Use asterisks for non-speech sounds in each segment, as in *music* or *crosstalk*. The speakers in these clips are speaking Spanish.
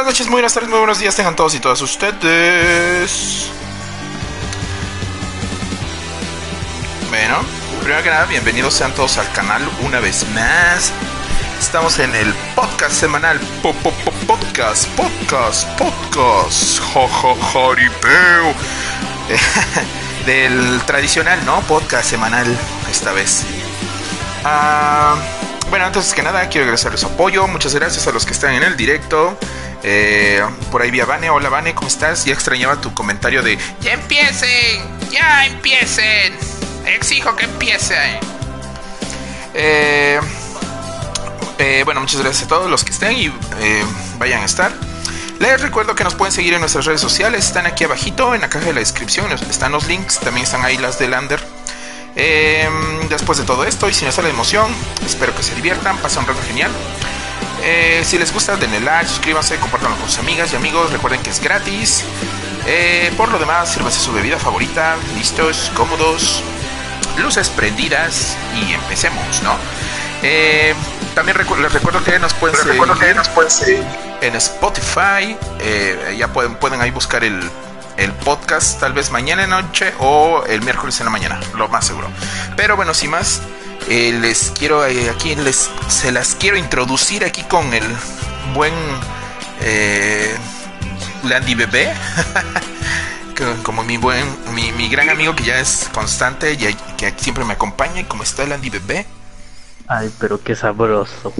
Buenas noches, muy buenas tardes, muy buenos días tengan todos y todas ustedes. Bueno, primero que nada, bienvenidos sean todos al canal una vez más. Estamos en el podcast semanal. podcast, podcast, podcast. jaripeo. *laughs* Del tradicional, ¿no? Podcast semanal esta vez. Ah, bueno, antes que nada, quiero agradecerles su apoyo. Muchas gracias a los que están en el directo. Eh, por ahí vía Vane. Hola Vane, ¿cómo estás? Ya extrañaba tu comentario de ¡Ya empiecen! ¡Ya empiecen! Exijo que empiecen. Eh, eh, bueno, muchas gracias a todos los que estén y eh, vayan a estar. Les recuerdo que nos pueden seguir en nuestras redes sociales, están aquí abajito en la caja de la descripción, están los links, también están ahí las de Lander. Después de todo esto y si no sale emoción, espero que se diviertan, pasen un rato genial. Eh, si les gusta, denle like, suscríbanse, compártanlo con sus amigas y amigos, recuerden que es gratis. por lo demás, sírvase su bebida favorita, listos, cómodos, luces prendidas y empecemos, ¿no? también les recuerdo que nos pueden, seguir, en Spotify. Eh, ya pueden, pueden ahí buscar el, podcast tal vez mañana en noche o el miércoles en la mañana, lo más seguro. Pero bueno, sin más, eh, les quiero eh, aquí les se las quiero introducir aquí con el buen Landy Bebé. *laughs* como mi buen mi, mi, gran amigo que ya es constante y que siempre me acompaña. ¿Cómo está Landy Bebé? Ay, pero qué sabroso.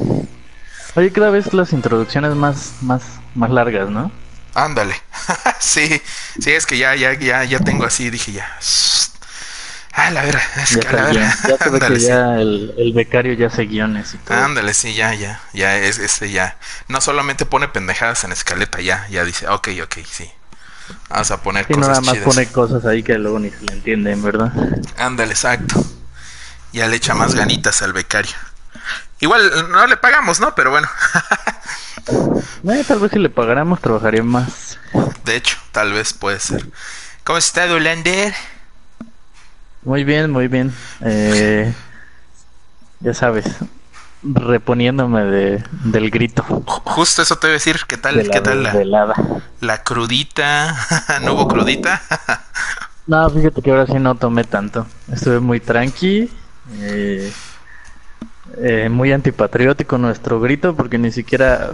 Oye, cada vez las introducciones más, más, más largas, ¿no? Ándale. *laughs* sí, sí, es que ya, ya, ya, ya tengo así, dije ya. Ah, la verdad, es ya que la verdad. Ya te Ándale, que ya el, el, becario ya hace guiones y todo. Ándale, sí, ya, ya, ya, es, este ya. No solamente pone pendejadas en escaleta, ya, ya dice, ok, ok, sí. Vamos a poner y cosas nada más pone cosas ahí que luego ni se le entienden, ¿verdad? Ándale, exacto ya le echa más ganitas al becario. Igual no le pagamos, ¿no? Pero bueno. *laughs* eh, tal vez si le pagáramos trabajaría más. De hecho, tal vez puede ser. ¿Cómo está, Dolander? Muy bien, muy bien. Eh, ya sabes, reponiéndome de, del grito. Justo eso te voy a decir. ¿Qué tal, ¿qué tal la, la crudita? *laughs* ¿No hubo crudita? *laughs* no, fíjate que ahora sí no tomé tanto. Estuve muy tranqui eh, eh, muy antipatriótico nuestro grito porque ni siquiera,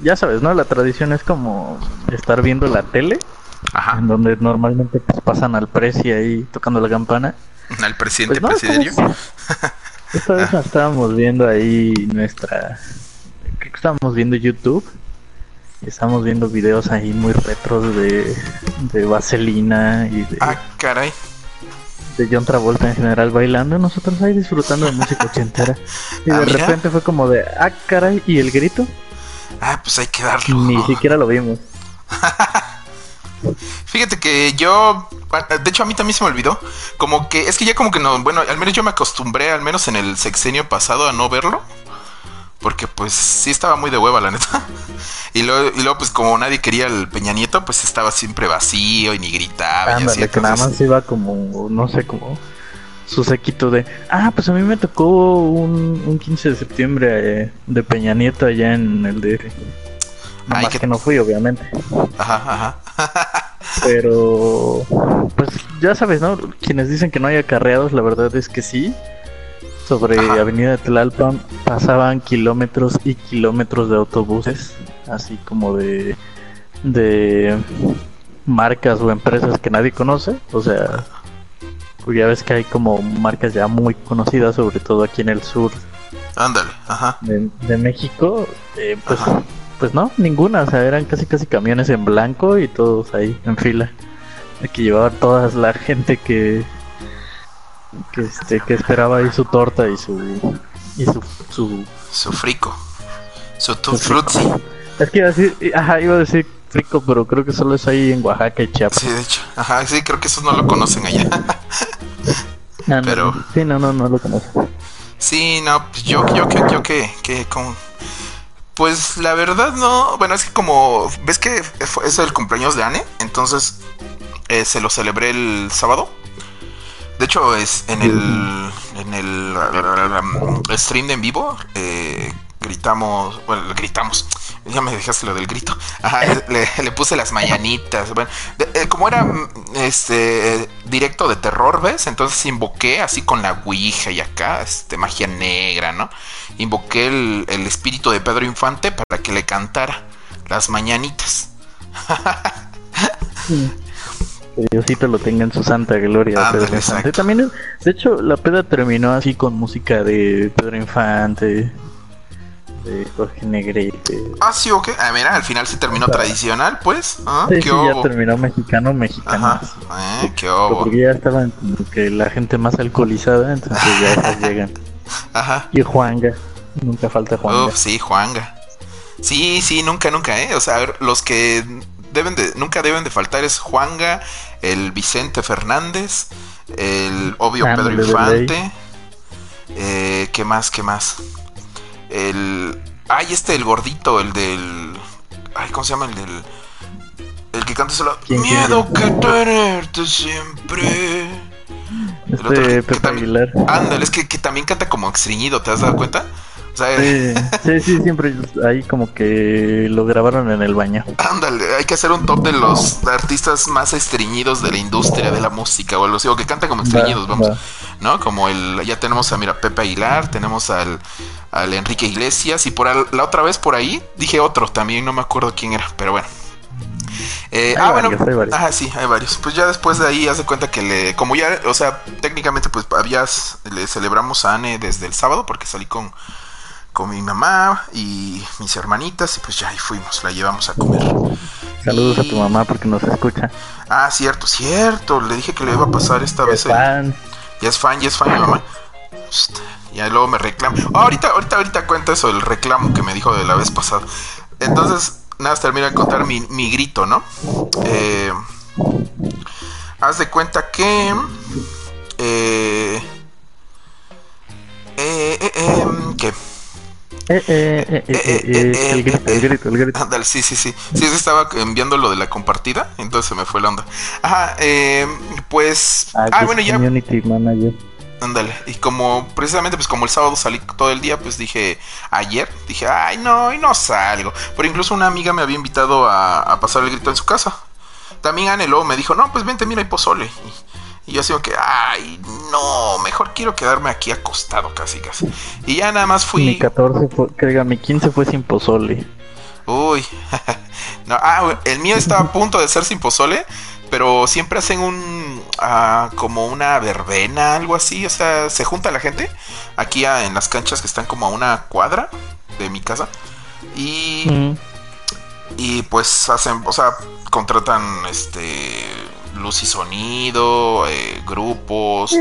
ya sabes, ¿no? La tradición es como estar viendo la tele, en donde normalmente pues, pasan al presi ahí tocando la campana. Al presidente pues, presiderio. *laughs* esta vez estábamos viendo ahí nuestra, creo que estábamos viendo YouTube. Y estamos viendo videos ahí muy retros de, de vaselina y de... Ah, caray de John Travolta en general bailando, nosotros ahí disfrutando de música ochentera. *laughs* Y ah, de repente fue como de, ah, caray, ¿y el grito? Ah, pues hay que darlo. Ni siquiera lo vimos. *laughs* Fíjate que yo, de hecho a mí también se me olvidó, como que es que ya como que no, bueno, al menos yo me acostumbré, al menos en el sexenio pasado, a no verlo. Porque pues sí estaba muy de hueva, la neta. *laughs* Y luego, y luego pues como nadie quería el Peña Nieto, pues estaba siempre vacío y ni gritaba. y así, que nada más iba como, no sé, como su sequito de... Ah, pues a mí me tocó un, un 15 de septiembre eh, de Peña Nieto allá en el DF. Nada más que... no fui, obviamente. Ajá, ajá. *laughs* Pero, pues ya sabes, ¿no? Quienes dicen que no hay acarreados, la verdad es que sí sobre Avenida Tlalpan pasaban kilómetros y kilómetros de autobuses, así como de de marcas o empresas que nadie conoce, o sea, pues ya ves que hay como marcas ya muy conocidas, sobre todo aquí en el sur. Ándale, ajá. De, México, eh, pues, pues no, ninguna, o sea, eran casi casi camiones en blanco y todos ahí en fila. que llevaba toda la gente que que este que esperaba ahí su torta y su y su su, su frico. Su tu es que iba a decir ajá iba a decir frico pero creo que solo es ahí en Oaxaca y Chiapas. Sí de hecho. Ajá sí creo que esos no lo conocen allá. *laughs* Pero sí no no no lo conocen. Sí no pues yo yo que yo que que con pues la verdad no bueno es que como ves que es el cumpleaños de Anne entonces eh, se lo celebré el sábado de hecho, es en el, en el, stream de en vivo, eh, gritamos, bueno, gritamos, ya me dejaste lo del grito, Ajá, le, puse las mañanitas, bueno, eh, como era este directo de terror, ¿ves? Entonces invoqué así con la ouija y acá, este, magia negra, ¿no? Invoqué el, el espíritu de Pedro Infante para que le cantara las mañanitas. *laughs* Que Diosito lo tenga en su santa gloria. Pedro Infante. También, de hecho, la peda terminó así con música de Pedro Infante, de Jorge Negrete. Ah, sí, ok. Ah, mira, al final se terminó tradicional, pues. Ah, sí, ya terminó mexicano, mexicano. Eh, qué obo. Porque ya estaban que la gente más alcoholizada, entonces ya *laughs* llegan. Ajá. Y Juanga. Nunca falta Juanga. Uf, sí, Juanga. Sí, sí, nunca, nunca, ¿eh? O sea, los que deben de, nunca deben de faltar es Juanga, el Vicente Fernández, el obvio Pedro Infante. Eh, ¿Qué más? ¿Qué más? El. Ay, este, el gordito, el del. Ay, ¿cómo se llama? El del. El que canta solo. Miedo que tenerte siempre. Este, Pepe Aguilar. Ándale, es que, que, también canta como extriñido, ¿te has dado cuenta? Sí, sí, siempre ahí como que lo grabaron en el baño. Ándale, hay que hacer un top de los artistas más estreñidos de la industria de la música o algo así, o que cantan como estreñidos, vamos, ¿no? Como el, ya tenemos a, mira, Pepe Aguilar, tenemos al, al Enrique Iglesias y por la otra vez por ahí dije otro, también no me acuerdo quién era, pero bueno. Eh, ah, bueno, ah, sí, hay varios. Pues ya después de ahí hace cuenta que le, como ya, o sea, técnicamente pues habías, le celebramos a Anne desde el sábado porque salí con, con mi mamá y mis hermanitas y pues ya ahí fuimos, la llevamos a comer. Saludos a tu mamá porque nos escucha. Ah, cierto, cierto, le dije que le iba a pasar esta vez. Es fan. Ya es fan, ya es fan mi mamá. Ya luego me reclama. ahorita, ahorita, ahorita cuenta eso, el reclamo que me dijo de la vez pasada. Entonces, nada, termina de contar mi, mi grito, ¿no? Eh, haz de cuenta que... Eh, eh, eh, eh ¿Qué? Eh, eh, eh, el grito, el grito, el grito. Ándale, sí, sí, sí. Sí, estaba enviando lo de la compartida, entonces se me fue la onda. Ajá, eh, pues. Ah, ah bueno, ya. Community manager. Ándale, y como precisamente pues como el sábado salí todo el día, pues dije ayer, dije, ay no, y no salgo. Pero incluso una amiga me había invitado a, a pasar el grito en su casa. También Anne luego me dijo, no, pues vente, mira, hay pozole. Y, y yo así que, ay, no, mejor quiero quedarme aquí acostado casi, casi. Y ya nada más fui... Mi 14 fue, mi 15 fue sin pozole. Uy, *laughs* no, ah, el mío estaba a *laughs* punto de ser sin pozole, pero siempre hacen un, ah, como una verbena, algo así, o sea, se junta la gente aquí en las canchas que están como a una cuadra de mi casa y... Y pues hacen, o sea, contratan este luz y sonido, eh, grupos,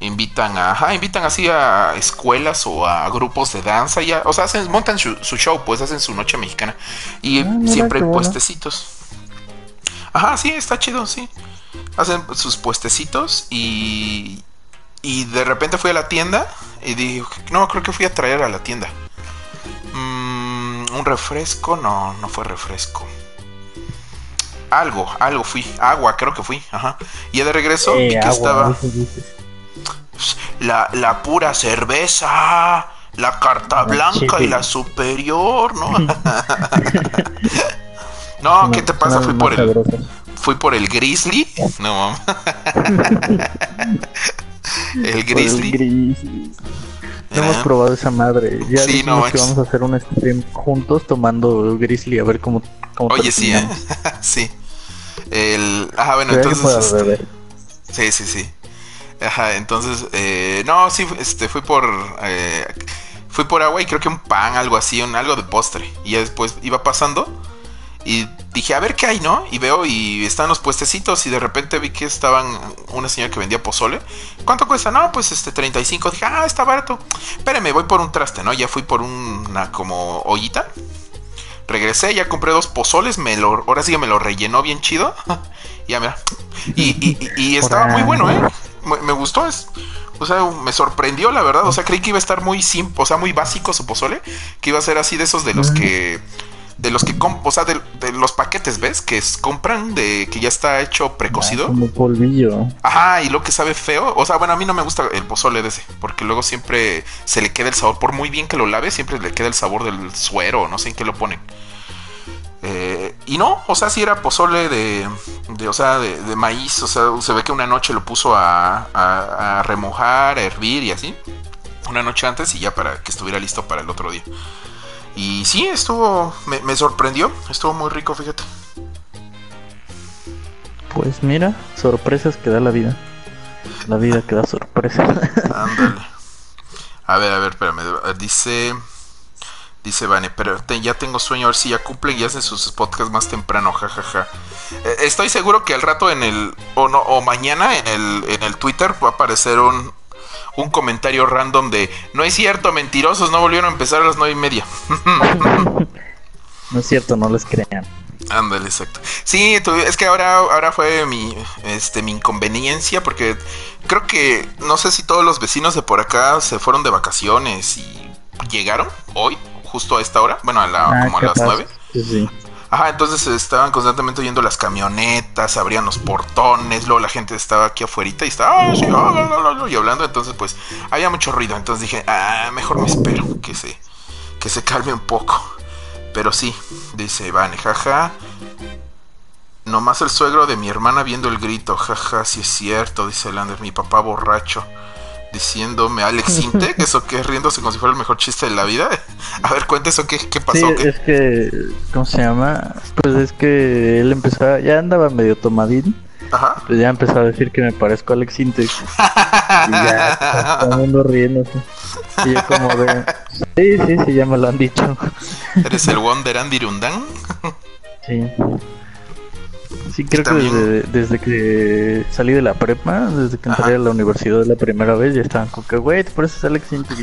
invitan a, ajá, invitan así a escuelas o a grupos de danza, ya, o sea, hacen, montan su, show, pues hacen su noche mexicana y ah, siempre hay puestecitos. Ajá, sí, está chido, sí. Hacen sus puestecitos y y de repente fui a la tienda y dije, no, creo que fui a traer a la tienda. Mm, un refresco, no, no fue refresco algo, algo fui, agua creo que fui, ajá. Y de regreso y que estaba la, la pura cerveza, la carta blanca y la superior, ¿no? *laughs* *laughs* no, ¿qué te pasa? Fui por el fui por el grizzly, no *laughs* el grizzly. Hemos probado esa madre. Ya sí, no, que vamos a hacer un stream juntos tomando grizzly a ver cómo. cómo Oye, sí, ¿eh? sí. El, ajá, bueno, entonces. Este, sí, sí, sí. Ajá, entonces, eh, no, sí, este, fui por, eh, fui por agua y creo que un pan, algo así, un, algo de postre. Y después iba pasando y dije, a ver qué hay, ¿no? Y veo y están los puestecitos y de repente vi que estaban una señora que vendía pozole. ¿Cuánto cuesta? No, pues este 35. Dije, ah, está barato. Espérame, voy por un traste, ¿no? Ya fui por una como ollita regresé, ya compré dos pozoles, me lo, ahora sí que me lo rellenó bien chido. *laughs* ya mira. Y, y, estaba muy bueno, ¿eh? Me, gustó, es, o sea, me sorprendió la verdad, o sea, creí que iba a estar muy simple, o sea, muy básico su pozole, que iba a ser así de esos de los que de los que o sea, de, los paquetes, ¿ves? Que compran de que ya está hecho precocido. Ah, como polvillo. Ajá, y lo que sabe feo. O sea, bueno, a mí no me gusta el pozole de ese, porque luego siempre se le queda el sabor. Por muy bien que lo lave, siempre le queda el sabor del suero, no sé en qué lo ponen. Eh, y no, o sea, si era pozole de, de o sea, de, maíz. O sea, se ve que una noche lo puso a, a remojar, a hervir y así. Una noche antes y ya para que estuviera listo para el otro día. Y sí, estuvo, me, sorprendió, estuvo muy rico, fíjate. Pues mira, sorpresas que da la vida. La vida que da sorpresas. *laughs* Ándale. A ver, a ver, espérame. Dice. Dice Vane, pero ya tengo sueño a ver si ya cumple y hace sus podcasts más temprano, jajaja. Eh, estoy seguro que al rato en el. o no, o mañana en el, en el Twitter va a aparecer un, un comentario random de no es cierto, mentirosos, no volvieron a empezar a las nueve y media. *laughs* no es cierto, no les crean. Ándale, exacto. Sí, es que ahora, ahora fue mi, este, mi inconveniencia porque creo que no sé si todos los vecinos de por acá se fueron de vacaciones y llegaron hoy, justo a esta hora, bueno, a la, ah, como a las nueve. Sí, sí. Ajá, entonces estaban constantemente oyendo las camionetas, abrían los portones, luego la gente estaba aquí afuera y estaba ah, ah, y hablando, entonces pues había mucho ruido, entonces dije, ah, mejor me espero que se, que se calme un poco. Pero sí, dice Iván, jaja. Nomás el suegro de mi hermana viendo el grito, jaja, si es cierto, dice Lander, mi papá borracho diciéndome Alex Inte, *laughs* que eso que es riéndose como si fuera el mejor chiste de la vida. *laughs* A ver, cuéntese qué, qué pasó. Sí, es que, ¿cómo se llama? Pues es que él empezó, ya andaba medio tomadín. Ajá. Pues ya empezó a decir que me parezco a Alex Inte. *laughs* y ya, todo el mundo riéndose. Y yo como de, sí, sí, sí, ya me lo han dicho. ¿Eres el Wonder Andy Rundan? sí. Sí, creo que desde, que salí de la prepa, desde que entré a la universidad la primera vez, ya estaban con que, güey, por eso es Alex Intec.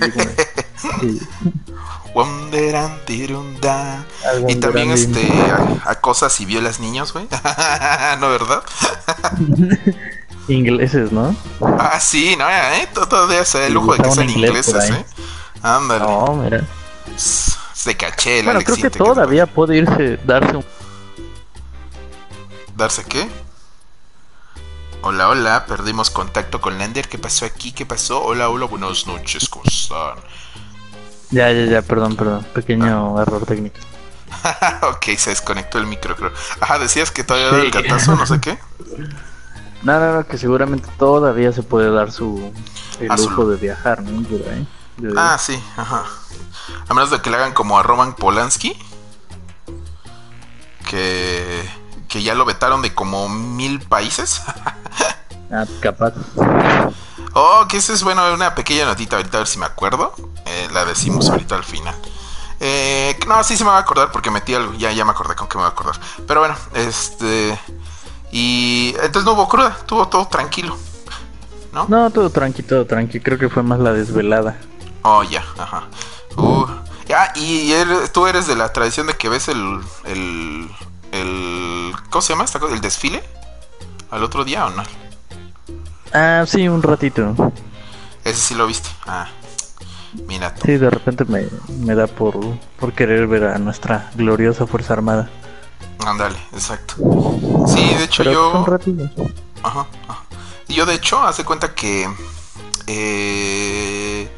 Y *laughs* también este acosas y violas niños, güey. *laughs* ¿No, verdad? *laughs* ingleses, ¿no? Ah, sí, no, ¿eh? Todavía se da el lujo de que sean ingleses, ¿eh? Ándale. No, mira. Se caché el Bueno, creo que todavía puede irse, darse un ¿Darse qué? Hola, hola, perdimos contacto con Lander. ¿Qué pasó aquí? ¿Qué pasó? Hola, hola, buenas noches, ¿cómo están? Ya, ya, ya, perdón, perdón. Pequeño ah. error técnico. *laughs* ok, se desconectó el micro, creo. Ajá, decías que todavía da el gatazo, no sé qué. *laughs* No, no, no, que seguramente todavía se puede dar su el lujo de viajar, ¿no? Ah, sí, ajá. A menos de que le hagan como a Roman Polanski. Que que ya lo vetaron de como mil países. *laughs* ah, capaz. Oh, que esa es bueno, una pequeña notita ahorita a ver si me acuerdo. Eh, la decimos ahorita al final. Eh, no, sí se me va a acordar porque metí algo. Ya, ya me acordé con que me va a acordar. Pero bueno, este. Y entonces no hubo cruda, tuvo todo tranquilo. ¿No? No, todo tranqui, todo tranqui. Creo que fue más la desvelada. Oh, ya, ajá. Uh, ya, y, tú eres de la tradición de que ves el, el, el ¿cómo se llama esta cosa? ¿El desfile? ¿Al otro día o no? Ah, sí, un ratito. Ese sí lo viste. Ah, mira Sí, de repente me, me da por, por querer ver a nuestra gloriosa Fuerza Armada. Ándale, exacto. Sí, de hecho yo... Un ratito. Ajá, ajá. Yo de hecho, hace cuenta que... Eh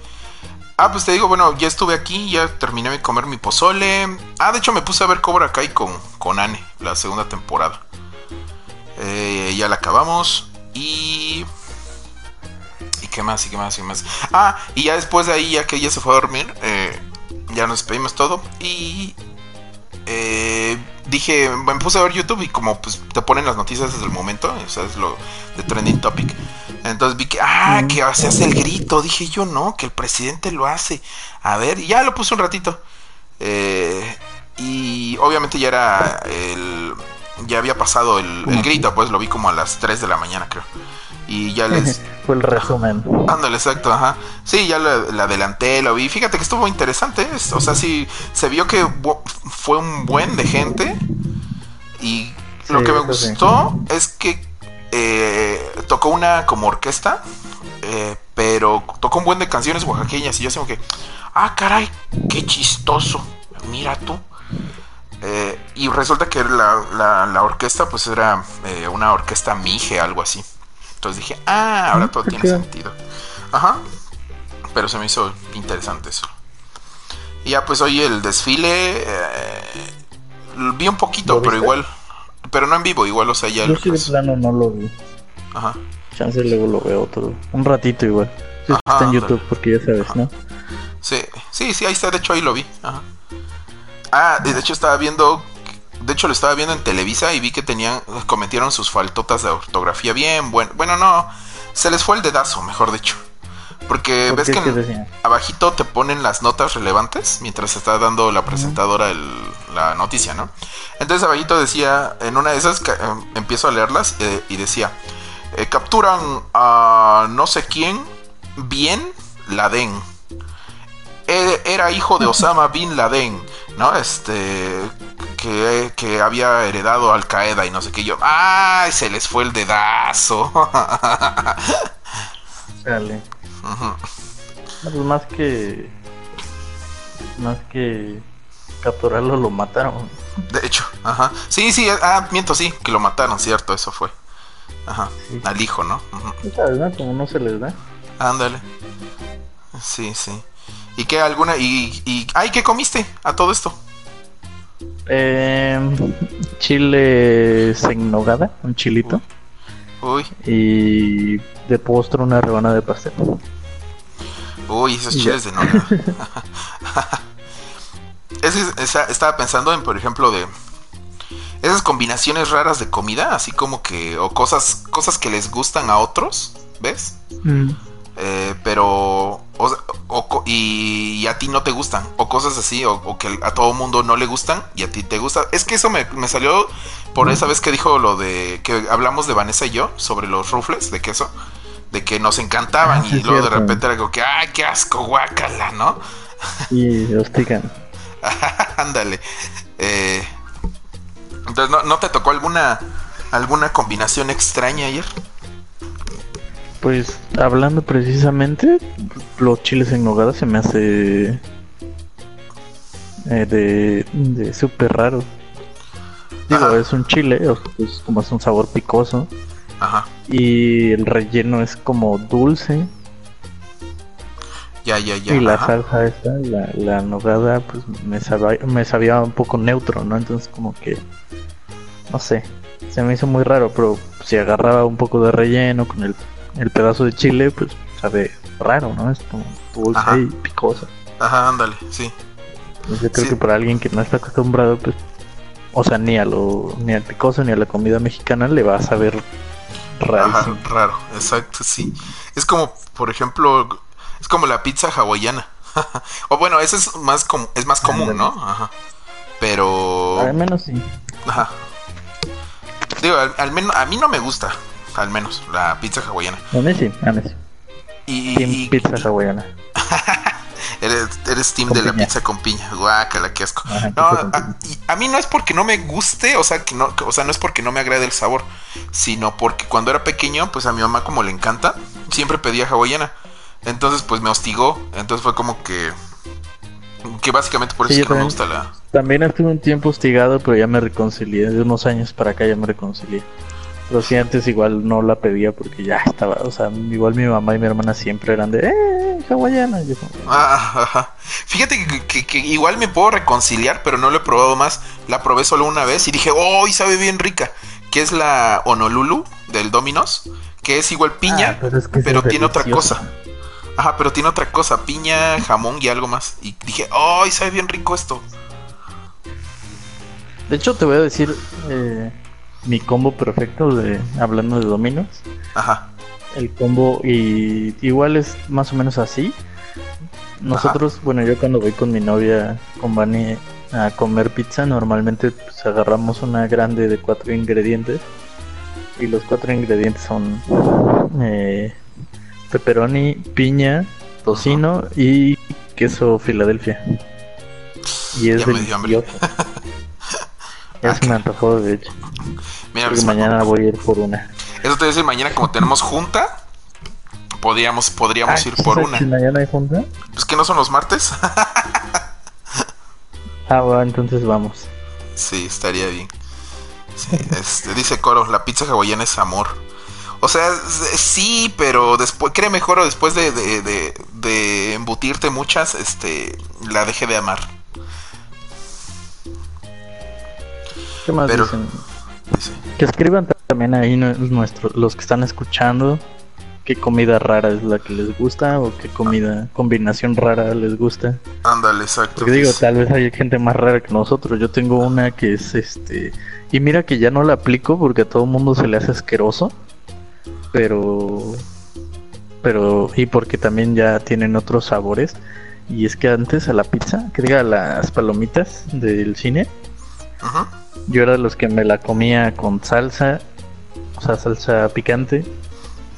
Ah, pues te digo, bueno, ya estuve aquí, ya terminé de comer mi pozole. Ah, de hecho me puse a ver Cobra Kai con, con Anne, la segunda temporada. Eh, ya la acabamos. Y... ¿Y qué más? ¿Y qué más? ¿Y qué más? Ah, y ya después de ahí, ya que ella se fue a dormir, eh, ya nos despedimos todo. Y... Eh, dije, me puse a ver YouTube y como pues te ponen las noticias desde el momento, o sea, es lo de trending topic. Entonces vi que, ah, que se hace el grito. Dije yo, no, que el presidente lo hace. A ver, y ya lo puse un ratito. Eh, y obviamente ya era el. Ya había pasado el, grito, pues lo vi como a las 3 de la mañana, creo. Y ya les. *laughs* Fue el resumen. Ándale, exacto, ajá. Sí, ya le, adelanté, lo vi. Fíjate que estuvo interesante. O sea, sí, se vio que fue un buen de gente. Y lo que me gustó es que eh, tocó una como orquesta, eh, pero tocó un buen de canciones oaxaqueñas y yo como que, ah, caray, qué chistoso, mira tú. y resulta que la, la, orquesta pues era eh, una orquesta Mije, algo así. Entonces dije, ah, ahora todo tiene sentido. Ajá. Pero se me hizo interesante eso. Y ya pues hoy el desfile eh, vi un poquito, pero igual. Pero no en vivo, igual, o sea, ya. Yo sí de plano no lo vi. Ajá. Chance luego lo veo todo. Un ratito igual. está en YouTube, porque ya sabes, ¿no? Sí, sí, sí, ahí está, de hecho ahí lo vi. Ajá. Ah, de hecho estaba viendo. De hecho lo estaba viendo en Televisa y vi que tenían. cometieron sus faltotas de ortografía bien. Bueno, bueno, no. Se les fue el dedazo, mejor dicho. Porque ves que abajito te ponen las notas relevantes mientras está dando la presentadora la noticia, ¿no? Entonces abajito decía, en una de esas em, empiezo a leerlas eh, y decía, eh, capturan a no sé quién, bien Laden. E, era hijo de Osama *laughs* Bin Laden, ¿no? Este, que, que, había heredado Al Qaeda y no sé qué. yo, ¡ay! Se les fue el dedazo. *laughs* Dale. Pues más que. Más que capturarlo, lo mataron. De hecho, ajá. Sí, sí, ah, miento, sí, que lo mataron, cierto, eso fue. Ajá, al hijo, ¿no? ¿Sabes, Como no se les da. Ándale. Sí, sí. ¿Y qué alguna? ¿Y, y ay, qué comiste a todo esto? Eh, chile en nogada, un chilito. Uy. Y de postre una rebana de pastel. Uy, esos chiles de nogada. *laughs* estaba pensando en, por ejemplo, de esas combinaciones raras de comida, así como que, o cosas, cosas que les gustan a otros, ¿ves? Mm. Eh, pero, o, y, a ti no te gustan, o cosas así, o, que a todo mundo no le gustan y a ti te gusta. Es que eso me, salió por esa vez que dijo lo de que hablamos de Vanessa y yo sobre los rufles de queso, de que nos encantaban ah, y luego de repente era como que, ay, qué asco, guácala, ¿no? Y hostigan. *laughs* Ándale. Eh, entonces, ¿no, ¿no te tocó alguna alguna combinación extraña ayer? Pues hablando precisamente, los chiles en nogada se me hace eh, de, de súper raro. Digo, es un chile, es como es un sabor picoso. Ajá. Y el relleno es como dulce. Ya, ya, ya. Y la salsa esta, la, la nogada, pues me sabía, me sabía un poco neutro, ¿no? Entonces como que, no sé, se me hizo muy raro, pero si agarraba un poco de relleno con el el pedazo de chile, pues sabe raro, ¿no? Es como dulce y picosa. Ajá, ándale, sí. Yo creo que para alguien que no está acostumbrado, pues, o sea, ni a lo, ni al picoso ni a la comida mexicana le va a saber raro. Ajá, raro, exacto, sí. Es como, por ejemplo, es como la pizza hawaiana. *laughs* o bueno, eso es más com es más común, ¿no? Ajá. Pero al menos sí. Ajá. Digo, al menos a mí no me gusta al menos, la pizza hawaiana. A mí sí, a mí sí. Y, pizza hawaiana. *laughs* eres, eres team de la pizza con piña. Guácala, qué asco. no, a, mí no es porque no me guste, o sea, que no, o sea, no es porque no me agrade el sabor, sino porque cuando era pequeño, pues a mi mamá como le encanta, siempre pedía hawaiana. Entonces, pues me hostigó. Entonces fue como que que básicamente por eso es que no me gusta la. También estuve un tiempo hostigado, pero ya me reconcilié. De unos años para acá ya me reconcilié. Pero si antes igual no la pedía porque ya estaba, o sea, igual mi mamá y mi hermana siempre eran de, ¡eh, hawaiana! Ah, Fíjate que, igual me puedo reconciliar, pero no lo he probado más. La probé solo una vez y dije, ¡oh, y sabe bien rica! Que es la Honolulu del Dominos, que es igual piña, ah, pero, tiene otra cosa. Ajá, pero tiene otra cosa, piña, jamón y algo más. Y dije, ¡oh, y sabe bien rico esto! De hecho, te voy a decir, eh, mi combo perfecto de hablando de dominos. Ajá. El combo y igual es más o menos así. Nosotros, bueno, yo cuando voy con mi novia, con Vani a comer pizza, normalmente pues, agarramos una grande de cuatro ingredientes. Y los cuatro ingredientes son eh, pepperoni, piña, tocino y queso Filadelfia. Y es delicioso. *laughs* ya se me antojó, de hecho. Mira, mañana voy a ir por una. Eso te dice mañana como tenemos junta, podríamos, podríamos ir por una. mañana hay junta? Pues que no son los martes. ah, bueno, entonces vamos. Sí, estaría bien. este, dice Coro, la pizza hawaiana es amor. O sea, sí, pero después, cree mejor o después de, de, de, embutirte muchas, este, la dejé de amar. ¿Qué más dicen? Que escriban también ahí nuestros, los que están escuchando qué comida rara es la que les gusta o qué comida combinación rara les gusta. Ándale, exacto. Porque digo, tal vez hay gente más rara que nosotros. Yo tengo una que es este y mira que ya no la aplico porque a todo el mundo se le hace asqueroso pero pero y porque también ya tienen otros sabores y es que antes a la pizza que diga las palomitas del cine yo era de los que me la comía con salsa o sea salsa picante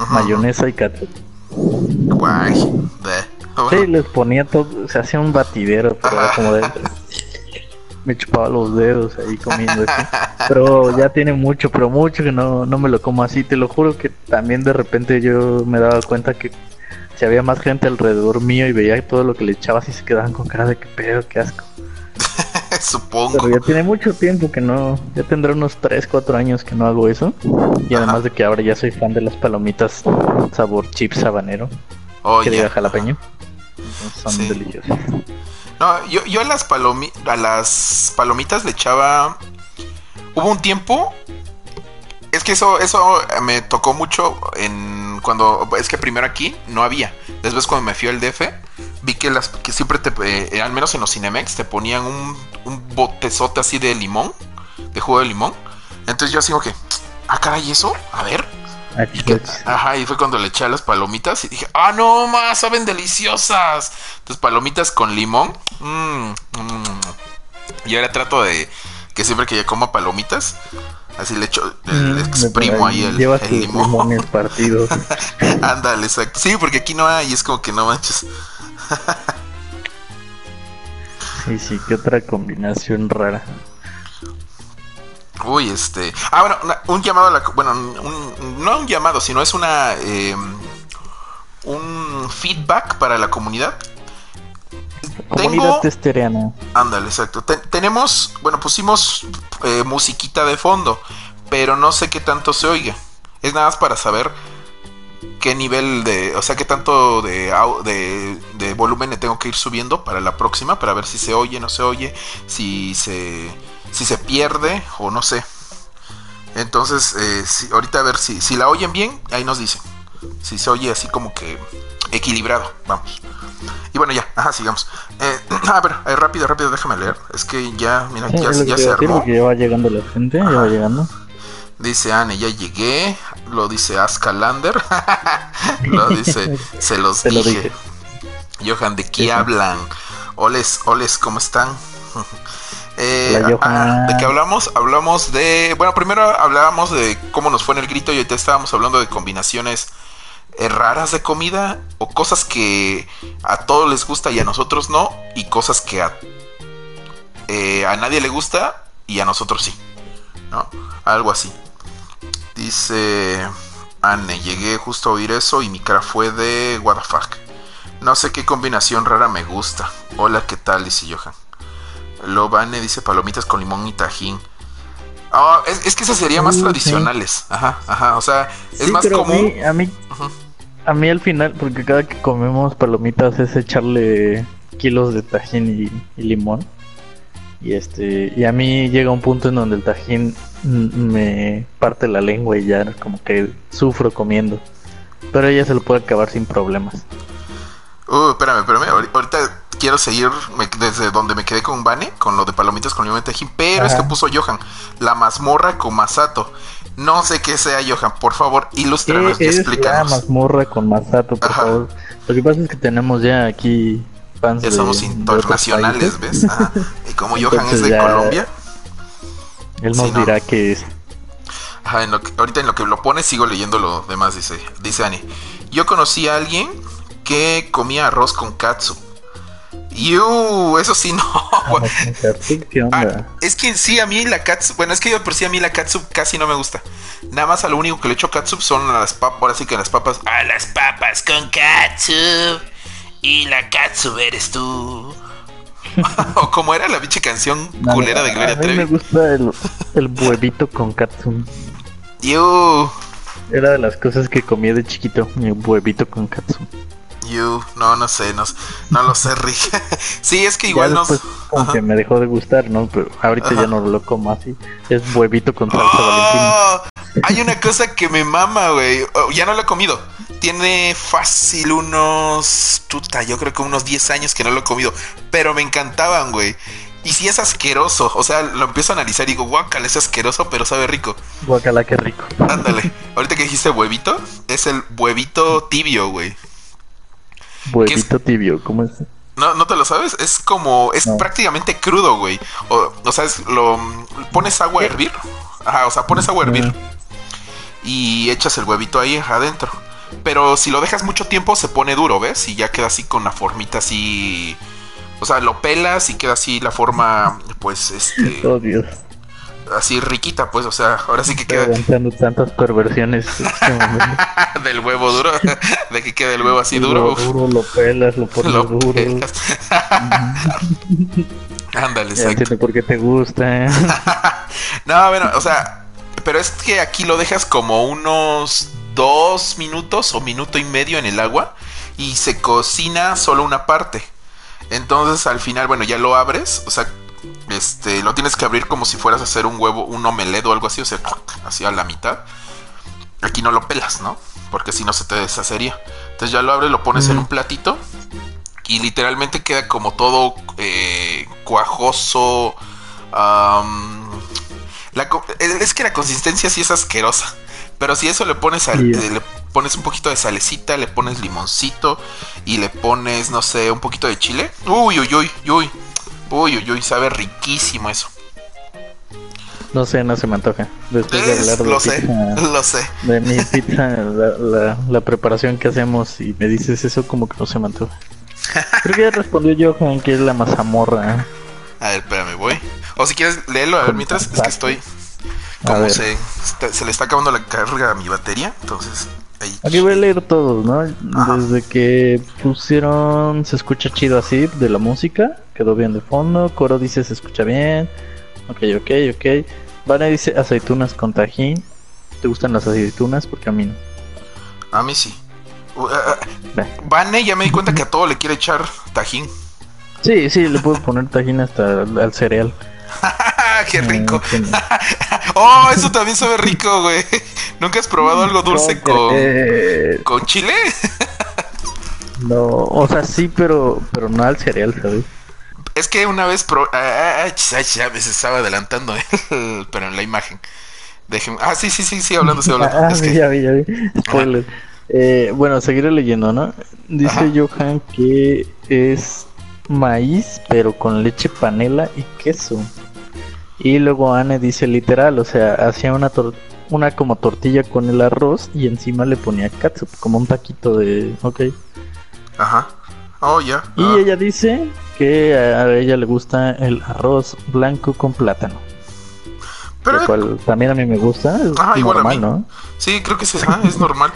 mayonesa y ketchup guay sí les ponía todo se hacía un batidero pero como de *laughs* me chupaba los dedos ahí comiendo Pero ya tiene mucho, pero mucho que no, no me lo como así. Te lo juro que también de repente yo me daba cuenta que si había más gente alrededor mío y veía todo lo que le echaba así se quedaban con cara de que pedo, qué asco. *laughs* Supongo. Pero ya tiene mucho tiempo que no, ya tendré unos 3, 4 años que no hago eso. Y además de que ahora ya soy fan de las palomitas sabor chip sabanero. Oh, que diga jalapeño. son deliciosas. No, yo, yo a, las palomi a las palomitas le echaba. Hubo un tiempo. Es que eso, eso me tocó mucho en cuando. Es que primero aquí no había. Después cuando me fui al DF, vi que las que siempre te. Eh, al menos en los Cinemex, te ponían un, un botezote así de limón. De jugo de limón. Entonces yo así como que. Ah, caray, ¿eso? A ver. ajá, y fue cuando le eché a las palomitas y dije, ah, no más, saben deliciosas. Entonces, palomitas con limón. Mmm, Y ahora trato de que siempre que ya coma palomitas, así le echo, le mm, exprimo ahí el, el limón. el partido. *laughs* Ándale, exacto. Sí, porque aquí no hay, es como que no manches. sí, sí, qué otra combinación rara. Uy, este. Ah, bueno, un llamado a la. Bueno, un, no un llamado, sino es una. Eh, un feedback para la comunidad. Comunidad. Ándale, exacto. tenemos. Bueno, pusimos eh, musiquita de fondo. Pero no sé qué tanto se oiga. Es nada más para saber qué nivel de. O sea, qué tanto de, de, de volumen le tengo que ir subiendo para la próxima. Para ver si se oye, no se oye. Si se si se pierde o no sé. Entonces, eh, si, ahorita a ver si, si la oyen bien, ahí nos dicen. Si se oye así como que equilibrado, vamos. Y bueno, ya, ajá, sigamos. Eh, *clears throat* a ver, eh, rápido, rápido, déjame leer. Es que ya, mira, ya, ya se armó. ya va llegando la gente, ya va llegando. Dice Anne, ya llegué. Lo dice Askalander. *laughs* lo dice, *laughs* se los dije. Johan, ¿de qué hablan? Oles, oles, ¿cómo están? *laughs* Eh, ah, ¿De qué hablamos? Hablamos de. Bueno, primero hablábamos de cómo nos fue en el grito y ahorita estábamos hablando de combinaciones raras de comida o cosas que a todos les gusta y a nosotros no, y cosas que a, eh, a nadie le gusta y a nosotros sí. ¿No? Algo así. Dice Anne, llegué justo a oír eso y mi cara fue de what No sé qué combinación rara me gusta. Hola, ¿qué tal? Dice Johan. Lobane dice palomitas con limón y tajín. Ah, es, que esas serían más tradicionales. Ajá, ajá. O sea, es más común. A mí, a mí, al final, porque cada que comemos palomitas es echarle kilos de tajín y, limón. Y este, y a mí llega un punto en donde el tajín me parte la lengua y ya como que sufro comiendo. Pero ella se lo puede acabar sin problemas. Uh, espérame, espérame. Ahorita quiero seguir desde donde me quedé con Vane, con lo de palomitas con limón y tajín, pero es que puso Johan, la mazmorra con masato. No sé qué sea, Johan, por favor, ilústranos y explícanos. La mazmorra con masato, por favor. Lo que pasa es que tenemos ya aquí fans Ya somos internacionales, ¿ves? Y como *laughs* Johan es de Colombia. Él nos dirá que es. Ajá, ahorita en lo que lo pone sigo leyendo lo demás, dice, dice Ani. Yo conocí a alguien que comía arroz con katsu ¡Yu! Eso sí, *laughs* no. Ah, es que sí, a mí la katsu. Bueno, es que yo por sí a mí la katsu casi no me gusta. Nada más a lo único que le echo katsu son las papas. Ahora sí que las papas. A las papas con katsu. Y la katsu eres tú. *laughs* o como era la pinche canción culera de Gloria Trevi. A mí me gusta el, el huevito con katsun. You. Era de las cosas que comía de chiquito, mi huevito con katsun. You, no, no sé, no, no lo sé, Rick. *laughs* sí, es que igual no. Como que me dejó de gustar, ¿no? Pero ahorita ya no lo como así. Es huevito con salsa oh, Hay una cosa que me mama, güey. Oh, ya no lo he comido. Tiene fácil unos. Tuta, yo creo que unos 10 años que no lo he comido. Pero me encantaban, güey. Y si es asqueroso, o sea, lo empiezo a analizar y digo, guacala, es asqueroso, pero sabe rico. Guacala, qué rico. Ándale. Ahorita que dijiste huevito, es el huevito tibio, güey. Huevito tibio, ¿cómo es? No, no te lo sabes, es como, es prácticamente crudo, güey. O, o sea, es, lo pones agua a hervir. Ajá, o sea, pones agua a hervir. Y echas el huevito ahí adentro. Pero si lo dejas mucho tiempo se pone duro, ¿ves? Y ya queda así con la formita así. O sea, lo pelas y queda así la forma, pues, este. *laughs* Oh, Dios así riquita, pues, o sea, ahora sí que queda. tantas perversiones este *laughs* del huevo duro, *laughs* de que queda el huevo así duro. Lo duro, lo pelas, lo pones *laughs* lo duro. Ándale, entiendo por qué te gusta. ¿eh? no, bueno, o sea, pero es que aquí lo dejas como unos dos minutos o minuto y medio en el agua y se cocina solo una parte. Entonces al final, bueno, ya lo abres, o sea, este, lo tienes que abrir como si fueras a hacer un huevo, un omelette o algo así, o sea, así a la mitad. Aquí no lo pelas, ¿no? Porque si no se te deshacería. Entonces ya lo abres, lo pones en un platito y literalmente queda como todo eh, cuajoso. es que la consistencia sí es asquerosa. Pero si eso le pones, le pones un poquito de salecita, le pones limoncito y le pones, no sé, un poquito de chile. Uy, uy, uy, uy. Uy, uy, uy, sabe riquísimo eso. No sé, no se me antoja. Después de hablar de lo sé, lo sé. De mi pizza, la, la, preparación que hacemos y me dices eso como que no se me antoja. Creo que ya respondió Johan que es la mazamorra. A ver, espérame, voy. O si quieres, léelo, a ver, mientras es que estoy... Como se, se le está acabando la carga a mi batería, entonces Aquí voy a leer todos, ¿no? Desde que pusieron se escucha chido así de la música, quedó bien de fondo. Coro dice se escucha bien. Ok, ok, ok. Vane dice aceitunas con tajín. ¿Te gustan las aceitunas? Porque a mí no. A mí sí. Uh, uh, uh, Vane ya me di cuenta que a todo le quiere echar tajín. Sí, sí, le puedo poner tajín hasta al cereal. *laughs* ¡Qué rico! *laughs* ¡Oh, eso también sabe rico, güey! ¿Nunca has probado algo dulce con, con chile? *laughs* no, o sea, sí, pero, pero no al cereal, ¿sabes? Es que una vez probé... Ah, ah, ah, ya me estaba adelantando, *laughs* pero en la imagen. Déjenme... Ah, sí, sí, sí, sí, hablando, sí, hablando. Ah, ya vi, ya vi. Spoiler. Eh, bueno, seguiré leyendo, ¿no? Dice Johan que es maíz, pero con leche panela y queso. Y luego Anne dice literal, o sea, hacía una una como tortilla con el arroz y encima le ponía katsup, como un taquito de, ok. Ajá. Oh, ya. Y ah. ella dice que a ella le gusta el arroz blanco con plátano. Pero cual también a mí me gusta, es normal, ¿no? Sí, creo que es, es normal.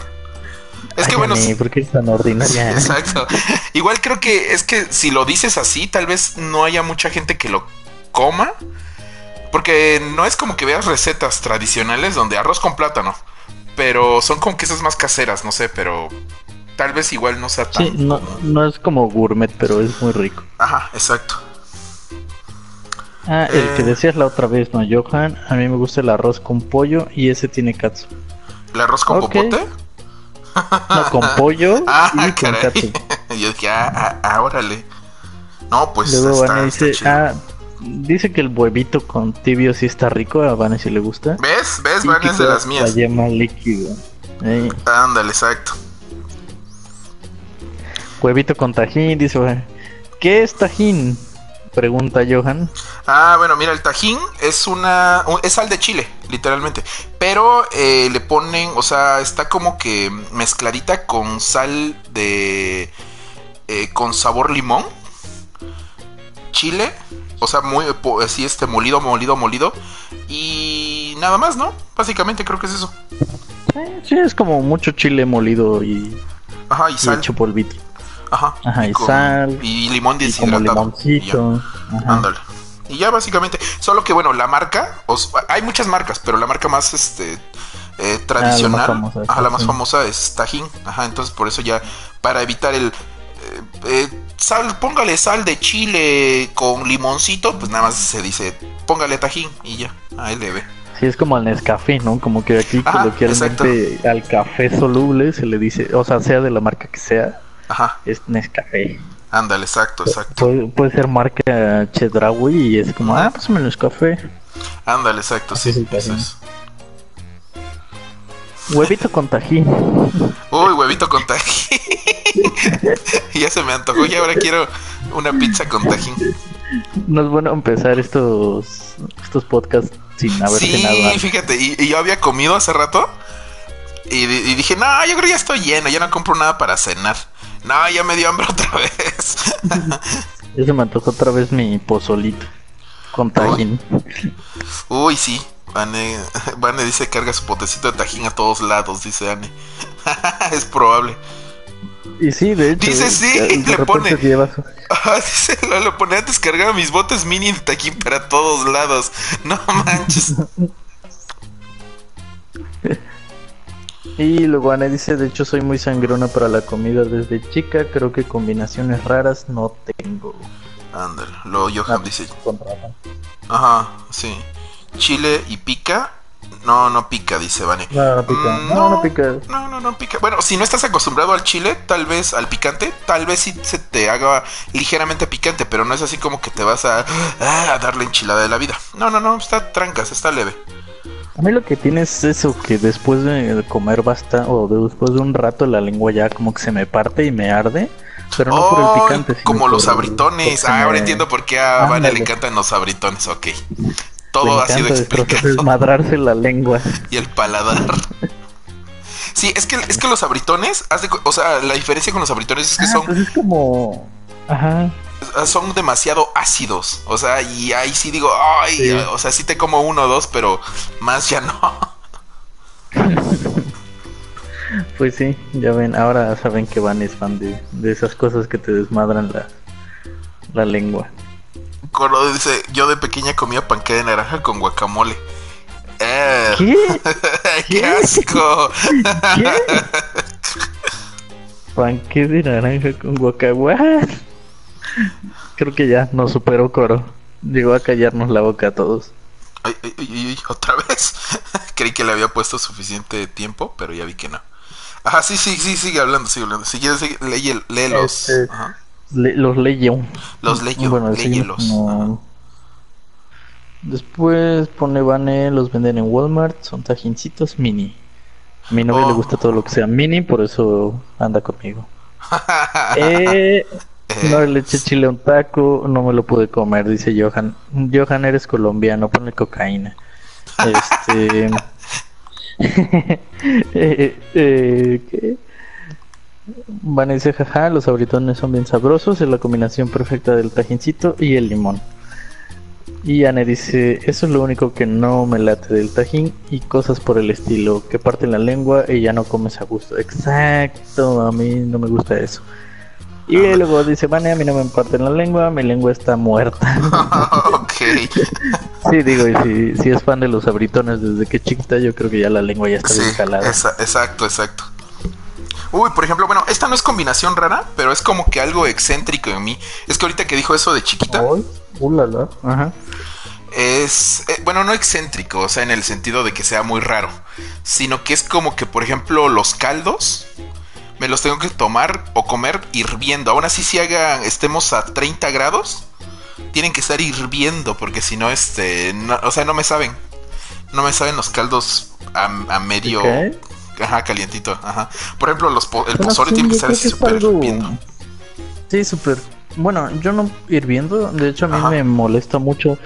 Es que bueno. ¿Por qué es tan ordinaria? *laughs* Exacto. Igual creo que es que si lo dices así, tal vez no haya mucha gente que lo coma. Porque no es como que veas recetas tradicionales donde arroz con plátano. Pero son como que esas más caseras, no sé, pero tal vez igual no sea tan. Sí, no, no es como gourmet, pero es muy rico. Ajá, exacto. Ah, el que eh. decías la otra vez, ¿no, Johan? A mí me gusta el arroz con pollo y ese tiene katsu. ¿El arroz con popote? No, con pollo *laughs* ah, y con katsu. *laughs* Yo dije, ah, ah, ah, órale. No, pues Luego está, dice, ah, dice que el huevito con tibio sí está rico, a Vanessa si le gusta. ¿Ves? ¿Ves? Van es de las mías. La yema líquido. Ándale, exacto. Huevito con tajín, dice, ¿qué es tajín? Pregunta Johan. Ah, bueno, mira, el tajín es una. Es sal de chile, literalmente. Pero eh, le ponen, o sea, está como que mezcladita con sal de. Eh, con sabor limón. Chile. O sea, muy así este molido, molido, molido. Y nada más, ¿no? Básicamente creo que es eso. Sí, es como mucho chile molido y. Ajá, y sal. hecho polvito. Ajá. Ajá, y, con- sal. Y limón deshidratado. limoncito. Y ya, Ajá. Ándale. Y ya básicamente, solo que bueno, la marca, os- hay muchas marcas, pero la marca más este eh, tradicional, famosa, ajá, la más sí. famosa es Tajín, ajá, entonces por eso ya para evitar el eh, eh, sal, póngale sal de chile con limoncito, pues nada más se dice, póngale Tajín y ya, ahí le ve. Sí, es como al Nescafé, ¿no? Como que aquí Ajá, coloquialmente al café soluble se le dice, o sea, sea de la marca que sea, Ajá, es Nescafé. ándale, exacto, exacto. Puede, puede ser marca Chedraui y es como, ah, pásame el Nescafé. Ándale, exacto, sí. Es es. Huevito con tajín. Uy, huevito con tajín. *laughs* ya se me antojó y ahora quiero una pizza con tajín. No es bueno empezar estos, estos podcasts sin haber Sí, cenado antes. fíjate, y, y yo había comido hace rato y, y dije, no, yo creo que ya estoy lleno, ya no compro nada para cenar. No, ya me dio hambre *laughs* otra vez. Ya se me antojó otra vez mi pozolito con tajín. Uy, sí. Vane, *laughs* Vane dice carga su potecito de tajín a todos lados, dice Anne. *laughs* es probable. Y sí, de hecho. Dice eh, sí, le pone. Ajá, dice, lo, lo ponía a descargar mis botes mini de tajín para todos lados. No manches. Y luego Ana dice, de hecho soy muy sangrona para la comida desde chica, creo que combinaciones raras no tengo. Ándale, lo Johan dice. Ajá, sí. Chile y pica. No, no pica, dice Vane. No, no pica. Mm, No, no pica. No, no, no pica. Bueno, si no estás acostumbrado al chile, tal vez al picante, tal vez sí se te haga ligeramente picante, pero no es así como que te vas a, a darle enchilada de la vida. No, no, no, está trancas, está leve. A mí lo que tiene es eso, que después de comer basta, o de- después de un rato la lengua ya como que se me parte y me arde, pero no por el Ay, picante. sino como los abritones. Ah, ahora me- entiendo por qué a Vane le encantan los abritones, ok. Todo ha sido explicado. desmadrarse la lengua. y el paladar. Sí, es que, es que los abritones, de o sea, la diferencia con los abritones es que Ah, son, pues es como... Ajá. Son demasiado ácidos. O sea, y ahí sí digo, ay, Sí. o sea, sí te como uno o dos, pero más ya no. *laughs* Pues sí, ya ven, ahora saben que Van es fan de, de esas cosas que te desmadran la, la lengua. Cuando dice, yo de pequeña comía panque de naranja con guacamole. Eh, ¿Qué? *laughs* ¡Qué asco! ¿Qué? *laughs* Panque de naranja con guacaguá. Creo que ya nos superó Coro. Llegó a callarnos la boca a todos. Ay, ay, ay, ay, otra vez. *laughs* Creí que le había puesto suficiente tiempo, pero ya vi que no. Ajá, sí, sí, sí, sigue hablando, sigue hablando. Si quieres, lee, léelos. Este. Le- los leyo. Los leyo, Bueno, léyelos. no. Después pone Vane, los venden en Walmart, son tajincitos mini. A mi novia Oh. le gusta todo lo que sea mini, por eso anda conmigo. *laughs* Eh, no le eché chile a un taco, no me lo pude comer, dice Johan. Johan, eres colombiano, ponle cocaína. Este. *laughs* eh, eh, ¿qué? Van dice, jaja, los abritones son bien sabrosos, es la combinación perfecta del tajincito y el limón. Y Anne dice, eso es lo único que no me late del tajín y cosas por el estilo, que parten la lengua y ya no comes a gusto. Exacto, a mí no me gusta eso. Y luego dice, Vane, a mí no me parten la lengua, mi lengua está muerta. *laughs* ok. *laughs* sí, digo, y si, si es fan de los abritones desde que chiquita, yo creo que ya la lengua ya está Sí, esa- exacto, exacto. Uy, por ejemplo, bueno, esta no es combinación rara, pero es como que algo excéntrico en mí. Es que ahorita que dijo eso de chiquita, ulala, Ajá. es, eh, bueno, no excéntrico, o sea, en el sentido de que sea muy raro, sino que es como que, por ejemplo, los caldos me los tengo que tomar o comer hirviendo. Aún así, si hagan, estemos a 30 grados, tienen que estar hirviendo, porque si no, este, no- o sea, no me saben. No me saben los caldos a, a medio... Ok. Ajá, calientito, ajá. Por ejemplo, los po- el pozole sí, tiene que estar así es súper algo- hirviendo. Sí, súper. Bueno, yo no hirviendo, de hecho a mí Ajá. me molesta mucho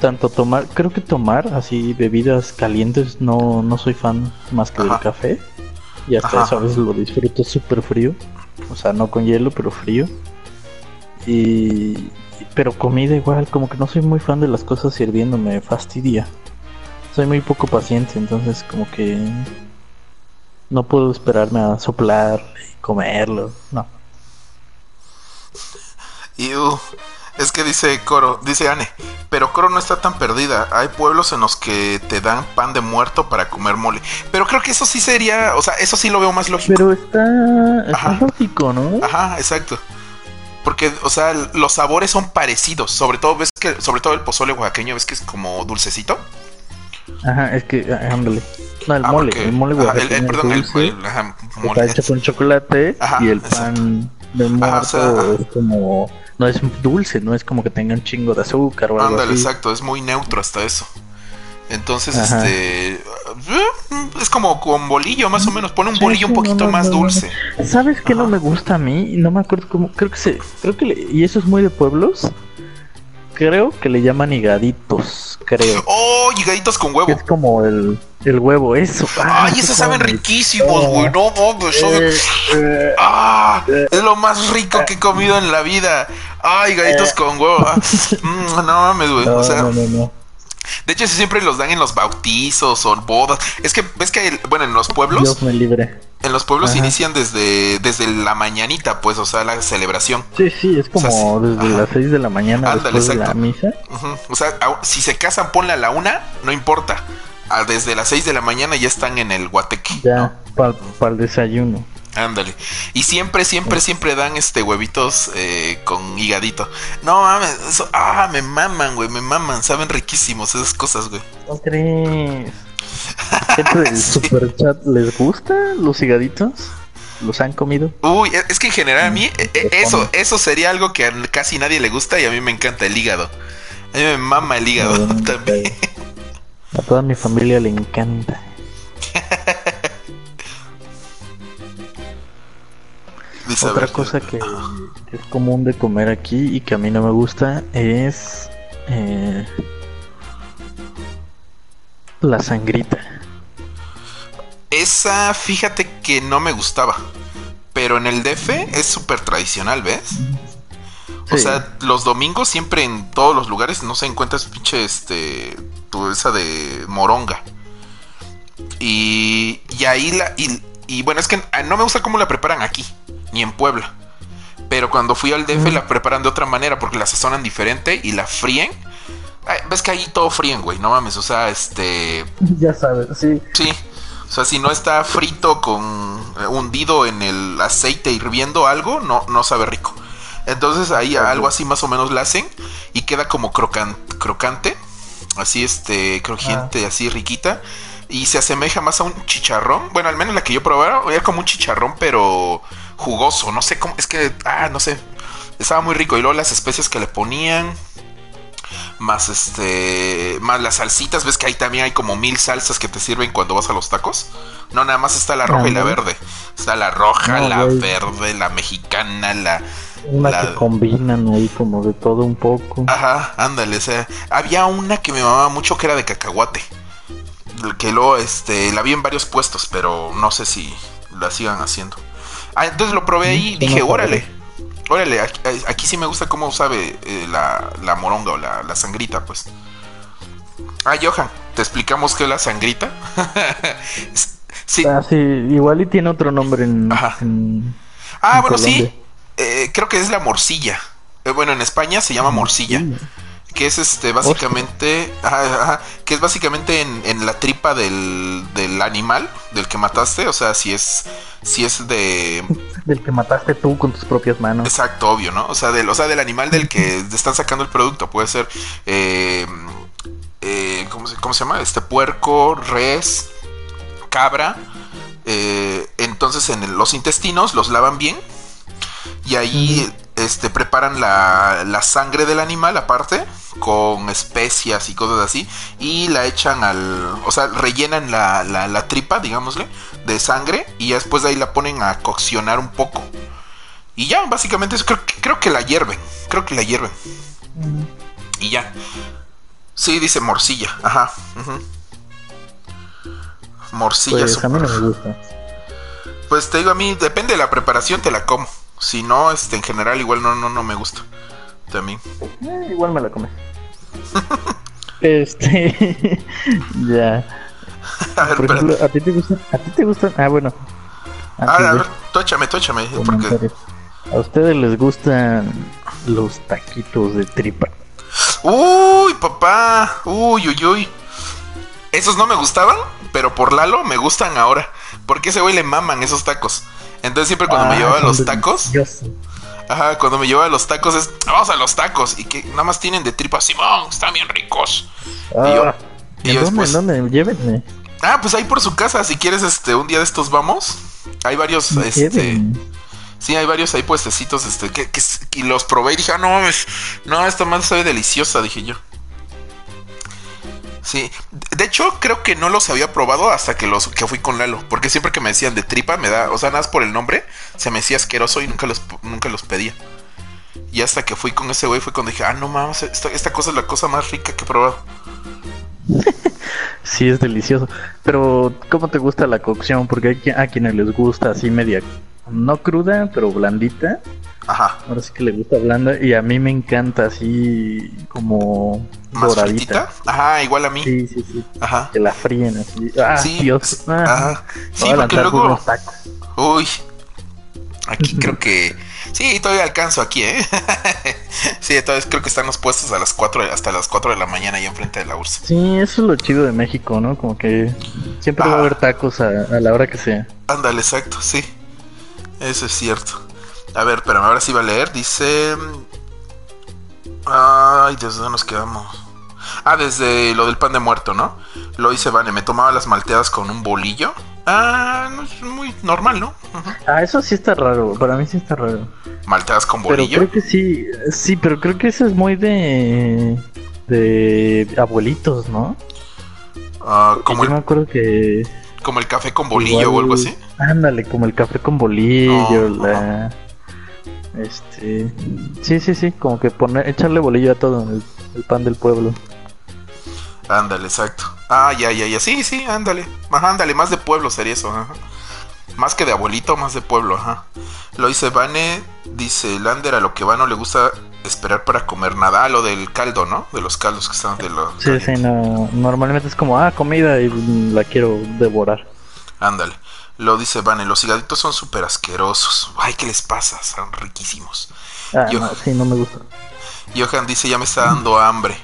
tanto tomar, creo que tomar así bebidas calientes no, no soy fan más que Ajá. del café. Y hasta eso a veces lo disfruto súper frío. O sea, no con hielo, pero frío. Y... Pero comida igual, como que no soy muy fan de las cosas hirviendo, me fastidia. Soy muy poco paciente, entonces como que no puedo esperarme a soplar y comerlo. No. Uh, es que dice Coro, dice Anne, pero Coro no está tan perdida. Hay pueblos en los que te dan pan de muerto para comer mole. Pero creo que eso sí sería, o sea, eso sí lo veo más lógico. Pero está, está lógico, ¿no? Ajá, exacto. Porque, o sea, los sabores son parecidos. Sobre todo, ves que, sobre todo el pozole oaxaqueño, ves que es como dulcecito. Ajá, es que, ah, ándale. No, el ah, mole, el mole oaxaqueño. el, perdón, el, mole. Está hecho con chocolate y el pan de muerto es como no es dulce, no es como que tenga un chingo de azúcar o algo Ándale, exacto, es muy neutro hasta eso. Entonces, este. Eh, es como con bolillo, más o menos. Pone un bolillo un poquito más dulce. ¿Sabes qué no me gusta a mí? No me acuerdo cómo. Creo que se. Creo que. y eso es muy de pueblos. Creo que le llaman higaditos, creo. Oh, higaditos con huevo. Es como el, el huevo, eso. Ay, esos saben riquísimos, güey. No mames, eh, eh, ah, es lo más rico que he comido en la vida. Ay, higaditos con huevo. Ah, *laughs* mm, no mames, güey. o sea, no, no, no. De hecho, siempre los dan en los bautizos o bodas. Es que, ves que, bueno, en los pueblos. Dios me libre. En los pueblos inician desde, desde la mañanita, pues, o sea, la celebración. Sí, sí, es como desde las 6 de la mañana después de la misa. O sea, si se casan, ponle a la una, no importa. desde las 6 de la mañana ya están en el guateque. Ya, para el desayuno. Ándale. Y siempre, siempre, siempre dan este huevitos eh, con higadito. No mames, eso, ah, me maman, güey, me maman, saben riquísimos esas cosas, güey. ¿No crees? *laughs* ¿Gente del superchat les gusta los higaditos? ¿Los han comido? Uy, es que en general a mí, e, e, eso, eso sería algo que a casi nadie le gusta y a mí me encanta el hígado. A mí me mama el hígado *laughs* también. A toda mi familia le encanta. *laughs* Otra cosa que, es común de comer aquí y que a mí no me gusta es eh, la sangrita. Esa, fíjate que no me gustaba. Pero en el DF es súper tradicional, ¿ves? O sea, los domingos siempre en todos los lugares no se encuentra pinche este. Tu esa de moronga. Y, y ahí la. Y, y bueno, es que no me gusta cómo la preparan aquí ni en Puebla. Pero cuando fui al DF la preparan de otra manera porque la sazonan diferente y la fríen. Ves que ahí todo fríen, güey, no mames, o sea, este... *laughs* Ya sabes, sí. Sí, o sea, si no está frito con eh, hundido en el aceite hirviendo algo, no, no sabe rico. Entonces ahí algo así más o menos la hacen y queda como crocante, así este, crujiente, ah. así riquita. Y se asemeja más a un chicharrón. Bueno, al menos la que yo probara era como un chicharrón, pero jugoso, no sé cómo, es que, ah, no sé, estaba muy rico y luego las especies que le ponían, más este, más las salsitas, ves que ahí también hay como mil salsas que te sirven cuando vas a los tacos. No, nada más está la roja y la verde. Está la roja, la verde, la mexicana, la... Una que combinan ahí como de todo un poco. Ajá, ándale, o sea, había una que me mamaba mucho que era de cacahuate. Que luego, este, la vi en varios puestos, pero no sé si la sigan haciendo. Ah, entonces lo probé ahí y dije, órale, órale, aquí, sí me gusta cómo sabe eh, la, moronga o la, sangrita, pues. Ah, Johan, ¿te explicamos qué es la sangrita? *laughs* sí. Ah, sí, igual y tiene otro nombre en... ah, bueno, sí, eh, creo que es la morcilla. Eh, bueno, en España se llama morcilla que es este básicamente que es básicamente en, la tripa del, del, animal del que mataste o sea si es si es de del que mataste tú con tus propias manos. Exacto obvio no o sea del o sea del animal del que están sacando el producto. Puede ser eh, eh, ¿cómo, se, ¿cómo, se, llama este puerco res cabra eh, entonces en los intestinos los lavan bien y ahí este, preparan la, la, sangre del animal aparte con especias y cosas así y la echan al, o sea, rellenan la, la, tripa, digámosle, de sangre y después de ahí la ponen a coccionar un poco. Y ya, básicamente eso creo, creo que la hierven, creo que la hierven. Y ya. Sí, dice morcilla, ajá. Morcilla. Pues a mí no me gusta. Pues te digo, a mí depende de la preparación, te la como. Si no, este, en general igual no, no, no me gusta. También. Eh, igual me la comes. *laughs* este. *laughs* ya. A ver, Por ejemplo, ¿a ti te gustan? ¿A ti te gustan? Ah, bueno. Ah, a ver, tóchame, tóchame. ¿A ustedes les gustan los taquitos de tripa. Uy, papá. Uy, uy, uy. Esos no me gustaban, pero por Lalo me gustan ahora. Porque ese güey le maman esos tacos. Entonces siempre cuando me Ah, llevaba son los tacos, ajá, cuando me llevaba los tacos es, vamos a los tacos. Y que nada más tienen de tripa, Simón, están bien ricos. Ah, Y yo- y ¿En yo dónde? después- ¿En dónde? Llévenme. Ah, pues ahí por su casa, si quieres, este, un día de estos vamos. Hay varios, este, sí, hay varios ahí puestecitos, este, que, que, los probé y dije, ah, no mames, no, esta madre sabe deliciosa, dije yo. Sí, de hecho creo que no los había probado hasta que los que fui con Lalo, porque siempre que me decían de tripa me da, o sea, nada más por el nombre, se me hacía asqueroso y nunca los nunca los pedía. Y hasta que fui con ese güey fue cuando dije, ah, no mames, esta, cosa es la cosa más rica que he probado. *laughs* Sí, es delicioso. Pero, ¿cómo te gusta la cocción? Porque hay a quienes les gusta así media, no cruda, pero blandita. Ajá, Ahora sí que le gusta blanda. Y a mí me encanta así como más doradita. fritita. Ajá, igual a mí. Sí, sí, sí. Ajá. Que la fríen así. Ah, Sí, Dios. Ah, Ajá. Sí, porque luego. Uy. Aquí *laughs* creo que. Sí, todavía alcanzo aquí, ¿eh? *laughs* sí, todavía creo que están los puestos a las 4 de- hasta las 4 de la mañana ahí enfrente de la URSS. Sí, eso es lo chido de México, ¿no? Como que siempre va a haber tacos a, a la hora que sea. Ándale, exacto, sí. Eso es cierto. A ver, pero ahora sí va a leer. Dice. Ay, ¿desde dónde nos quedamos? Ah, desde lo del pan de muerto, ¿no? Lo hice Vane, me tomaba las malteadas con un bolillo. Ah, no es muy normal, ¿no? Ah, eso sí está raro. Para mí sí está raro. Malteadas con Pero bolillo. creo que sí, sí, pero creo que eso es muy de de abuelitos, ¿no? Ah, como, Yo me el, acuerdo que como el café con bolillo igual- o algo así. Ándale, como el café con bolillo, No, la este, sí, sí, sí, como que poner echarle bolillo a todo, el, el pan del pueblo. Ándale, exacto. Ah, ya, ya, ya. Sí, sí, ándale. Ajá, ándale, más de pueblo sería eso. Ajá. Más que de abuelito, más de pueblo, ajá. Lo dice Vane, dice Lander, a lo que va no le gusta esperar para comer nada. Ah, lo del caldo, ¿no? De los caldos que están de los. Sí, sí, no, normalmente es como, ah, comida y la quiero devorar. Ándale. Lo dice Vane, los higaditos son súper asquerosos. Ay, ¿qué les pasa? Son riquísimos. Ah, Yo- no, sí, no me gusta. Johan dice, ya me está dando hambre.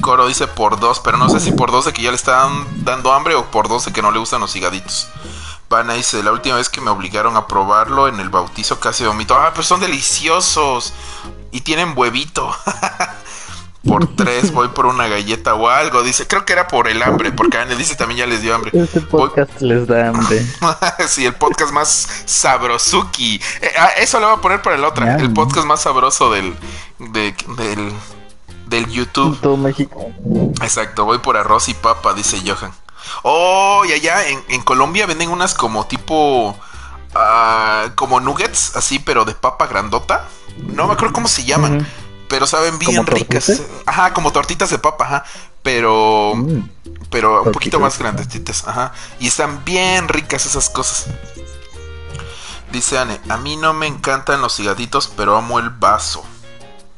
Coro dice por dos, pero no sé si por dos de que ya le están dando hambre o por dos de que no le gustan los higaditos. Vana dice, la última vez que me obligaron a probarlo en el bautizo casi vomito. Ah, pero son deliciosos. Y tienen huevito. *laughs* por tres voy por una galleta o algo. Dice, creo que era por el hambre, porque Anne dice también ya les dio hambre. Este podcast les da hambre. *laughs* sí, el podcast más sabrosuki. Eh, ah, eso lo voy a poner para el otro. Ya. El podcast más sabroso del, de- del, del YouTube. Todo México. Exacto, voy por arroz y papa, dice Johan. Oh, y allá en, en Colombia venden unas como tipo... ah, como nuggets, así, pero de papa grandota. No me acuerdo cómo se llaman. Pero saben bien ¿Como ricas. Ajá, como tortitas de papa, ajá. Pero... Mm. Pero un poquito más grandecitas, ajá. Y están bien ricas esas cosas. Dice Anne, a mí no me encantan los higaditos, pero amo el vaso.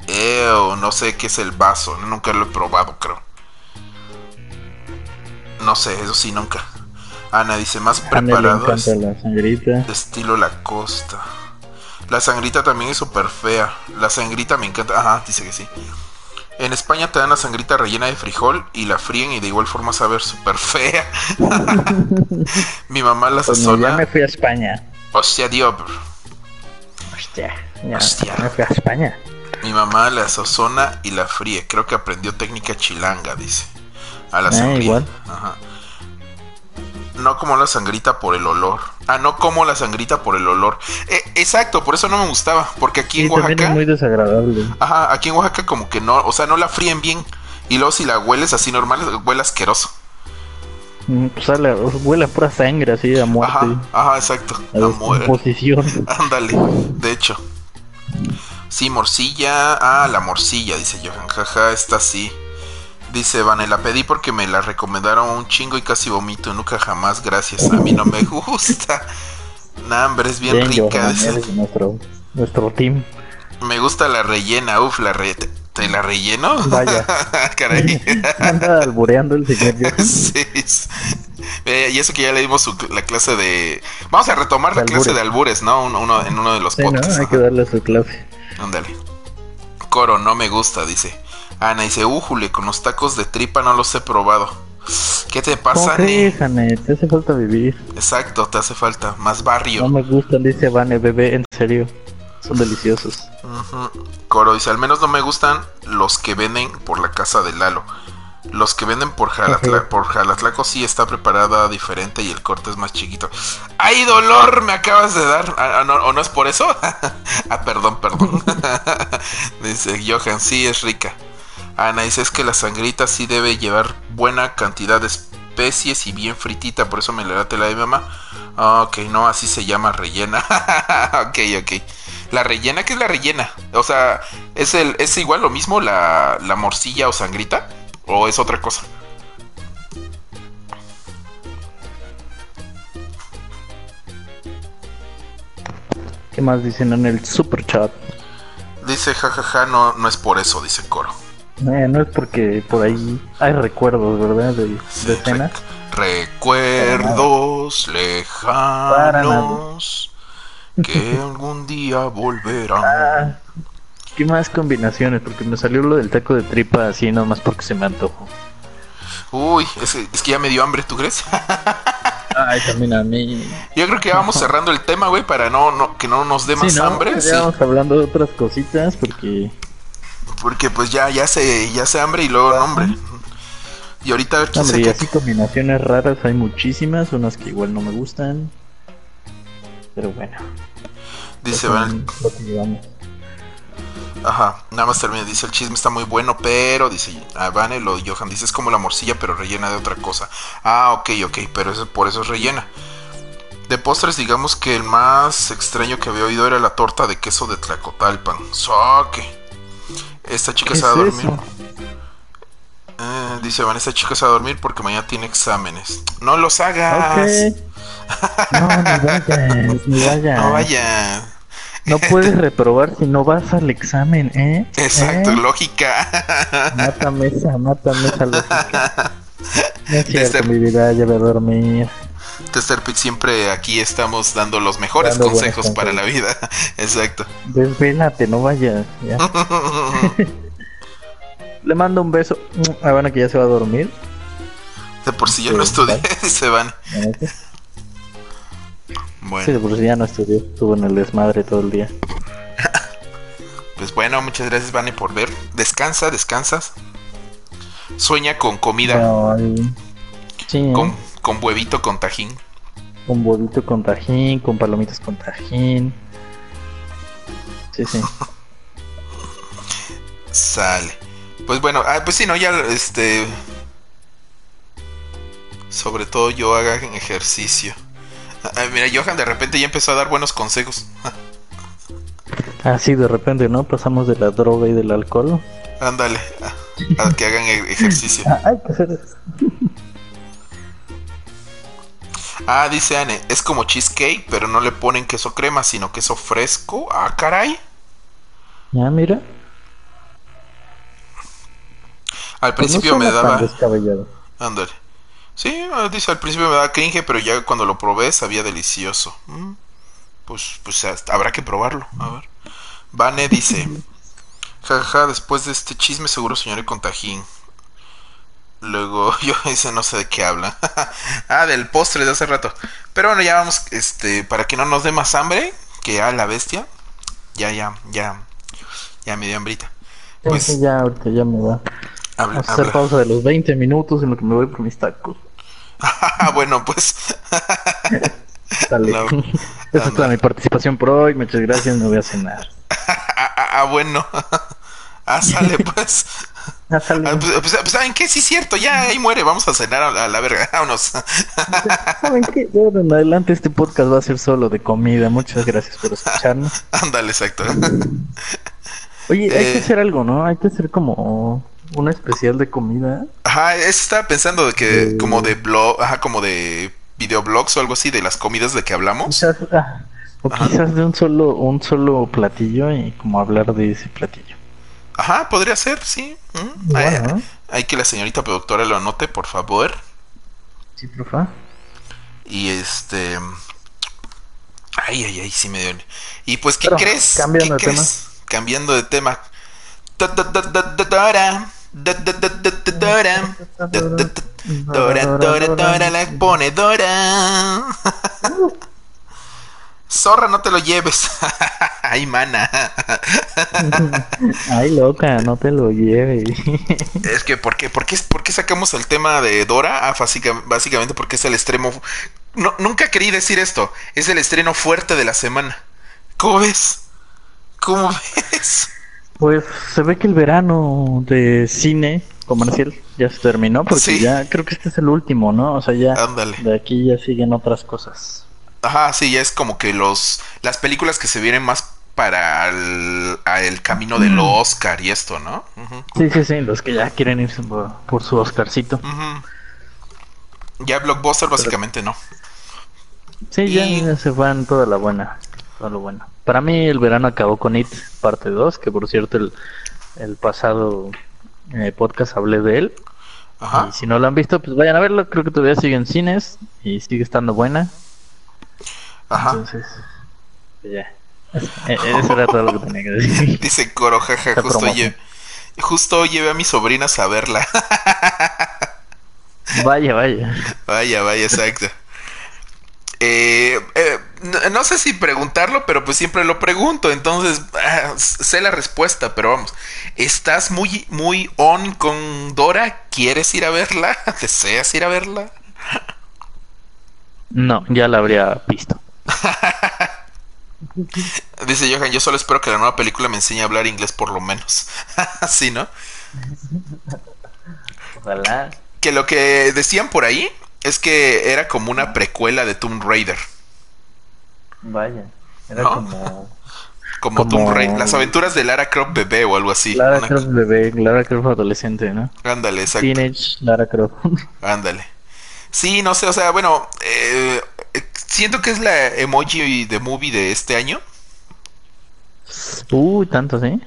Ew, no sé qué es el vaso, nunca lo he probado, creo. No sé, eso sí, nunca. Ana dice, más A Anne le la sangrita. de estilo la costa. La sangrita también es súper fea. La sangrita me encanta. Ajá, dice que sí. En España te dan la sangrita rellena de frijol y la fríen y de igual forma saber súper fea. *laughs* Mi mamá la Pues sazona. ya me fui a España. Hostia, Dios. Hostia, ya Hostia. me fui a España. Mi mamá la sazona y la fríe. Creo que aprendió técnica chilanga, dice. A la Ah, sangrita. igual. Ajá. No como la sangrita por el olor. Ah, no como la sangrita por el olor. Eh, exacto, por eso no me gustaba. Porque aquí Sí, en Oaxaca. es muy desagradable. Ajá, aquí en Oaxaca como que no, o sea, no la fríen bien. Y luego si la hueles así normal, huele asqueroso. Mm, Pues sale, huele a pura sangre así a muerte. Ajá, ajá, exacto. a descomposición. *laughs* Ándale, de hecho. Sí, morcilla. Ah, la morcilla, dice Johan. Jaja, esta sí. Dice Vane, la pedí porque me la recomendaron un chingo y casi vomito. Nunca jamás, gracias. A mí no me gusta. *laughs* Nah, hombre, es bien, Bien, rica. Nuestro, nuestro team. Me gusta la rellena. Uf, la re... ¿Te, la relleno? Vaya. *laughs* Caray. *laughs* Anda albureando el señor. Sí, Eh, y eso que ya le dimos su- la clase de... Vamos a retomar la clase de albures, ¿no? Uno, uno- en uno de los Sí, ¿no? podcasts. Hay que darle su clase. Ándale. Coro, no me gusta, dice. Ana dice, újule, con los tacos de tripa no los he probado. ¿Qué te pasa, Te hace falta vivir. Exacto, te hace falta. Más barrio. No me gustan, dice Vane, bebé, en serio. Son deliciosos. Coro dice, al menos no me gustan los que venden por la casa de Lalo. Los que venden por, Jalatla por Jalatlaco sí está preparada diferente y el corte es más chiquito. ¡Ay, dolor! Me acabas de dar. Ah, ah, ¿O no es por eso? *laughs* ah, perdón, perdón. *laughs* dice Johan, sí es rica. Ana dice es que la sangrita sí debe llevar buena cantidad de especies y bien fritita, por eso me la late la de mi mamá. Ah, ok, no, así se llama rellena. *laughs* ok, ok. La rellena, ¿qué es la rellena? O sea, ¿es, el, es igual lo mismo la, la morcilla o sangrita? ¿O es otra cosa? ¿Qué más dicen en el super chat? Dice jajaja, no, no es por eso, dice Coro. Eh, no es porque por ahí hay recuerdos, ¿verdad? De, de recuerdos lejanos que algún día volverán. *laughs* Ah, ¿Qué más combinaciones? Porque me salió lo del taco de tripa así nomás porque se me antojó. Uy, es, que ya me dio hambre, ¿tú crees? *laughs* Ay, también a mí. Yo creo que vamos cerrando el tema, güey, para no, que no nos dé más hambre. Sí. Vamos hablando de otras cositas porque porque pues ya ya se ya se hambre y luego no, hombre. Y ahorita hombre, y así combinaciones raras hay muchísimas, unas que igual no me gustan. Pero bueno. Dice, van. Ajá, nada más termina. Dice: el chisme está muy bueno, pero dice ah, Vane, lo Johan dice: es como la morcilla, pero rellena de otra cosa. Ah, ok, ok, pero eso, por eso es rellena. De postres, digamos que el más extraño que había oído era la torta de queso de Tlacotalpan. Soque. Esta chica se va a dormir. Eh, dice Van, esta chica se va a dormir porque mañana tiene exámenes. No los hagas. No, no vayas, ni vayas. *laughs* No vayas. No puedes reprobar si no vas al examen, ¿eh? Exacto, ¿Eh? lógica. *laughs* Mátame esa, mátame esa lógica. No es cierto, mi vida, ya voy a dormir. Tester Pick siempre aquí estamos dando los mejores consejos para la vida. *laughs* Exacto. Desvélate, no vayas. *laughs* Le mando un beso. A Van que ya se va a dormir. De por si ya no estudié, *laughs* se van. Bueno. Sí, de por si ya no estudió. Estuvo en el desmadre todo el día. pues bueno, muchas gracias, Vane, por ver. Descansa, descansas. Sueña con comida. Sí, con, con huevito con tajín. Con huevito con tajín, con palomitas con tajín. Sí, sí. *laughs* Sale. Pues bueno, ah, pues sí, no, ya este. Sobre todo yo haga ejercicio. Ah, mira, Johan de repente ya empezó a dar buenos consejos. *laughs* ah, sí, de repente, ¿no? Pasamos de la droga y del alcohol. Ándale, a, que hagan e-, ejercicio. *laughs* Ah, hay que hacer eso. Ah, dice Anne, es como cheesecake, pero no le ponen queso crema, sino queso fresco. Ah, caray. Ya, mira. Al pues principio me daba. Ándale. Sí, ah, dice al principio me daba cringe, pero ya cuando lo probé sabía delicioso. Mm, pues, pues habrá que probarlo. A ver. Vane dice: *laughs* Jaja, después de este chisme seguro soñaré con tajín. Luego *laughs* yo dice no sé de qué habla. *laughs* ah, del postre de hace rato. Pero bueno, ya vamos, este, para que no nos dé más hambre, que a la bestia. Ya, ya, ya, ya me dio hambrita. Pues ya, ahorita ya me va. Habla, a hacer pausa de los 20 minutos en lo que me voy por mis tacos. *laughs* bueno, pues. Dale. Esa es toda mi participación por hoy. Muchas gracias, me voy a cenar. ah, bueno. ah, sale pues. Ah, pues, pues, pues, ¿saben qué? Sí, cierto, ya ahí muere, vamos a cenar a, la verga, *laughs* vámonos. ¿Saben qué? De en adelante este podcast va a ser solo de comida, muchas gracias por escucharnos. *laughs* Ándale, exacto. *laughs* Oye, hay que eh, hacer algo, ¿no? Hay que hacer como una especial de comida. Ajá, estaba pensando de que como de blog, ajá, como de videoblogs o algo así, de las comidas de que hablamos. Quizás, ah, o quizás de un solo, un solo platillo y como hablar de ese platillo. Ajá, podría ser, sí. Mm, hay, que la señorita productora lo anote, por favor. Sí, profa. Y este. Ay, ay, ay, sí me dio. Y pues, ¿qué crees? Cambiando de tema. Cambiando de tema. Dora. Dora, Dora, Dora, la ponedora. Zorra, no te lo lleves. *laughs* Ay, mana. *laughs* Ay, loca, no te lo lleves. *laughs* es que, ¿por qué, por, qué, ¿por qué sacamos el tema de Dora? Ah, básicamente porque es el extremo. No, nunca querí decir esto. Es el estreno fuerte de la semana. ¿Cómo ves? ¿Cómo ves? Pues se ve que el verano de cine comercial ya se terminó porque ya creo que este es el último, ¿no? O sea, ya de aquí ya siguen otras cosas. Ajá, sí, ya es como que los las películas que se vienen más para el, camino del Oscar y esto, ¿no? Sí, sí, sí, los que ya quieren irse por, su Oscarcito. Ya Blockbuster básicamente no. Sí, ya, se van toda la buena, todo lo bueno. Para mí el verano acabó con It parte 2, que por cierto el, el pasado eh, podcast hablé de él. Ajá. Y si no lo han visto, pues vayan a verlo. Creo que todavía sigue en cines y sigue estando buena. Ajá. Entonces, pues ya. *laughs* E-, eso era todo lo que tenía que decir. *laughs* Dice Coro, jaja, justo, justo llevé a mis sobrinas a verla. *laughs* vaya, vaya. Vaya, vaya, exacto. Eh, eh, no, sé si preguntarlo, pero pues siempre lo pregunto. Entonces, ah, sé la respuesta, pero vamos. ¿Estás muy, muy on con Dora? ¿Quieres ir a verla? ¿Deseas ir a verla? No, ya la habría visto. *laughs* Dice Johan, yo solo espero que la nueva película me enseñe a hablar inglés por lo menos. *laughs* sí, ¿no? Ojalá. Que lo que decían por ahí es que era como una precuela de Tomb Raider. Vaya, era como... *laughs* como... Tomb Raider, las aventuras de Lara Croft bebé o algo así. Lara Croft bebé, Lara Croft adolescente, ¿no? Ándale, exacto. Teenage Lara Croft. Ándale. Sí, no sé, o sea, bueno, eh, siento que es la emoji de movie de este año. Uy, tanto, ¿sí?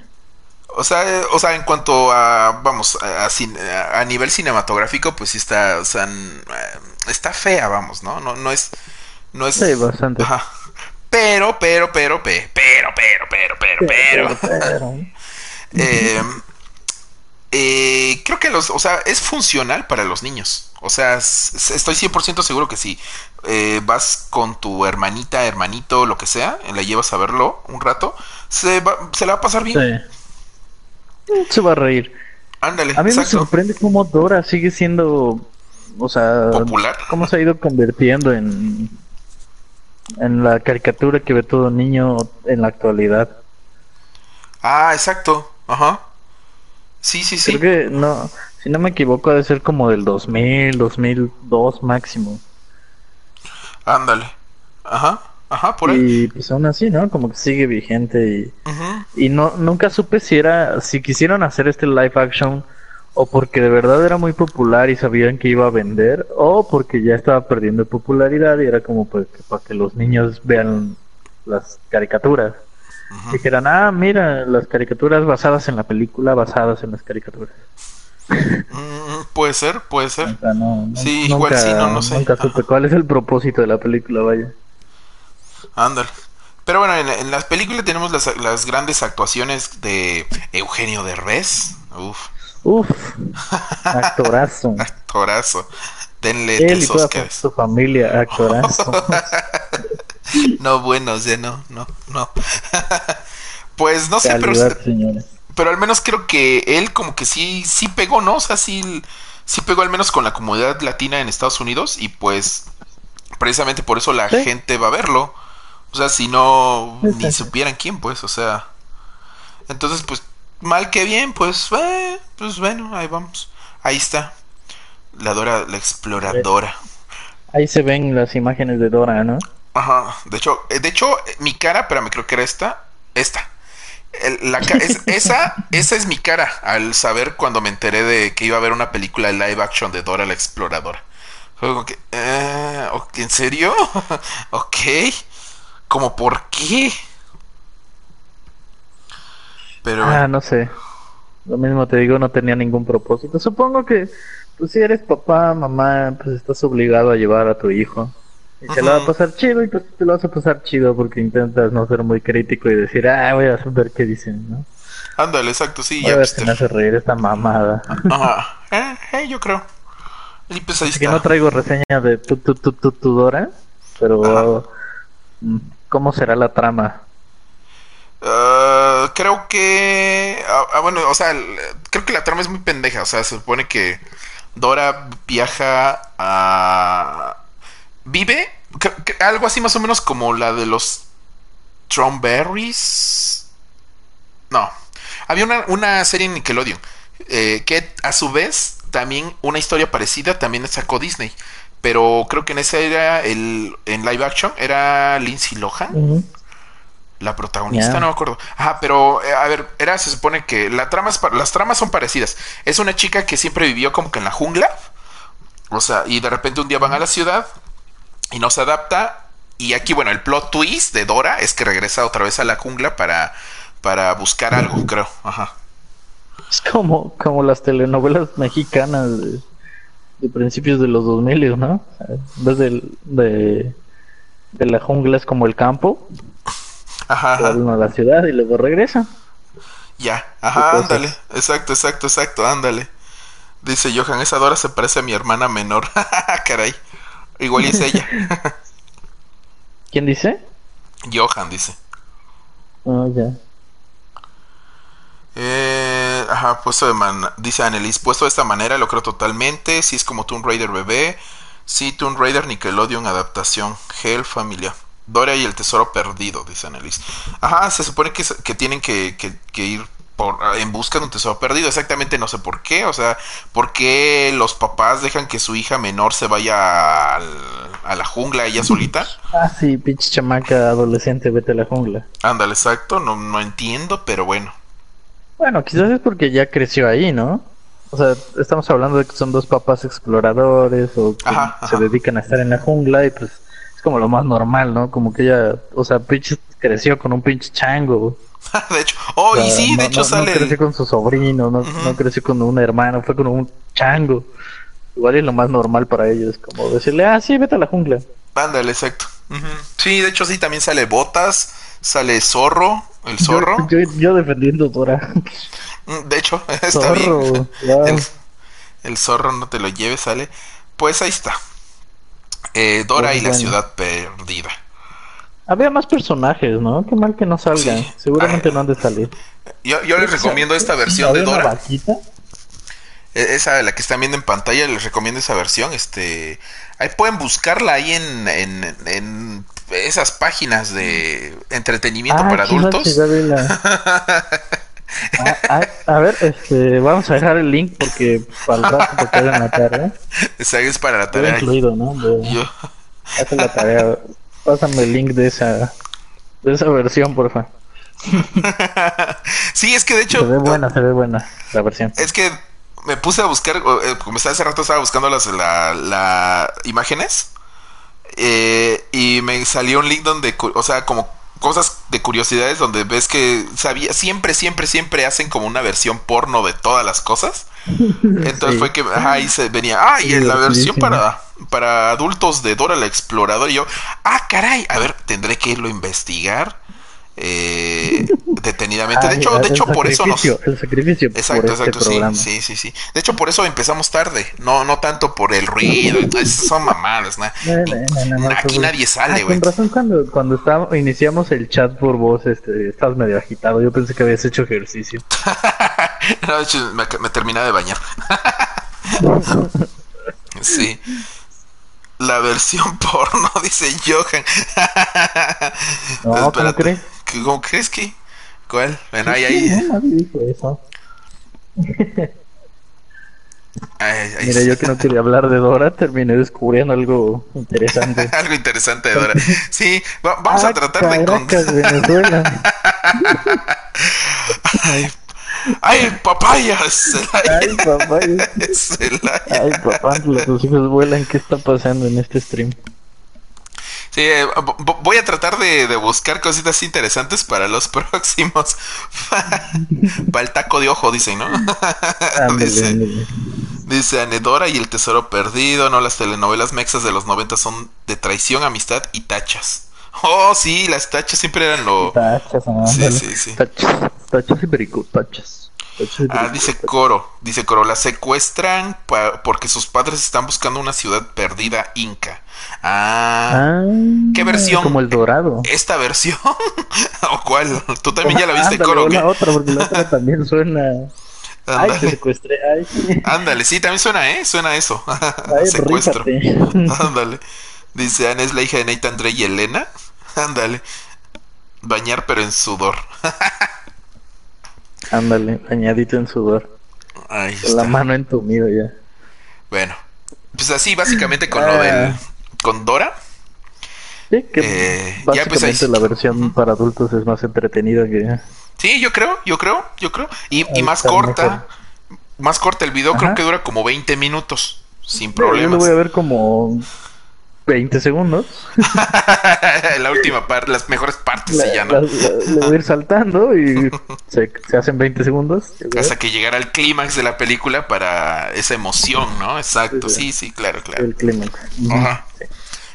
O sea, o sea, en cuanto a, vamos, a, nivel cinematográfico, pues sí está, o sea, eh, está fea, vamos, ¿no? No, no es, no es. Sí, bastante. Ajá. Pero, pero, pero, pero, pero, pero, pero, pero, pero. eh, *laughs* eh, creo que los, o sea, es funcional para los niños. O sea, estoy 100% seguro que si eh, vas con tu hermanita, hermanito, lo que sea, la llevas a verlo un rato, se, va, se la va a pasar bien. Se va a reír. Ándale. A mí me sorprende cómo Dora sigue siendo, o sea, popular. Cómo se ha ido convirtiendo en en la caricatura que ve todo niño en la actualidad. Ah, exacto. Ajá. Sí, sí, sí. Creo que no, si no me equivoco, debe ser como del 2000, 2002 máximo. Ándale. Ajá. Ajá, por ahí. Y pues aún así, ¿no? Como que sigue vigente y, y no nunca supe si era si quisieron hacer este live action o porque de verdad era muy popular y sabían que iba a vender o porque ya estaba perdiendo popularidad y era como pues, para que los niños vean las caricaturas. Dijeran, ah, mira, las caricaturas basadas en la película, basadas en las caricaturas. Mm, puede ser, puede ser. sí, igual sí, no, no sé. Nunca supe cuál es el propósito de la película, vaya. Ándale. Pero bueno, en, las películas tenemos las, las, grandes actuaciones de Eugenio Derbez. Uf. Uf. *laughs* Actorazo. actorazo. Denle Él y toda su familia, actorazo. *laughs* no, bueno, o no, no, no. *laughs* pues no sé, pero, pero al menos creo que él como que sí, sí pegó, ¿no? O sea, sí, sí pegó al menos con la comunidad latina en Estados Unidos y pues precisamente por eso la gente va a verlo. O sea, si no, ni supieran quién, pues, o sea. Entonces, pues, mal que bien, pues, eh, pues bueno, ahí vamos. Ahí está. La Dora, la exploradora. Ahí se ven las imágenes de Dora, ¿no? Ajá. De hecho, eh, de hecho, mi cara, pero me creo que era esta. Esta. La, esa, esa es mi cara al saber cuando me enteré de que iba a haber una película live action de Dora la exploradora. Como que, eh, ¿en serio? *laughs* ok. ¿Cómo por qué? Pero... Ah, no sé. Lo mismo te digo, no tenía ningún propósito. Supongo que, pues si eres papá, mamá, pues estás obligado a llevar a tu hijo. Y te lo va a pasar chido y pues te lo vas a pasar chido porque intentas no ser muy crítico y decir, ah, voy a ver qué dicen, ¿no? Ándale, exacto, sí. Ya ver me hace reír esta mamada. Ajá. Eh, eh, yo creo. Y pues ahí que no traigo reseña de tu, tu, tu, tu, Dora, pero mm, ¿cómo será la trama? Uh, creo que. Ah, ah, bueno, o sea, creo que la trama es muy pendeja. O sea, se supone que Dora viaja a. Vive. algo así más o menos como la de los Tromberries. No. Había una, una serie en Nickelodeon. Eh, que a su vez también una historia parecida también sacó Disney. Pero creo que en esa era el en live action era Lindsay Lohan. La protagonista, no me acuerdo. Ajá, pero eh, a ver, era se supone que la trama las tramas son parecidas. Es una chica que siempre vivió como que en la jungla. O sea, y de repente un día van a la ciudad y no se adapta. Y aquí, bueno, el plot twist de Dora es que regresa otra vez a la jungla para, para buscar algo, creo. Ajá. Es como, como las telenovelas mexicanas de, principios de los 2000, ¿no? Vez de, de, la jungla es como el campo. Ajá. a la ciudad y luego regresan. Ya, ajá, ándale. Exacto, exacto, exacto, ándale. Dice Johan, esa Dora se parece a mi hermana menor. *laughs* Caray. Igual es ella. *laughs* ¿Quién dice? Johan dice. Ah, ya. Eh, ajá, puesto de man dice Annelies, puesto de esta manera lo creo totalmente. Si es como Tomb Raider bebé. Sí, Tomb Raider Nickelodeon adaptación. Hell Familia. Dora y el tesoro perdido, dice Annelies. Ajá, se supone que, que tienen que, que, ir por, en busca de un tesoro perdido. Exactamente no sé por qué. O sea, ¿por qué los papás dejan que su hija menor se vaya a la jungla ella solita? *laughs* Ah, sí, pinche chamaca adolescente, vete a la jungla. Ándale, exacto. No, no entiendo, pero bueno. Bueno, quizás es porque ya creció ahí, ¿no? O sea, estamos hablando de que son dos papás exploradores o que se dedican a estar en la jungla y pues es como lo más normal, ¿no? Como que ella, o sea, pinche creció con un pinche chango. *laughs* de hecho, oh, y sí, de hecho sale. No creció con su sobrino, no, no creció con un hermano, fue con un chango. Igual es lo más normal para ellos, como decirle, ah, sí, vete a la jungla. Ándale, exacto. Sí, de hecho, sí, también sale Botas, sale Zorro, el zorro. Yo, defendiendo Dora. Mm, de hecho, *laughs* está bien. *laughs* El, el, zorro no te lo lleves, sale. Pues ahí está. Eh, Dora pues y la ciudad perdida. Había más personajes, ¿no? Qué mal que no salgan. Seguramente no han de salir. Yo, yo les recomiendo esta versión de Dora. E, esa, la que están viendo en pantalla, les recomiendo esa versión. Este, ahí pueden buscarla ahí en, en, en esas páginas de entretenimiento ah, para adultos. *laughs* Ah, a, ver, este, vamos a dejar el link porque para el rato te la tarea. *laughs* Esa es para la tarea. incluido, ¿no? Yo. la tarea. Pásame el link de esa, de esa versión, por favor. *laughs* sí, es que de hecho. Se ve buena, se ve buena la versión. Es que me puse a buscar, eh, como estaba hace rato, estaba buscando las la, imágenes. Eh, y me salió un link donde, o sea, como cosas de curiosidades donde ves que sabía, siempre, siempre, siempre hacen como una versión porno de todas las cosas. *laughs* Entonces fue que ahí se venía, ah, y en la versión para, para adultos de Dora la Exploradora, y yo, ah, caray, a ver, tendré que irlo a investigar eh, detenidamente. de hecho, de hecho por eso nos. El sacrificio. Exacto, este exacto, sí, sí, sí, De hecho, por eso empezamos tarde. No, no tanto por el ruido. son mamadas, ¿no? Aquí nadie sale, güey. con razón, cuando, cuando iniciamos el chat por voz, este, estabas medio agitado. Yo pensé que habías hecho ejercicio. *laughs* no, de hecho, me, me terminé de bañar. *laughs* sí. La versión *laughs* porno, dice Johan. *laughs* no, ¿cómo crees? ¿Cómo crees que? ¿Cuál? Bueno, ahí, ahí. Mira, yo que no quería hablar de Dora, terminé descubriendo algo interesante. *laughs* algo interesante de Dora. Sí, vamos a tratar de... Venezuela. Ay, ¡Ay, papayas! ¡Ay, *laughs* papayas! ¡Ay, papá! Los hijos vuelan. ¿Qué está pasando en este stream? Sí, eh, voy a tratar de, buscar cositas interesantes para los *laughs* próximos. *laughs* para el taco de ojo, dicen, ¿no? dice, dice Anedora y el tesoro perdido, ¿no? Las telenovelas mexas de los 90 son de traición, amistad y tachas. Oh, sí, las tachas siempre eran lo. Tachas, Sí, sí, sí. Tachas, tachas y perico, tachas. Ah, dice. Coro, dice Coro, la secuestran porque sus padres están buscando una ciudad perdida inca. Ah, Ah, ¿Qué versión? Como el dorado. esta versión *laughs* o cuál? Tú también ya la viste, Ándale, Coro. la otra, porque la otra también suena. Ay, te Ándale, secuestré. Ay, ándale, sí, también suena, ¿eh? Suena eso. *laughs* ay Secuestro. *laughs* Ándale. Dice Ana es la hija de Nathan Drake y Elena. Ándale. Bañar pero en sudor. Ándale, añadito en sudor. Ahí Con la está. mano entumida ya. Bueno. Pues así básicamente con lo Ah. del... Con Dora. Sí, que Eh, ya, básicamente pues, ahí- la versión para adultos es más entretenida que. Sí, yo creo, yo creo, yo creo. Y, y más está corta. mejor. Más corta el video, creo Ajá. que dura como 20 minutos. Sin Yo lo problemas. voy a ver como 20 segundos. *laughs* la última parte, las mejores partes La- llama. la- la- le voy a ir saltando y *laughs* se, se hacen 20 segundos. Hasta que llegara al clímax de la película para esa emoción, ¿no? Exacto, Sí, sí, sí, claro, claro. El clímax. Ajá. Sí.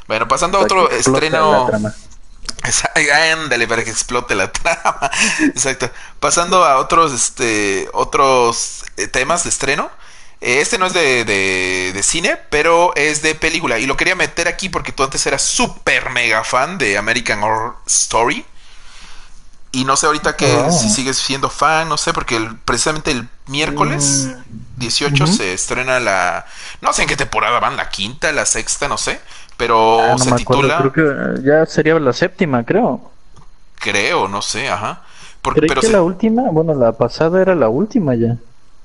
Bueno, pasando a otro estreno. Ándale, para que explote la *laughs* trama. Exacto. Pasando a otros, este, otros eh, temas de estreno. Eh, Este no es de, de- de cine, pero es de película. Y lo quería meter aquí porque tú antes eras súper mega fan de American Horror Story. Y no sé ahorita que Oh. si sigues siendo fan, no sé, porque el- precisamente el miércoles 18 Ujú. se estrena la... No sé en qué temporada van, la quinta, la sexta, no sé. Pero Ah, no se titula... creo que ya sería la séptima, creo. Creo, no sé, ajá. Porque, pero que se- la última, bueno, la pasada era la última ya.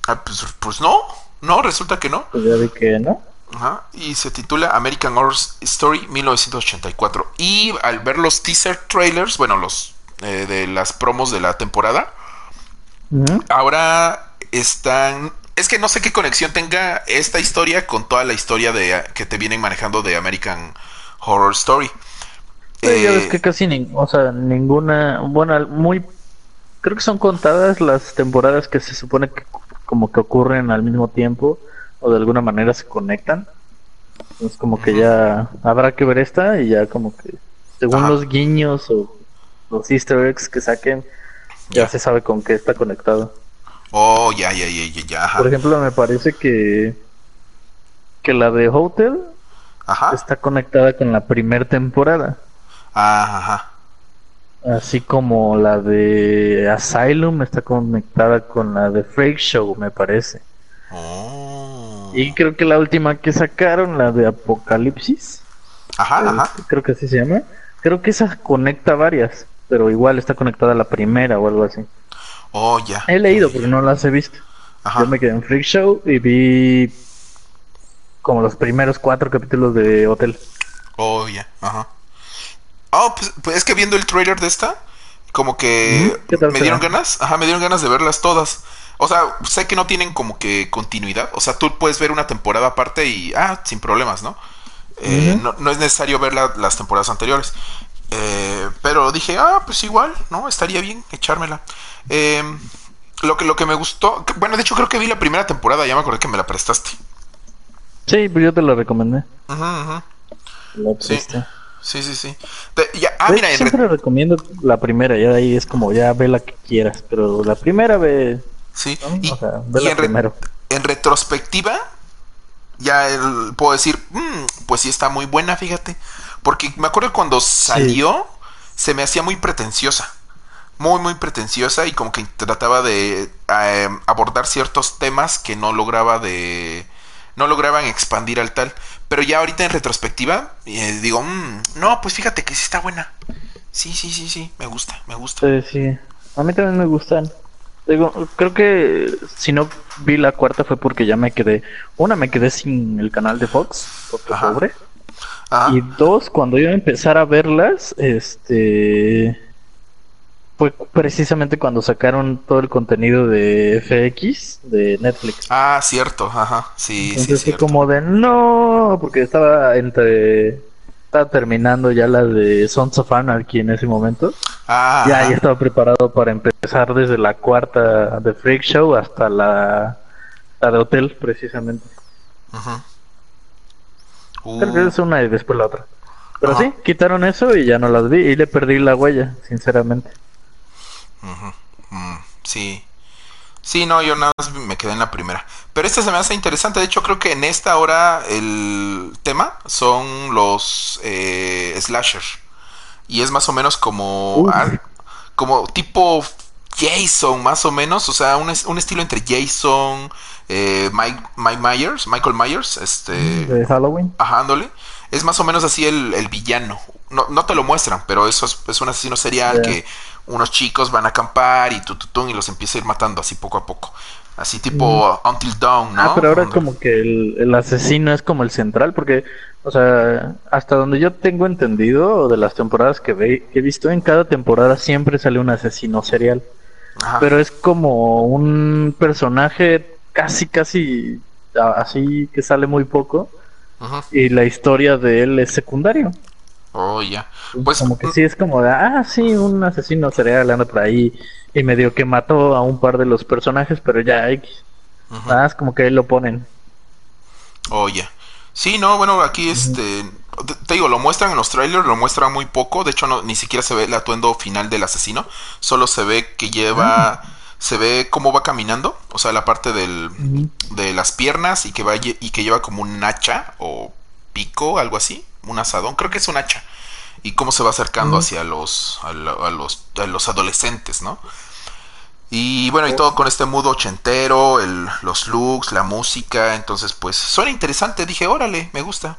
ah, pues, pues no, no, resulta que no. Pues ya vi que no. Ajá. Y se titula American Horror Story 1984. Y al ver los teaser trailers, bueno, los eh, de las promos de la temporada, ahora están... Es que no sé qué conexión tenga esta historia con toda la historia de que te vienen manejando de American Horror Story. Sí, ya Eh, ves que casi nin- o sea, ninguna, bueno, muy, creo que son contadas las temporadas que se supone que como que ocurren al mismo tiempo o de alguna manera se conectan. Entonces como que ya habrá que ver esta y ya como que según Ajá. los guiños o los easter eggs que saquen, ya Ya. se sabe con qué está conectado. Oh, ya, ya, ya, ya, ya. Ajá. Por ejemplo, me parece que que la de Hotel Ajá. está conectada con la primera temporada. Ah, Ajá. Así como la de Asylum está conectada con la de Freak Show, me parece. Oh. Y creo que la última que sacaron, la de Apocalipsis, Ajá, eh, ajá. creo que así se llama. Creo que esa conecta varias, pero igual está conectada a la primera o algo así. Oh, ya. He leído, pero no las he visto. Ajá. Yo me quedé en Freak Show y vi como los primeros cuatro capítulos de Hotel. Oh, ya. Ajá. Oh, pues, pues es que viendo el trailer de esta, como que Ujú, ¿qué tal me dieron ganas. Ajá, me dieron ganas de verlas todas. O sea, sé que no tienen como que continuidad. O sea, tú puedes ver una temporada aparte y, ah, sin problemas, ¿no? Eh, no, no es necesario ver la- las temporadas anteriores. Eh, pero dije, ah, pues igual, ¿no? Estaría bien echármela. Eh, lo, que, lo que me gustó, que- bueno, de hecho creo que vi la primera temporada, ya me acordé que me la prestaste. Sí, pues yo te lo recomendé. Ujú. La Sí. presta. Sí, sí, sí. Te- ya- ah, mira, en siempre recomiendo la primera, ya de ahí es como ya ve la que quieras, pero la primera ve, sí. ¿no? Y, o sea, ve y la en, re- primero. en retrospectiva, ya el- puedo decir, "Mm, pues sí está muy buena, fíjate. Porque me acuerdo cuando salió, se me hacía muy pretenciosa. Muy, muy pretenciosa y como que trataba de eh, abordar ciertos temas que no lograba de... No lograban expandir al tal. Pero ya ahorita en retrospectiva, eh, digo, "Mm, no, pues fíjate que sí está buena. Sí, sí, sí, sí, me gusta, me gusta. Sí, sí. A mí también me gustan. Digo, creo que si no vi la cuarta fue porque ya me quedé. Una, me quedé sin el canal de Fox, porque Ajá. pobre. Ajá. Y dos, cuando yo empezar a verlas, este. Fue precisamente cuando sacaron todo el contenido de FX de Netflix. Ah, cierto, ajá, sí, sí, Entonces fue como de no, porque estaba entre. Estaba terminando ya la de Sons of Anarchy en ese momento. Ah, Ya, ajá. ya estaba preparado para empezar desde la cuarta de Freak Show hasta la, la de Hotel, precisamente. Que Uh, es una y después la otra. Pero sí, quitaron eso y ya no las vi y le perdí la huella, sinceramente. Mm, sí. Sí, no, yo nada más me quedé en la primera. Pero esta se me hace interesante. De hecho, creo que en esta hora el tema son los eh, slashers. Y es más o menos como, como tipo Jason, más o menos. O sea, un, un estilo entre Jason, eh, Mike, Myers, Michael Myers, este... De Halloween. Ajá, Es más o menos así el, el villano. No, no, te lo muestran, pero eso es, es un asesino serial que unos chicos van a acampar y tututun y los empieza a ir matando así poco a poco. Así tipo Until Dawn, ¿no? Ah, pero ahora es como que el, asesino es como el central, porque, o sea, hasta donde yo tengo entendido de las temporadas que, ve, que he visto, en cada temporada siempre sale un asesino serial. Pero es como un personaje casi, casi así que sale muy poco. Y la historia de él es secundario. Oh, ya. Pues, como que sí, es como de, ah, sí, un asesino serial anda por ahí y medio que mató a un par de los personajes, pero ya X. Nada, es como que lo ponen. Oh, ya. Sí, no, bueno, aquí este, te, digo, lo muestran en los trailers, lo muestran muy poco, de hecho no, ni siquiera se ve el atuendo final del asesino, solo se ve que lleva... Ah se ve cómo va caminando, o sea, la parte del, de las piernas y que, va, y que lleva como un hacha o pico, algo así, un asadón, creo que es un hacha, y cómo se va acercando hacia los, a, los, a los adolescentes, ¿no? Y bueno, y todo con este mood ochentero, el, los looks, la música, entonces pues suena interesante, dije, órale, me gusta.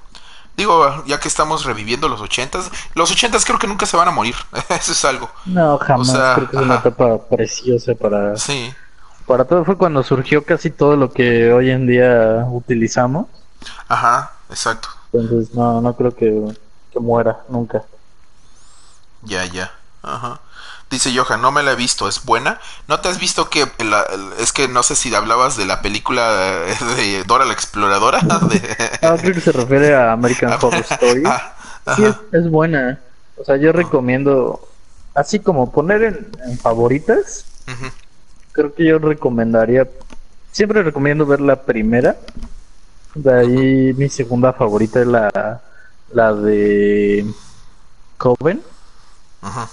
Digo, ya que estamos reviviendo los ochentas, los ochentas creo que nunca se van a morir, *laughs* eso es algo. No, jamás, creo que es una etapa preciosa para... Sí. Para todo fue cuando surgió casi todo lo que hoy en día utilizamos. Ajá, exacto. Entonces no, no creo que, que muera nunca. Ya, ya. Ajá. Dice Johan, no me la he visto, ¿es buena? ¿No te has visto que es que no sé si hablabas de la película de Dora la Exploradora? *laughs* Ah, creo que se refiere a American Horror *laughs* Story. Ah, sí, es, buena. O sea, yo recomiendo, así como poner en, favoritas, creo que yo recomendaría, siempre recomiendo ver la primera. De ahí mi segunda favorita es la, la de Coven. Ajá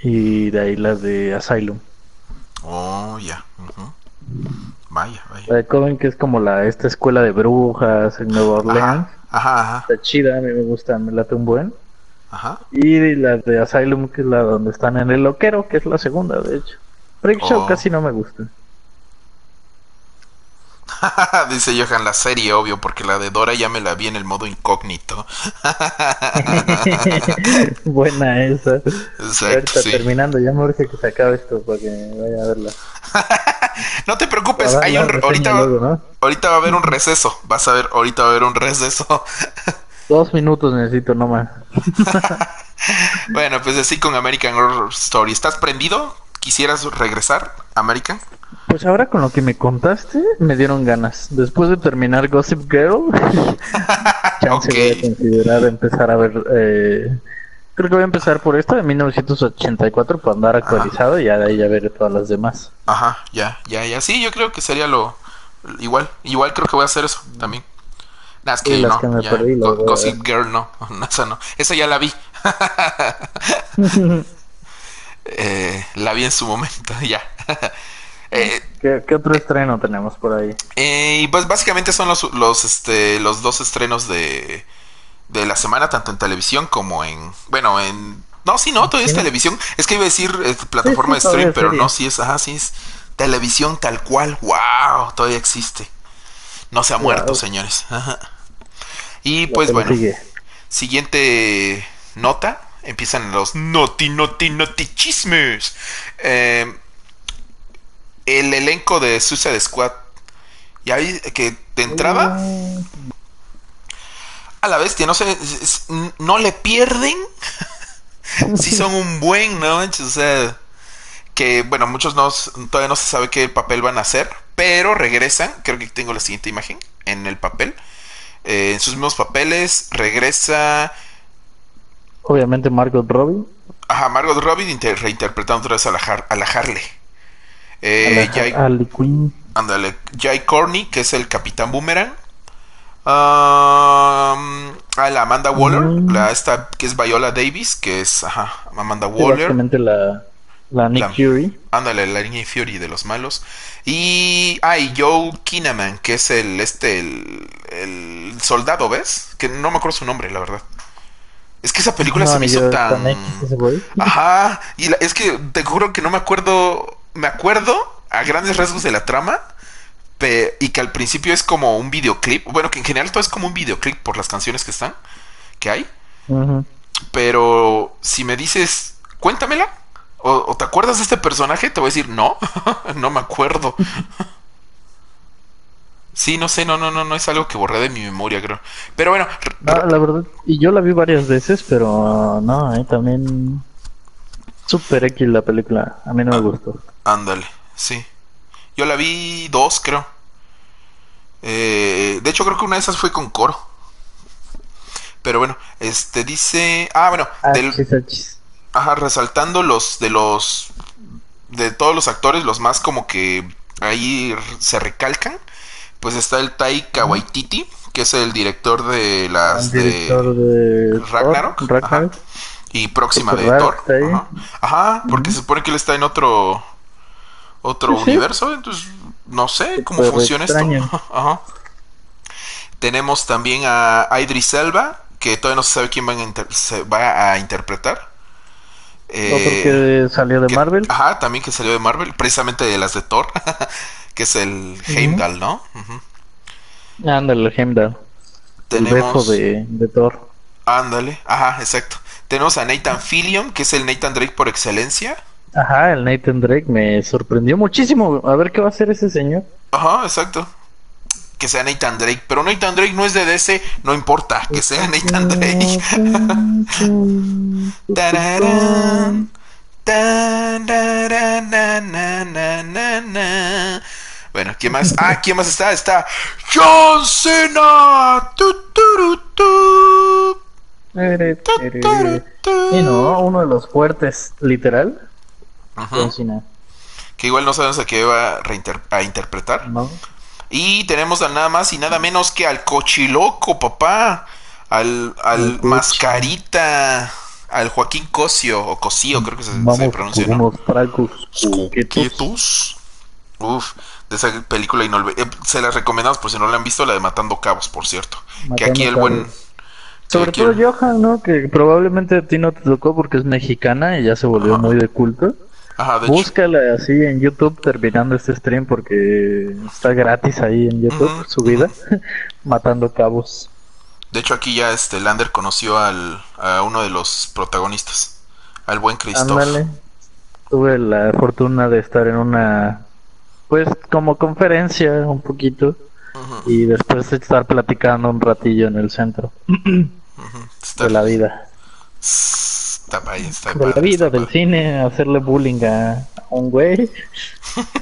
y de ahí la de Asylum. Oh, ya. Vaya, vaya. La de Coven, que es como la esta escuela de brujas en Nueva Orleans. Ajá, ajá, Está chida, a mí me gusta, me late un buen. Ajá. Y la de Asylum, que es la donde están en el loquero, que es la segunda, de hecho. Freak Show oh. casi no me gusta. *laughs* Dice Johan, la serie, obvio, porque la de Dora ya me la vi en el modo incógnito. *laughs* Buena esa. Exacto, terminando, ya me urge que se acabe esto para que vaya a verla. *laughs* no te preocupes, hay un, ahorita, ahorita va a haber un receso. Vas a ver, ahorita va a haber un receso. Dos minutos necesito nomás. bueno, pues así con American Horror Story. ¿Estás prendido? ¿Quisieras regresar, American? Pues ahora con lo que me contaste, me dieron ganas. Después de terminar Gossip Girl, *laughs* chance voy a considerar empezar a ver. Eh, creo que voy a empezar por esta de 1984 para andar actualizado y ya de ahí ya veré todas las demás. Ajá, ya, ya, ya. Sí, yo creo que sería lo. Igual, igual creo que voy a hacer eso también. Nada, es que no. Gossip Girl *laughs* no, esa no. Esa ya la vi. *laughs* eh, la vi en su momento, *laughs* ya. *laughs* Eh, ¿Qué, otro estreno tenemos por ahí? Eh, y pues básicamente son los, los, este, los dos estrenos de, de la semana, tanto en televisión como en. Bueno, en. No, sí, no, todavía es televisión. Es que iba a decir plataforma de stream, pero no, sí es. Ajá, sí es televisión tal cual. ¡Wow! Todavía existe. No se ha muerto, señores. Y pues bueno. Siguiente nota. Empiezan los noti, noti, noti chismes. Eh el elenco de Suicide Squad. Y ahí que de entrada. A la bestia, no sé. No le pierden. *laughs* si son un buen, ¿no? O sea. Que bueno, muchos no, todavía no se sabe qué papel van a hacer. Pero regresan. Creo que tengo la siguiente imagen. En el papel. Eh, en sus mismos papeles. Regresa. Obviamente Margot Robbie. Ajá, Margot Robbie reinterpretando otra vez a la, a la Harley. Eh, Jay, Queen. Ándale, Jay Corney, que es el Capitán Boomerang. Um, Ah, la Amanda Waller, Mm. la esta que es Viola Davis, que es, ajá, Amanda Waller. la, la Nick La- Fury. Ándale, la línea Fury de los malos. Y. Ah, y Joe Kinnaman, que es el. Este. El, el soldado, ¿ves? Que no me acuerdo su nombre, la verdad. Es que esa película No, se me hizo tan. Ajá. Y la- es que te juro que no me acuerdo. Me acuerdo a grandes rasgos de la trama. pe- y que al principio es como un videoclip. Bueno, que en general todo es como un videoclip por las canciones que están. Que hay. Pero si me dices, cuéntamela, o, o te acuerdas de este personaje, te voy a decir, no, *laughs* no me acuerdo. Sí, no sé, no, no, no, no es algo que borré de mi memoria, creo. Pero bueno, No, la verdad, y yo la vi varias veces, pero no, eh, también super X la película, a mí no me gustó. ándale, sí. Yo la vi dos, creo. Eh, de hecho, creo que una de esas fue con coro. Pero bueno, este dice, ah, bueno, del, Achis, achis. Ajá, resaltando los de los de todos los actores, los más como que ahí se recalcan, pues está el Taika Waititi, que es el director de las El de director de Ragnarok, Thor, Ragnarok. y próxima de Thor. Ajá, Ajá, porque se supone que él está en otro otro Sí, sí. universo, entonces no sé cómo funciona extraño. esto. *laughs* Ajá. Tenemos también a Idris Elba, que todavía no se sabe quién va a, se va a interpretar. Eh, Otro que salió de que- Marvel. Ajá, también que salió de Marvel, precisamente de las de Thor, *laughs* que es el Heimdall, ¿no? Ujú. Ándale, Heimdall. El Tenemos... de, de Thor. Ándale, ajá, exacto. Tenemos a Nathan Fillion, que es el Nathan Drake por excelencia. Ajá, el Nathan Drake me sorprendió muchísimo. A ver qué va a hacer ese señor. Ajá, exacto. Que sea Nathan Drake, pero Nathan Drake no es de DC, no importa, que sea Nathan Drake. *laughs* Bueno, ¿quién más? Ah, ¿quién más está? Está John Cena. Tu, tu. Tere. Y no, uno de los fuertes, literal. John Cena, Que igual no sabemos a qué va a, reinter- a interpretar. ¿no? Y tenemos a nada más y nada menos que al cochiloco, papá. Al, al mascarita. Al Joaquín Cosio, o Cosío, creo que se, se Vamos pronuncia, con ¿no? unos. Quietos. Uf, esa película inolvidable. se las recomendamos por si no la han visto, la de Matando Cabos, por cierto. que aquí el Cabos. buen. Sobre todo aquí- Johan, ¿no? Que probablemente a ti no te tocó porque es mexicana y ya se volvió Ajá. muy de culto. Ajá, de hecho. Búscala así en YouTube terminando este stream porque está gratis ahí en YouTube Ujú, subida. *laughs* Matando cabos. De hecho, aquí ya este Lander conoció al, a uno de los protagonistas. Al buen Christoph. Ándale. Tuve la fortuna de estar en una, pues como conferencia un poquito y después de estar platicando un ratillo en el centro. *clears throat* Está, de la vida. está padre, está De la vida, del padre. cine, hacerle bullying a, a un güey.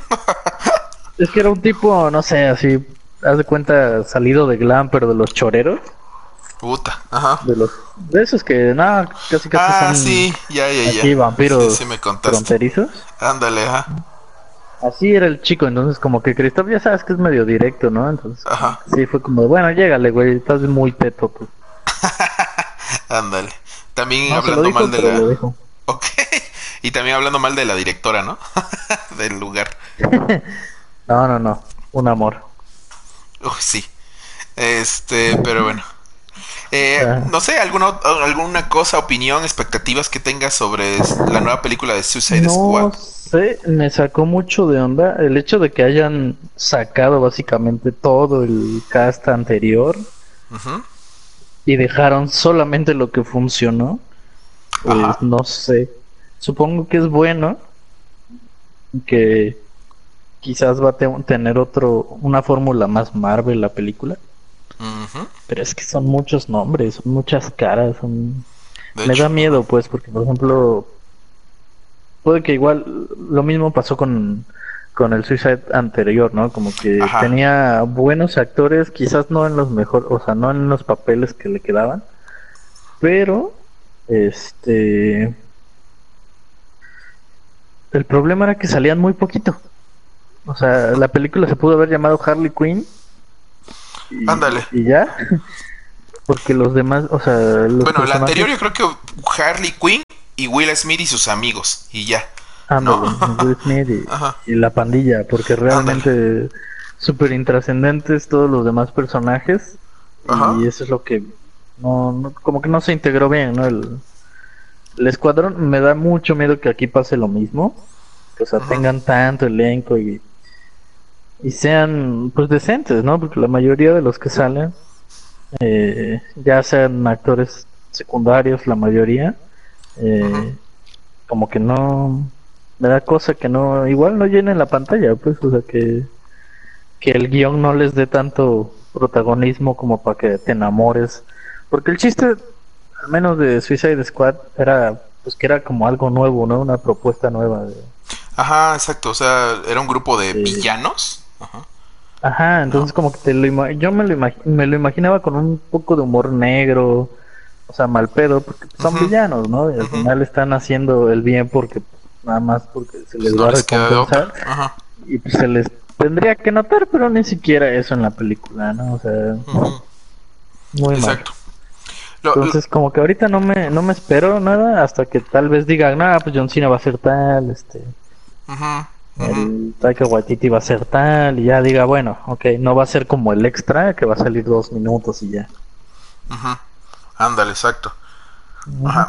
*laughs* es que era un tipo, no sé, así, haz de cuenta, salido de glam, pero de los choreros. Puta, ajá. De los de esos que nada, casi casi Ah, son sí, ya, ya, ya. aquí vampiros Sí, sí, me contaste. fronterizos. Ándale, ajá. Así era el chico, entonces como que Christoph ya sabes que es medio directo, ¿no? Entonces Ajá, sí fue como, bueno, llégale, güey, estás muy teto tú. *laughs* ándale. También No hablando dijo, mal de la. Ok. *laughs* Y también hablando mal de la directora, ¿no? *laughs* Del lugar. No, no, no, un amor. Uy, sí. Este, pero bueno. Eh, no sé, alguna, alguna cosa, opinión, expectativas que tengas sobre la nueva película de Suicide No Squad. sé, me sacó mucho de onda el hecho de que hayan sacado básicamente todo el cast anterior y dejaron solamente lo que funcionó. Pues no sé. Supongo que es bueno que quizás va a te- tener otro una fórmula más Marvel la película, Pero es que son muchos nombres, son muchas caras, son me hecho, da miedo pues porque por ejemplo puede que igual lo mismo pasó con con el Suicide anterior, ¿no? Como que Ajá. tenía buenos actores, quizás no en los mejores, o sea, no en los papeles que le quedaban, pero este el problema era que salían muy poquito. O sea, la película se pudo haber llamado Harley Quinn. Y, Ándale. Y ya. Porque los demás, o sea, los Bueno, el anterior yo creo que Harley Quinn y Will Smith y sus amigos, y ya. *laughs* Will Smith y, la pandilla, porque realmente súper intrascendentes todos los demás personajes. Y eso es lo que no, como que no se integró bien, ¿no? El, el escuadrón me da mucho miedo que aquí pase lo mismo. o sea, tengan tanto elenco y, y sean pues decentes, ¿no? Porque la mayoría de los que salen, eh, ya sean actores secundarios, la mayoría, eh, como que no me da cosa que no, igual no llenen la pantalla, pues, o sea, que, que el guion no les dé tanto protagonismo como para que te enamores. Porque el chiste, al menos de Suicide Squad, era pues que era como algo nuevo, ¿no? Una propuesta nueva. De... Ajá, exacto, o sea, era un grupo de villanos. Ajá. Ajá, entonces como que te lo yo me lo, me lo imaginaba con un poco de humor negro, o sea, mal pedo, porque son villanos, ¿no? Y al final están haciendo el bien porque nada más porque se les va a recompensar y pues se les tendría que notar, pero ni siquiera eso en la película, ¿no? O sea, muy Exacto. mal. Entonces, como que ahorita no me, no me espero nada hasta que tal vez digan, no, pues John Cena va a ser tal, este. El Taika Waititi va a ser tal, y ya diga, bueno, ok, no va a ser como el extra que va a salir dos minutos y ya. Ándale, exacto.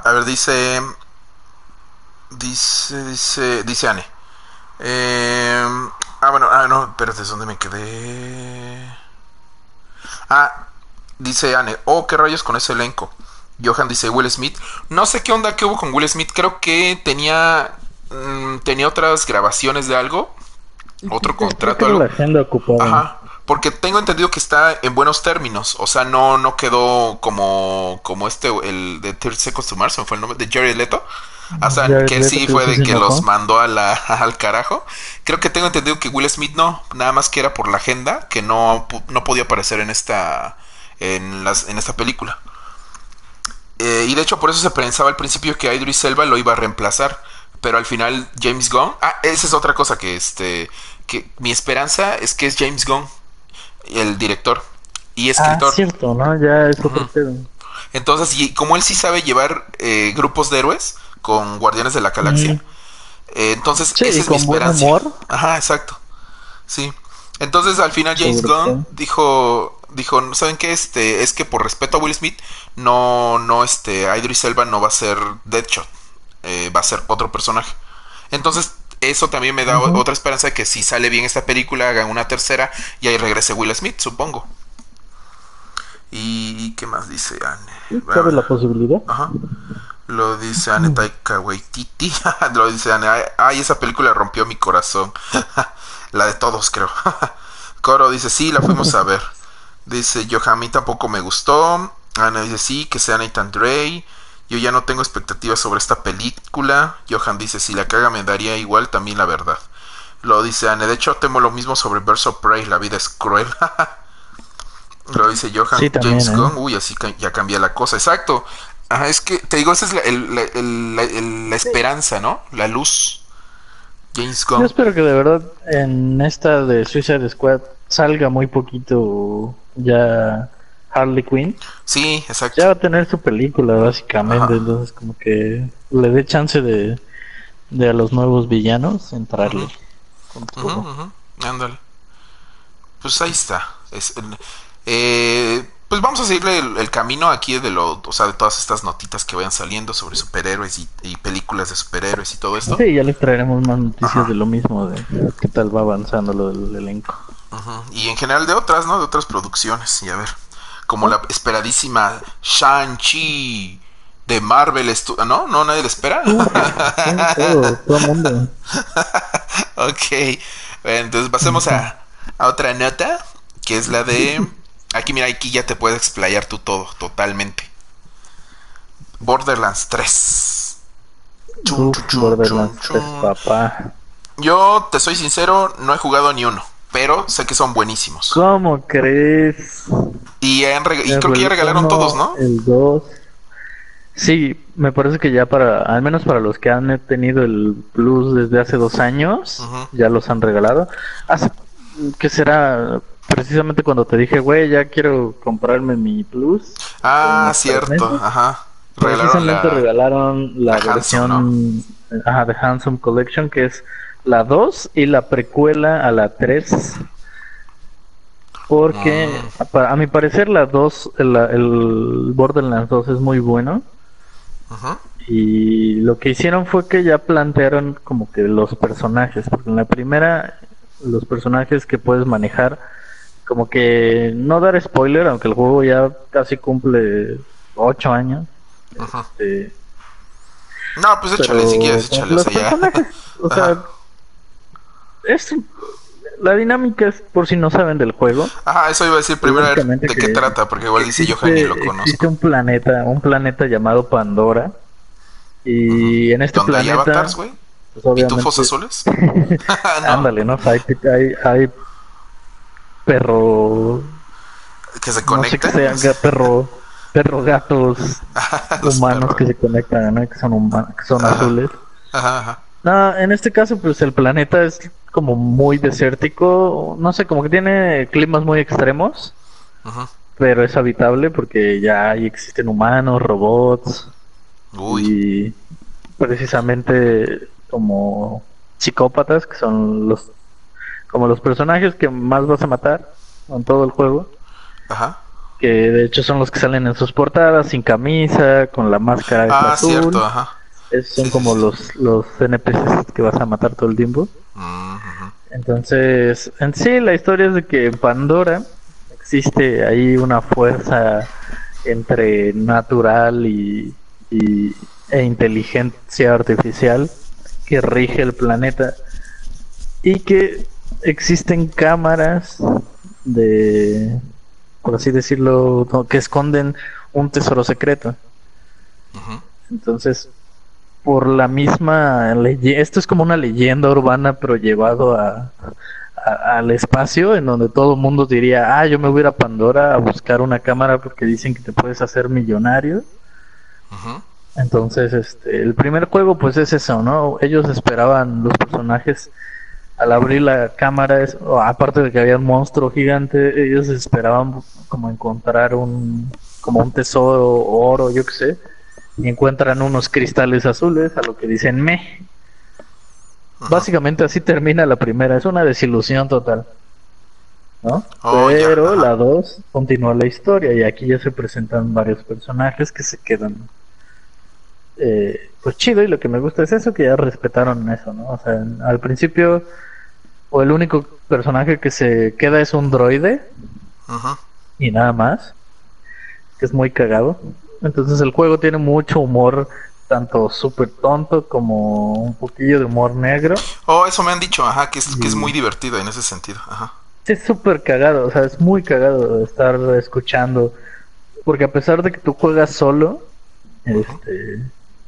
A ver, dice Dice, dice, dice Anne. Eh, ah, bueno, ah, no, espérate, ¿dónde me quedé? Ah, dice Anne, oh, qué rayos con ese elenco. Johan dice Will Smith. No sé qué onda que hubo con Will Smith. Creo que tenía mm, tenía otras grabaciones de algo, otro contrato. Algo. La agenda ocupada. Ajá. Porque tengo entendido que está en buenos términos. O sea, no, no quedó como, como este, el de 30 Seconds to Mars, fue el nombre de Jerry Leto. O sea, que sí fue de que los mandó a la, *laughs* al carajo. Creo que tengo entendido que Will Smith no, nada más que era por la agenda, que no, no podía aparecer en esta, en, las, en esta película. Eh, y de hecho por eso se pensaba al principio que Idris Elba lo iba a reemplazar. Pero al final James Gunn... Ah, esa es otra cosa que este... Que mi esperanza es que es James Gunn, el director y ah, escritor. Ah, cierto, ¿no? Ya es otro Entonces, y como él sí sabe llevar eh, grupos de héroes, con Guardianes de la Galaxia. Eh, entonces, esa es mi esperanza. Ajá, exacto. Sí. Entonces, al final James Gunn dijo dijo, ¿saben qué? Este, es que por respeto a Will Smith, no no este Idris Elba no va a ser Deadshot. Eh, va a ser otro personaje. Entonces, eso también me da otra esperanza de que si sale bien esta película, hagan una tercera y ahí regrese Will Smith, supongo. ¿Y qué más dice Anne? ¿Cabe la posibilidad? Ajá. Lo dice Anne Taika Waititi. *laughs* Lo dice Anne. Ay, esa película rompió mi corazón. *laughs* la de todos, creo. *laughs* Coro dice, sí, la fuimos a ver. Dice, yo a mí tampoco me gustó. Ana dice, sí, que sea Nathan Drake. Yo ya no tengo expectativas sobre esta película. Johan dice, si la caga me daría igual también la verdad. Lo dice Anne. De hecho, temo lo mismo sobre Verse of Prey. La vida es cruel. *laughs* lo dice Johan. James ¿eh? Gunn. Uy, así ya cambia la cosa. Exacto. Ajá, es que te digo, esa es la, la, esperanza, ¿no? La luz. James Gunn. Yo espero que de verdad en esta de Suicide Squad salga muy poquito ya Harley Quinn. Sí, exacto. Ya va a tener su película, básicamente. Entonces, como que le dé chance de, de a los nuevos villanos entrarle. Ándale. Pues ahí está. Es, eh, pues vamos a seguirle el, camino aquí de lo, o sea, de todas estas notitas que vayan saliendo sobre superhéroes y, películas de superhéroes y todo esto. Sí, ya les traeremos más noticias de lo mismo, de qué tal va avanzando lo del elenco. Y en general de otras, ¿no? De otras producciones, y a ver, como la esperadísima Shang-Chi de Marvel, ¿no? ¿No nadie la espera? todo, todo el mundo. *laughs* ok, bueno, entonces pasemos a, a otra nota, que es la de... Aquí, mira, aquí ya te puedes explayar tú todo, totalmente. Borderlands 3. Borderlands 3, papá. Yo, te soy sincero, no he jugado ni uno, pero sé que son buenísimos. ¿Cómo crees? Y, creo que ya regalaron todos, ¿no? El 2. Sí, me parece que ya para, al menos para los que han tenido el Plus desde hace dos años, ya los han regalado. Hace, que será precisamente cuando te dije, güey, ya quiero comprarme mi Plus. Ah, cierto, ajá. Precisamente regalaron la, versión ajá, de Handsome Collection, que es la 2 y la precuela a la 3. Porque, ah. a mi parecer, la 2, el, el Borderlands 2 es muy bueno. Ajá. Y lo que hicieron fue que ya plantearon como que los personajes, porque en la primera los personajes que puedes manejar, como que no dar spoiler, aunque el juego ya casi cumple 8 años. Este, no, pues échale si quieres, échale. Los personajes, o sea, es la dinámica es por si no saben del juego. Ajá, eso iba a decir primero de qué trata, porque igual dice Johan y lo conozco. Existe un planeta, un planeta llamado Pandora y en este planeta. Hay avatars, güey? Pues, ¿Pitufos azules? *laughs* *laughs* Ándale, ¿no? Hay, hay, hay, perro. Que se conectan. No sé que sean perro, perro gatos *laughs* humanos que se conectan, ¿no? Que son, humanos, que son azules. Ajá, ajá. No, en este caso, pues el planeta es como muy desértico. No sé, como que tiene climas muy extremos. Ajá. Pero es habitable porque ya ahí existen humanos, robots. Y precisamente como psicópatas, que son los como los personajes que más vas a matar en todo el juego. Ajá. Que de hecho son los que salen en sus portadas sin camisa, con la máscara ah, azul. Cierto, ajá. Esos son como los los NPCs que vas a matar todo el tiempo. Entonces, en sí la historia es de que en Pandora existe ahí una fuerza entre natural y y, e inteligencia artificial que rige el planeta y que existen cámaras de, por así decirlo, que esconden un tesoro secreto. Entonces, por la misma leyenda, esto es como una leyenda urbana, pero llevado a, al espacio, en donde todo el mundo diría, ah, yo me voy a ir a Pandora a buscar una cámara porque dicen que te puedes hacer millonario. Entonces, este, el primer juego pues es eso, ¿no? Ellos esperaban los personajes al abrir la cámara, es, aparte de que había un monstruo gigante, ellos esperaban como encontrar un como un tesoro, oro, yo qué sé, y encuentran unos cristales azules, a lo que dicen me. Básicamente así termina la primera, es una desilusión total. ¿no? Oh, Pero la 2 continúa la historia y aquí ya se presentan varios personajes que se quedan eh, pues chido y lo que me gusta es eso que ya respetaron eso, ¿no? O sea, al principio o el único personaje que se queda es un droide y nada más, que es muy cagado. Entonces el juego tiene mucho humor tanto súper tonto como un poquillo de humor negro. Oh, eso me han dicho, ajá, que es, que es muy divertido en ese sentido, ajá es súper cagado, o sea, es muy cagado estar escuchando. Porque a pesar de que tú juegas solo, este,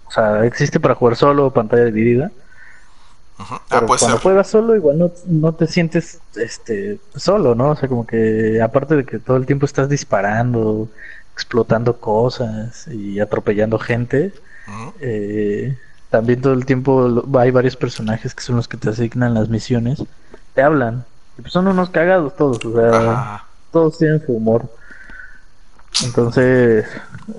o sea, existe para jugar solo o pantalla dividida. Ah, pero cuando juegas solo, igual no, no te sientes este solo, ¿no? O sea, como que aparte de que todo el tiempo estás disparando, explotando cosas y atropellando gente, eh, también todo el tiempo hay varios personajes que son los que te asignan las misiones, te hablan pues son unos cagados todos, o sea, todos tienen su humor. Entonces,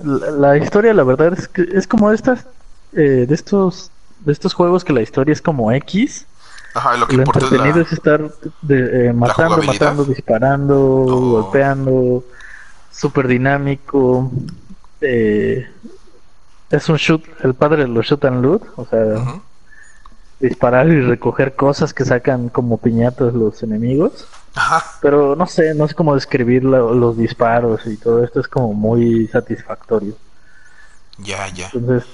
la, historia, la verdad es que es como de estas, eh, de estos, de estos juegos que la historia es como X. Ajá, lo que lo entretenido es, estar eh, matando, matando, disparando, golpeando, súper dinámico. Eh, es un shoot, el padre de los shoot and loot, o sea, disparar y recoger cosas que sacan como piñatas los enemigos. Ajá. Pero no sé, no sé cómo describir los disparos y todo esto es como muy satisfactorio. Ya, ya. Entonces,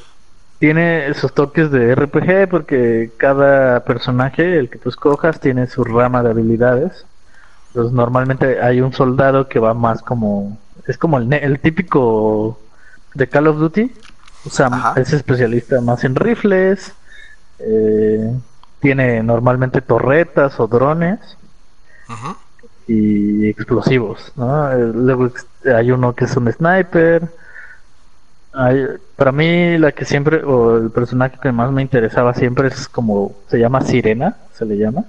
tiene esos toques de RPG porque cada personaje, el que tú escojas, tiene su rama de habilidades. Entonces, normalmente hay un soldado que va más como. Es como el, el típico de Call of Duty. O sea, es especialista más en rifles eh, tiene normalmente torretas o drones y explosivos. Eh, luego hay uno que es un sniper. para mí la que siempre, o el personaje que más me interesaba siempre es como, se llama Sirena, se le llama.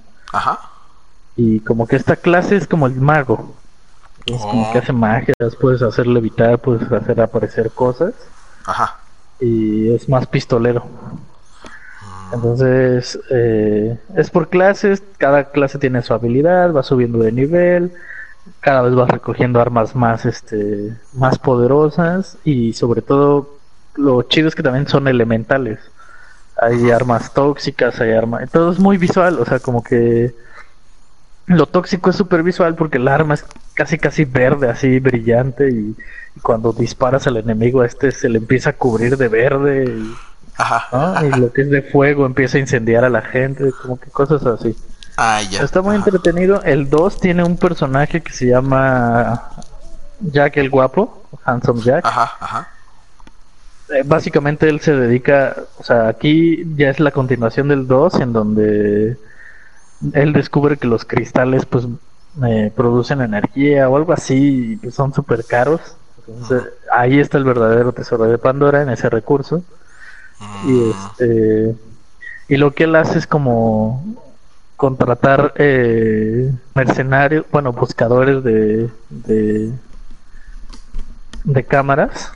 Y como que esta clase es como el mago. Es como que oh. hace magias, puedes hacer levitar, puedes hacer aparecer cosas. Ajá. Y es más pistolero. Mm. Entonces, eh, es por clases, cada clase tiene su habilidad, va subiendo de nivel, cada vez vas recogiendo armas más, este, más poderosas y sobre todo lo chido es que también son elementales. Hay armas tóxicas, hay armas, todo es muy visual, o sea, como que lo tóxico es súper visual porque el arma es casi casi verde, así brillante y, cuando disparas al enemigo a este se le empieza a cubrir de verde y, Ajá, y lo que es de fuego empieza a incendiar a la gente, como que cosas así. Ah, ya. Está muy entretenido. El 2 tiene un personaje que se llama Jack el Guapo, Handsome Jack. Ajá, ajá. Eh, básicamente él se dedica, o sea, aquí ya es la continuación del 2 en donde él descubre que los cristales pues eh, producen energía o algo así y pues, son súper caros. Entonces, ahí está el verdadero tesoro de Pandora en ese recurso. Y mm. este y lo que él hace es como contratar eh, mercenarios, bueno, buscadores de, de, de cámaras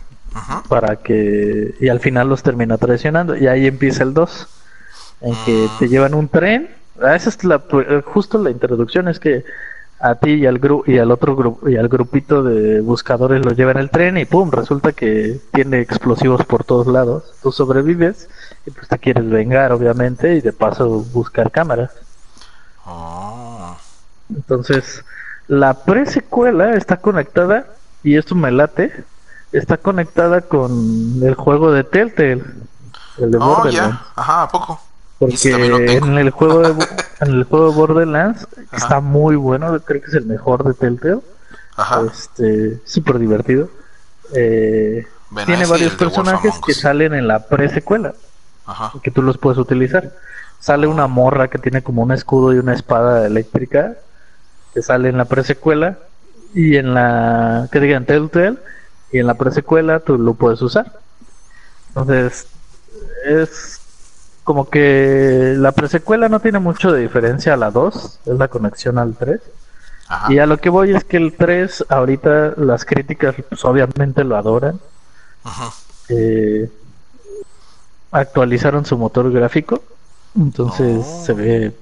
para que y al final los termina traicionando y ahí empieza el 2 en que te llevan un tren ah, esa es la justo la introducción es que a ti y al grupo y al otro grupo y al grupito de buscadores los llevan el tren y pum resulta que tiene explosivos por todos lados tú sobrevives y pues te quieres vengar obviamente y de paso buscar cámaras oh. entonces la presecuela está conectada y esto me late está conectada con el juego de Telltale. El de oh, ya. Ajá, ¿a poco? Porque en el juego de, *laughs* en el juego de Borderlands está muy bueno, creo que es el mejor de Telltale. Ajá. Este, súper divertido. Eh, tiene varios personajes que salen en la pre-secuela. Ajá. Que tú los puedes utilizar. Sale una morra que tiene como un escudo y una espada eléctrica. Que sale en la pre-secuela. Y en la. que digan Telltale y en la presecuela tú lo puedes usar. Entonces, es como que la presecuela no tiene mucho de diferencia a la 2, es la conexión al 3. Y a lo que voy es que el 3, ahorita las críticas pues, obviamente lo adoran. Eh, actualizaron su motor gráfico, entonces oh. se ve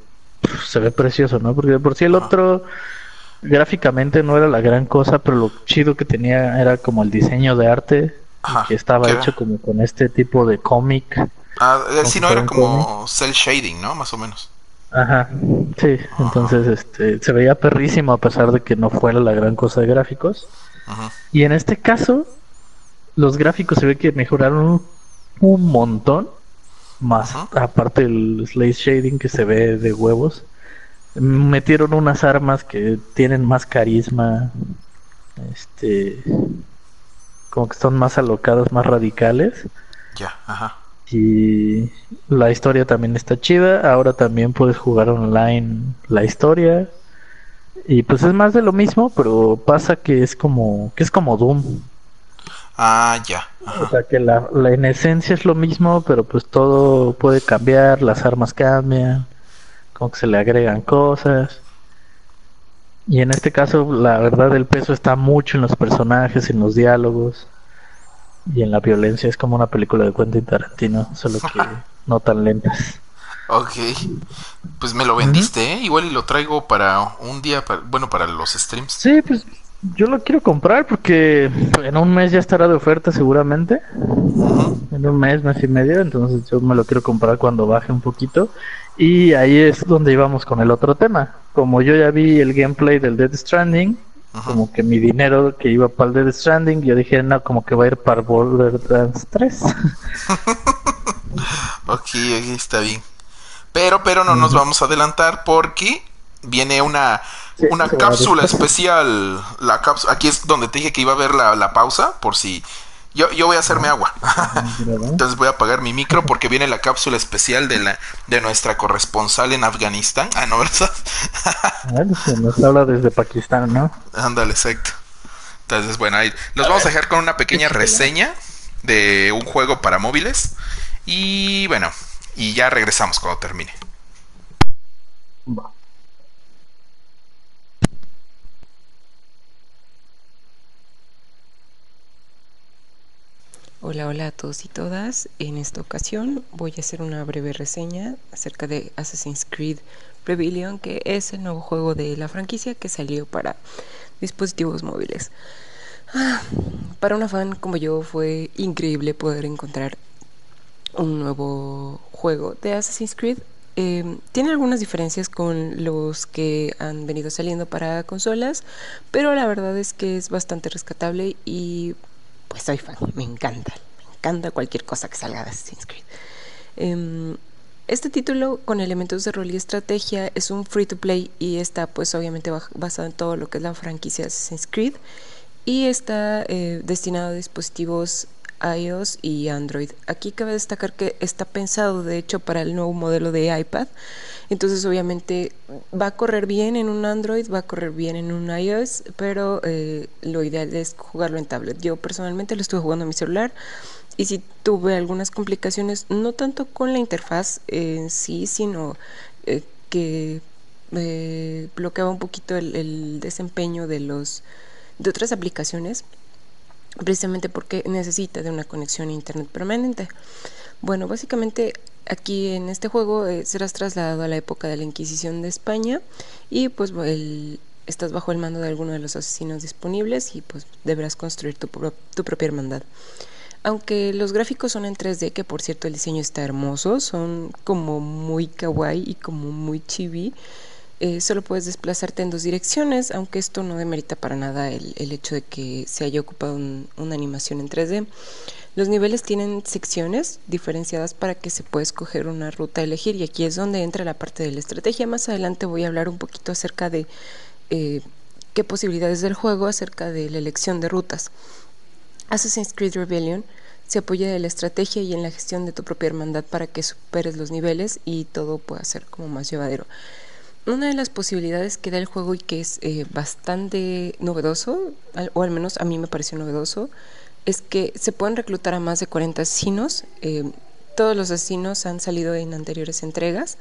se ve precioso, ¿no? Porque por si el otro gráficamente no era la gran cosa, pero lo chido que tenía era como el diseño de arte, que estaba hecho como con este tipo de cómic. Ah, eh, sí, no era como cel shading, ¿no? Más o menos. Ajá, sí, entonces este, se veía perrísimo a pesar de que no fuera la gran cosa de gráficos. Y en este caso, los gráficos se ve que mejoraron un montón, más aparte el slate shading que se ve de huevos metieron unas armas que tienen más carisma, este, como que son más alocadas, más radicales. Ya, ajá. Y la historia también está chida. Ahora también puedes jugar online la historia. Y pues es más de lo mismo, pero pasa que es como que es como Doom. Ah, ya. O sea que la, la, en esencia es lo mismo, pero pues todo puede cambiar, las armas cambian como que se le agregan cosas. Y en este caso, la verdad, el peso está mucho en los personajes, en los diálogos y en la violencia. Es como una película de Quentin Tarantino, solo que *laughs* no tan lentas. Ok, pues me lo vendiste, ¿eh? Igual lo traigo para un día, bueno, para los streams. Sí, pues yo lo quiero comprar porque en un mes ya estará de oferta seguramente. En un mes, mes y medio, entonces yo me lo quiero comprar cuando baje un poquito. Y ahí es donde íbamos con el otro tema. Como yo ya vi el gameplay del Dead Stranding, como que mi dinero que iba para el Dead Stranding, yo dije, no, como que va a ir para Borderlands 3. *laughs* ok, está bien. Pero, pero no nos vamos a adelantar porque viene una una cápsula especial. La cápsula, aquí es donde te dije que iba a ver la, la pausa, por si... Yo, yo voy a hacerme agua. *laughs* Entonces voy a apagar mi micro porque viene la cápsula especial de la de nuestra corresponsal en Afganistán. Ah, no, ¿verdad? nos habla desde Pakistán, ¿no? Ándale, exacto. Entonces, bueno, ahí los vamos a dejar con una pequeña reseña de un juego para móviles. Y bueno, y ya regresamos cuando termine. Hola, hola a todos y todas. En esta ocasión voy a hacer una breve reseña acerca de Assassin's Creed Rebellion, que es el nuevo juego de la franquicia que salió para dispositivos móviles. Ah, para una fan como yo fue increíble poder encontrar un nuevo juego de Assassin's Creed. Eh, tiene algunas diferencias con los que han venido saliendo para consolas, pero la verdad es que es bastante rescatable y pues soy fan, me encanta, me encanta cualquier cosa que salga de Assassin's Creed. Em, este título con elementos de rol y estrategia es un free to play y está pues obviamente basado en todo lo que es la franquicia Assassin's Creed y está eh, destinado a dispositivos iOS y Android. Aquí cabe destacar que está pensado de hecho para el nuevo modelo de iPad. Entonces obviamente va a correr bien en un Android, va a correr bien en un iOS, pero eh, lo ideal es jugarlo en tablet. Yo personalmente lo estuve jugando en mi celular y si tuve algunas complicaciones, no tanto con la interfaz en sí, sino eh, que eh, bloqueaba un poquito el, el desempeño de los de otras aplicaciones precisamente porque necesita de una conexión a internet permanente. Bueno, básicamente aquí en este juego eh, serás trasladado a la época de la Inquisición de España y pues estás bajo el mando de alguno de los asesinos disponibles y pues deberás construir tu, tu propia hermandad. Aunque los gráficos son en 3D, que por cierto el diseño está hermoso, son como muy kawaii y como muy chibi, eh, solo puedes desplazarte en dos direcciones, aunque esto no demerita para nada el, hecho de que se haya ocupado una animación en 3D. Los niveles tienen secciones diferenciadas para que se pueda escoger una ruta a elegir y aquí es donde entra la parte de la estrategia. Más adelante voy a hablar un poquito acerca de eh, qué posibilidades del juego acerca de la elección de rutas. Assassin's Creed Rebellion se apoya en la estrategia y en la gestión de tu propia hermandad para que superes los niveles y todo pueda ser como más llevadero. Una de las posibilidades que da el juego y que es eh, bastante novedoso, o al menos a mí me pareció novedoso, es que se pueden reclutar a más de 40 asesinos. Eh, todos los asesinos han salido en anteriores entregas.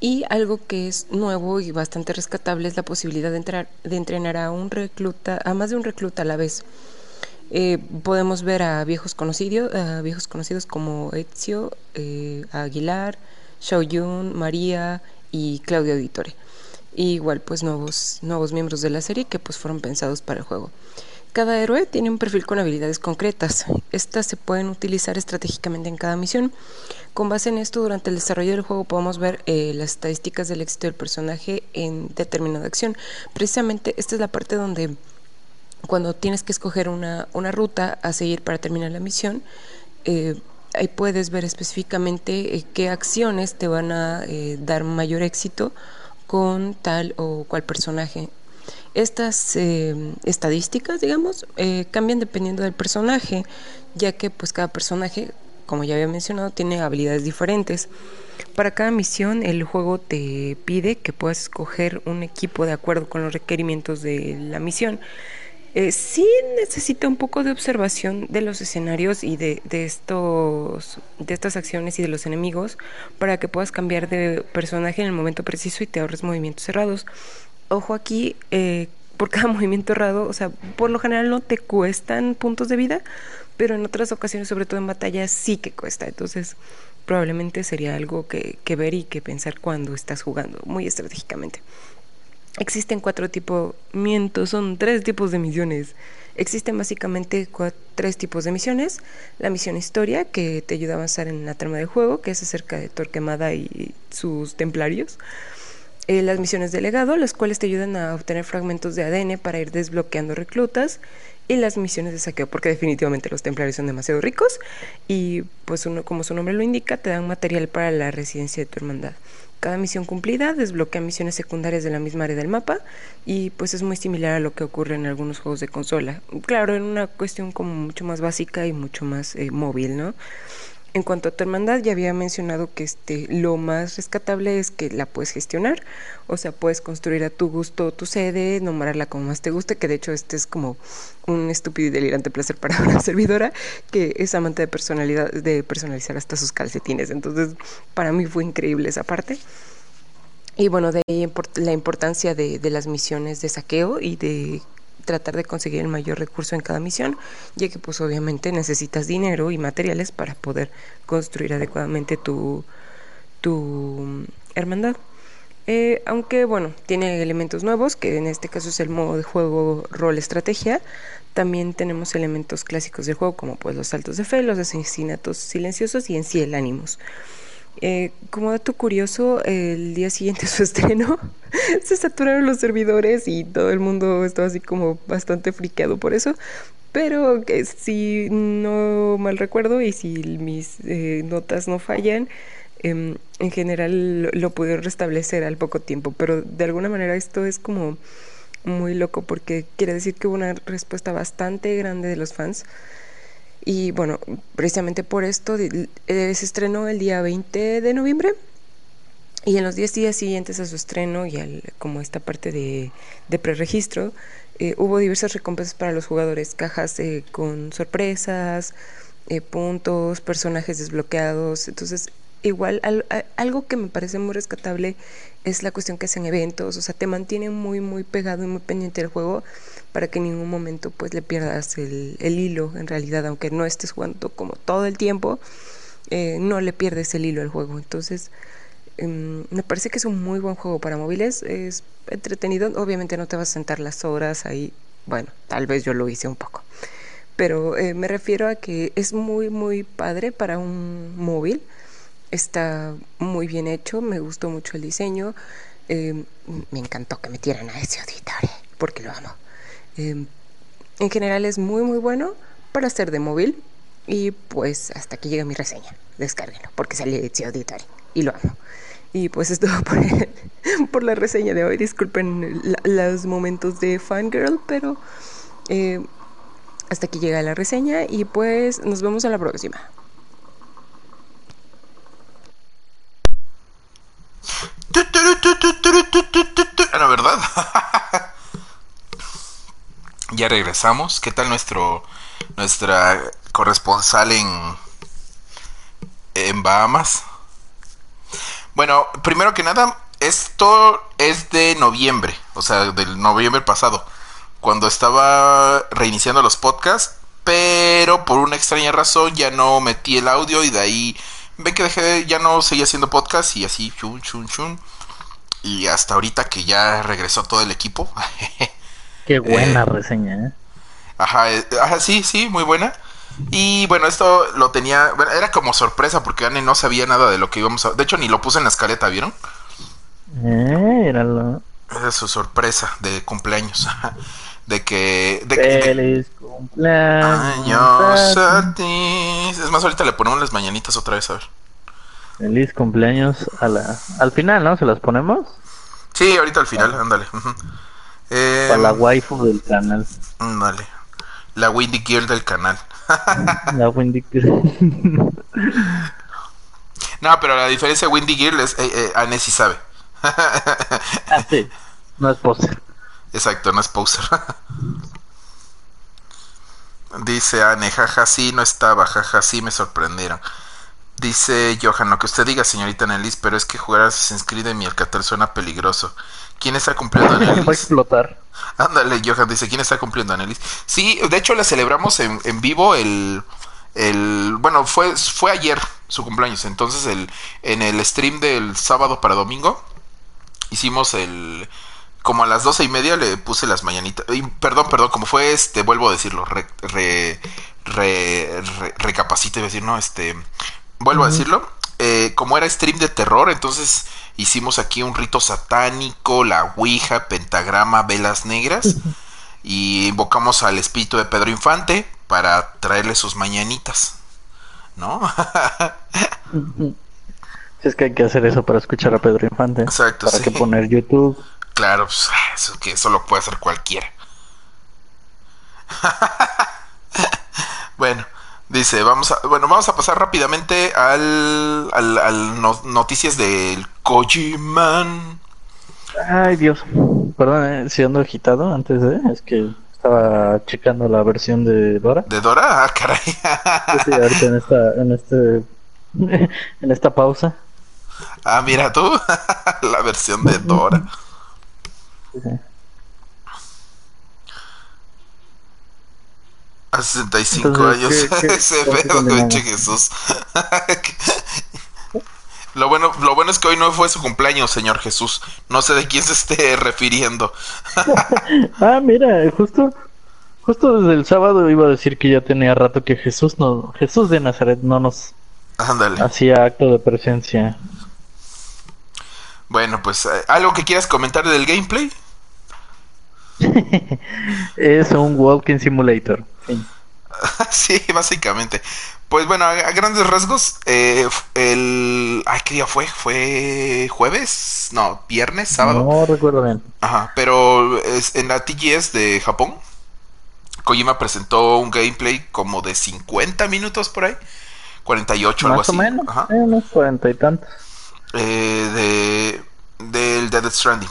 Y algo que es nuevo y bastante rescatable es la posibilidad de, entrar, de entrenar a un recluta, a más de un recluta a la vez. Eh, podemos ver a viejos conocidos, viejos conocidos como Ezio, Aguilar, Xiao Yun, María y Claudio Auditore. igual pues nuevos, nuevos miembros de la serie que pues fueron pensados para el juego. Cada héroe tiene un perfil con habilidades concretas. Estas se pueden utilizar estratégicamente en cada misión. Con base en esto, durante el desarrollo del juego podemos ver eh, las estadísticas del éxito del personaje en determinada acción. Precisamente esta es la parte donde cuando tienes que escoger una, una ruta a seguir para terminar la misión, eh, ahí puedes ver específicamente eh, qué acciones te van a eh, dar mayor éxito con tal o cual personaje. Estas eh, estadísticas, digamos, cambian dependiendo del personaje, ya que pues cada personaje, como ya había mencionado, tiene habilidades diferentes. Para cada misión el juego te pide que puedas escoger un equipo de acuerdo con los requerimientos de la misión. Eh, sí necesita un poco de observación de los escenarios y de, de, estos, de estas acciones y de los enemigos para que puedas cambiar de personaje en el momento preciso y te ahorres movimientos cerrados. Ojo aquí, eh, por cada *laughs* movimiento errado, o sea, por lo general no te cuestan puntos de vida, pero en otras ocasiones, sobre todo en batalla, sí que cuesta. Entonces, probablemente sería algo que, que ver y que pensar cuando estás jugando muy estratégicamente. Existen cuatro tipos, mientos, son tres tipos de misiones. Existen básicamente tres tipos de misiones. La misión historia, que te ayuda a avanzar en la trama del juego, que es acerca de Torquemada y sus templarios. Eh, las misiones de legado, las cuales te ayudan a obtener fragmentos de ADN para ir desbloqueando reclutas. Y las misiones de saqueo, porque definitivamente los templarios son demasiado ricos. Y pues uno, como su nombre lo indica, te dan material para la residencia de tu hermandad. Cada misión cumplida desbloquea misiones secundarias de la misma área del mapa y pues es muy similar a lo que ocurre en algunos juegos de consola. Claro, en una cuestión como mucho más básica y mucho más eh, móvil, ¿no? En cuanto a tu hermandad, ya había mencionado que este, lo más rescatable es que la puedes gestionar, o sea, puedes construir a tu gusto tu sede, nombrarla como más te guste, que de hecho este es como un estúpido y delirante placer para *laughs* una servidora que es amante de personalidad, de personalizar hasta sus calcetines. Entonces, para mí fue increíble esa parte. Y bueno, de ahí la importancia de, de las misiones de saqueo y de tratar de conseguir el mayor recurso en cada misión, ya que pues obviamente necesitas dinero y materiales para poder construir adecuadamente tu, tu hermandad. Eh, aunque bueno, tiene elementos nuevos, que en este caso es el modo de juego rol estrategia, también tenemos elementos clásicos del juego como pues los saltos de fe, los asesinatos silenciosos y en sí el ánimos. Eh, como dato curioso, el día siguiente de *laughs* su estreno se saturaron los servidores y todo el mundo estaba así como bastante friqueado por eso. Pero que si no mal recuerdo y si mis eh, notas no fallan, em, en general lo, pude restablecer al poco tiempo. Pero de alguna manera esto es como muy loco porque quiere decir que hubo una respuesta bastante grande de los fans y bueno, precisamente por esto eh, se estrenó el día 20 de noviembre. Y en los 10 días siguientes a su estreno y al, como esta parte de, de preregistro, eh, hubo diversas recompensas para los jugadores, cajas eh, con sorpresas, puntos, personajes desbloqueados. Entonces, igual algo que me parece muy rescatable es la cuestión que hacen eventos, o sea, te mantiene muy, muy pegado y muy pendiente del juego para que en ningún momento pues le pierdas el, hilo en realidad, aunque no estés jugando como todo el tiempo, eh, no le pierdes el hilo al juego. Entonces, em, me parece que es un muy buen juego para móviles, es entretenido, obviamente no te vas a sentar las horas ahí, bueno, tal vez yo lo hice un poco, pero eh, me refiero a que es muy, muy padre para un móvil, está muy bien hecho, me gustó mucho el diseño, em, me encantó que metieran a ese auditorio, porque lo amo. Em, en general es muy muy bueno para ser de móvil y pues hasta aquí llega mi reseña. Descárguenlo porque sale de Auditory y lo amo. Y pues es todo *laughs* por, por la reseña de hoy. Disculpen los momentos de fangirl, pero eh, hasta aquí llega la reseña y pues nos vemos a la próxima. *laughs* La verdad. *laughs* Ya regresamos. ¿Qué tal nuestro nuestra corresponsal en en Bahamas? Bueno, primero que nada, esto es de noviembre, o sea, del noviembre pasado, cuando estaba reiniciando los podcasts, pero por una extraña razón ya no metí el audio y de ahí ven que dejé, ya no seguía haciendo podcast y así, chun, chun, chun. Y hasta ahorita que ya regresó todo el equipo, *laughs* Qué buena eh, reseña, ¿eh? Ajá, eh, ajá, sí, sí, muy buena. Y bueno, esto lo tenía, bueno, era como sorpresa porque Anne no sabía nada de lo que íbamos a... De hecho, ni lo puse en la escaleta, ¿vieron? Eh, era lo... Era su sorpresa de cumpleaños. *laughs* de que... De, Feliz cumpleaños a ti. Es más, ahorita le ponemos las mañanitas otra vez, a ver. Feliz cumpleaños a la... Al final, ¿no? ¿Se las ponemos? Sí, ahorita al final, ándale. Eh, Para la waifu del canal. Vale. La Windy Girl del canal. *laughs* la Windy Girl. no, pero la diferencia de Windy Girl es. Eh, eh, sabe. ah, sí. No es poser. Exacto, no es poser. *laughs* Dice Anne, jaja, sí, no estaba, jaja, sí, me sorprendieron. Dice Johan, lo que usted diga, señorita Nelis, pero es que jugar a Assassin's Creed en mi Alcatel suena peligroso. ¿Quién está cumpliendo, *laughs* Anelis? Va a explotar. Ándale, Johan dice, ¿quién está cumpliendo, Anelis? Sí, de hecho le celebramos en, en vivo el, el... Bueno, fue, fue ayer su cumpleaños, entonces el, en el stream del sábado para domingo hicimos el... Como a las doce y media le puse las mañanitas. Y, perdón, perdón, como fue este, vuelvo a decirlo, re, re, re, recapacito y decir, no, este, vuelvo a decirlo. Eh, como era stream de terror, entonces hicimos aquí un rito satánico, la Ouija, pentagrama, velas negras. y invocamos al espíritu de Pedro Infante para traerle sus mañanitas. ¿No? es que hay que hacer eso para escuchar a Pedro Infante. Exacto. Para que poner YouTube. Claro, pues, eso, que eso lo puede hacer cualquiera. *laughs* bueno, Dice, vamos a, bueno, vamos a pasar rápidamente al, al, noticias del Kojiman. Ay, Dios. Perdón, eh, si ando agitado antes de, es que estaba checando la versión de Dora. ¿De Dora? Ah, caray. sí, ahorita en esta, en este, *laughs* en esta pausa. Ah, mira tú, *laughs* la versión de Dora. A 65 años. *laughs* Ese pedo, coche Jesús. *laughs* lo bueno, lo bueno es que hoy no fue su cumpleaños, señor Jesús. No sé de quién se esté *laughs* refiriendo. ah, mira, justo justo desde el sábado iba a decir que ya tenía rato que Jesús no Jesús de Nazaret no nos hacía acto de presencia. Bueno, pues eh, algo que quieras comentar del gameplay? *laughs* es un walking simulator. Sí. *laughs* básicamente. Pues bueno, a, grandes rasgos, eh, el... Ay, ¿qué día fue? ¿Fue jueves? No, viernes, sábado. No recuerdo bien. Ajá, pero es en la TGS de Japón, Kojima presentó un gameplay como de 50 minutos por ahí. 48, algo así. Más o menos, Ajá. Eh, unos 40 y tantos. Eh, de, del Dead Stranding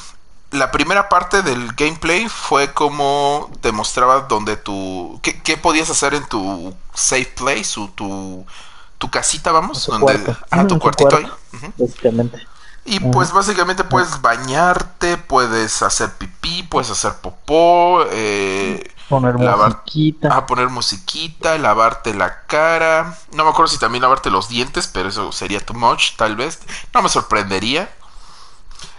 la primera parte del gameplay fue como te mostraba donde tu qué, podías hacer en tu safe place o tu, tu casita, vamos, tu donde ah, tu cuartito ahí. Básicamente. Y pues básicamente puedes bañarte, puedes hacer pipí, puedes hacer popó, eh, poner musiquita. Ah, poner musiquita, lavarte la cara. No me acuerdo si también lavarte los dientes, pero eso sería too much, tal vez. No me sorprendería.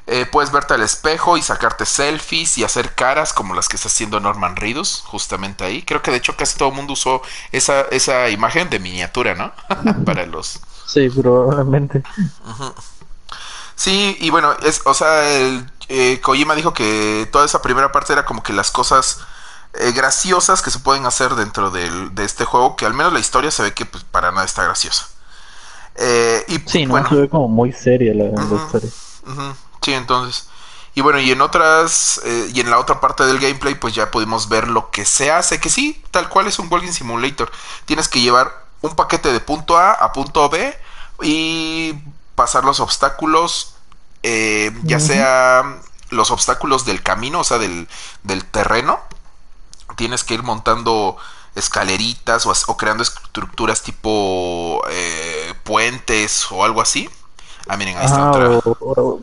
Eh, puedes verte al espejo y sacarte selfies y hacer caras como las que está haciendo Norman Reedus, justamente ahí. Creo que de hecho casi todo el mundo usó esa, esa imagen de miniatura, ¿no? *laughs* Para los... Sí, probablemente. Sí, y bueno, es, o sea, el, eh, Kojima dijo que toda esa primera parte era como que las cosas eh, graciosas que se pueden hacer dentro de este juego, que al menos la historia se ve que pues, para nada está graciosa. y, sí, no, se ve como muy seria la, historia. Sí, entonces. Y bueno, y en otras, eh, y en la otra parte del gameplay, pues ya pudimos ver lo que se hace, que sí, tal cual es un Walking Simulator. Tienes que llevar un paquete de punto A a punto B y pasar los obstáculos, eh, ya sea los obstáculos del camino, o sea, del, del terreno. Tienes que ir montando escaleritas o, creando estructuras tipo eh, puentes o algo así Ah, miren, ahí está otra.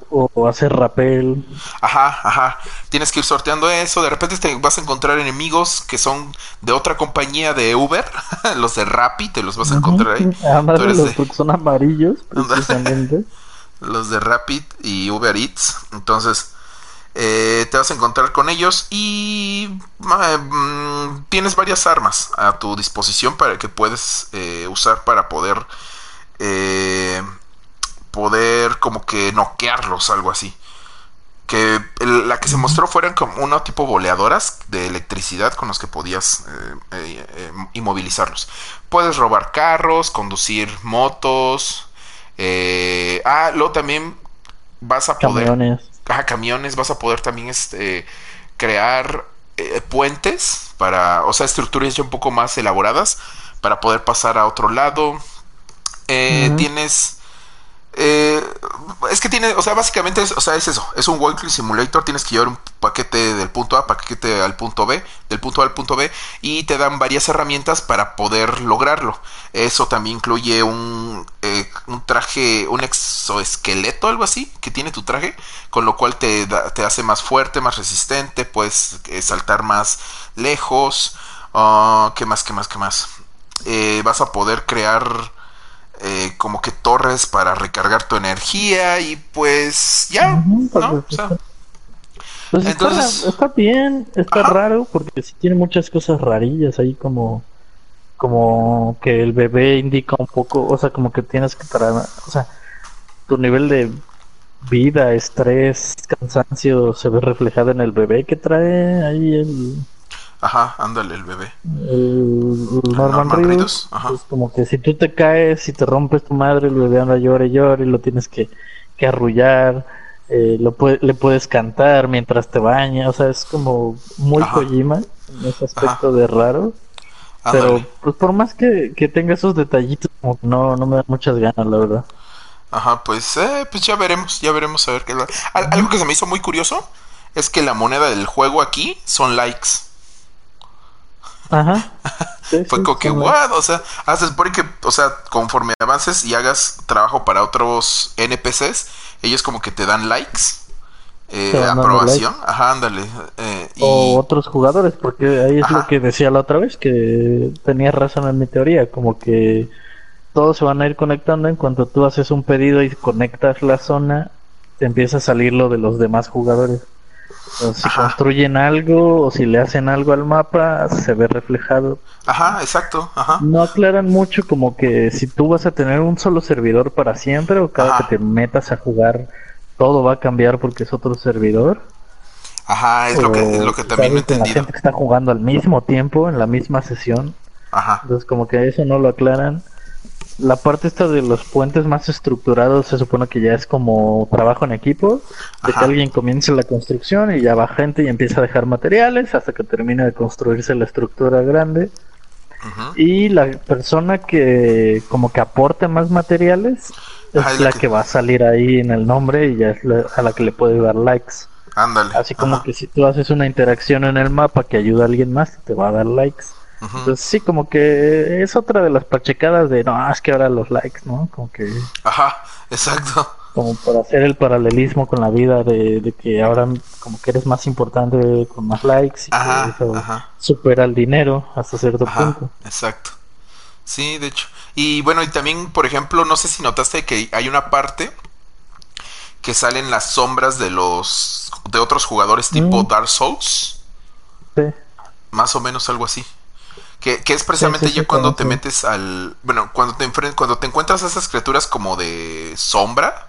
O, hacer rapel. Ajá, ajá. Tienes que ir sorteando eso. De repente te vas a encontrar enemigos que son de otra compañía de Uber. *laughs* los de Rappi, te los vas a encontrar ahí. *laughs* los son amarillos, *laughs* precisamente. los de Rapid y Uber Eats. Entonces, eh, te vas a encontrar con ellos y mm, tienes varias armas a tu disposición para que puedes eh, usar para poder eh, poder como que noquearlos, algo así. Que la que se mostró fueran como uno tipo boleadoras de electricidad con los que podías eh, eh, eh, inmovilizarlos. Puedes robar carros, conducir motos. ah, luego también vas a poder... Camiones. Ah, camiones, vas a poder también este, crear puentes para, o sea, estructuras ya un poco más elaboradas para poder pasar a otro lado. Tienes eh, es que tiene, o sea, básicamente es, o sea, es eso, es un walking simulator, tienes que llevar un paquete del punto A, paquete al punto B, del punto A al punto B, y te dan varias herramientas para poder lograrlo. Eso también incluye un, eh, un traje, un exoesqueleto, algo así, que tiene tu traje, con lo cual te, te hace más fuerte, más resistente, puedes eh, saltar más lejos. Ah, ¿Qué más, qué más, qué más? vas a poder crear eh, como que torres para recargar tu energía y pues ya, ¿no? pues está, bien, está raro porque si tiene muchas cosas rarillas ahí como como que el bebé indica un poco, o sea, como que tienes que parar, o sea, tu nivel de vida, estrés, cansancio se ve reflejado en el bebé que trae ahí el Ajá, ándale, el bebé. El, Norman, Reedus, Es como que si tú te caes, si te rompes tu madre, el bebé anda llora y llora y lo tienes que, que arrullar. Eh, lo le puedes cantar mientras te bañas. O sea, es como muy Kojima en ese aspecto de raro. Pero pues por más que, que tenga esos detallitos, como que no, no me da muchas ganas, la verdad. Ajá, pues, eh, pues ya veremos, ya veremos a ver qué. Algo que se me hizo muy curioso es que la moneda del juego aquí son likes. Ajá. Fue *laughs* como que, what? O sea, haces por que, o sea, conforme avances y hagas trabajo para otros NPCs, ellos como que te dan likes. eh, aprobación. Ajá, ándale. Eh, o otros jugadores, porque ahí es lo que decía la otra vez, que tenías razón en mi teoría, como que todos se van a ir conectando en cuanto tú haces un pedido y conectas la zona, te empieza a salir lo de los demás jugadores. Si construyen algo o si le hacen algo al mapa, se ve reflejado. Ajá, exacto. Ajá. No aclaran mucho como que si tú vas a tener un solo servidor para siempre o cada que te metas a jugar todo va a cambiar porque es otro servidor. Ajá, es lo que, es lo que también he entendido. La gente que está jugando al mismo tiempo, en la misma sesión. Ajá. Entonces, como que eso no lo aclaran. La parte esta de los puentes más estructurados se supone que ya es como trabajo en equipo, de que alguien comience la construcción y ya va gente y empieza a dejar materiales hasta que termine de construirse la estructura grande. Y la persona que como que aporte más materiales es la que... va a salir ahí en el nombre y ya es a la que le puede dar likes. Ándale. Así como que si tú haces una interacción en el mapa que ayuda a alguien más, te va a dar likes. Entonces sí, como que es otra de las pachecadas de, no, es que ahora los likes, ¿no? Como que... Ajá, exacto. Como para hacer el paralelismo con la vida de, que ahora como que eres más importante con más likes y eso supera el dinero hasta cierto punto. Exacto. Sí, de hecho. Y bueno, y también, por ejemplo, no sé si notaste que hay una parte que salen las sombras de los de otros jugadores tipo mm. Dark Souls. Sí. Más o menos algo así. Que, es precisamente ya cuando te metes al. Bueno, cuando te cuando te encuentras a esas criaturas como de sombra.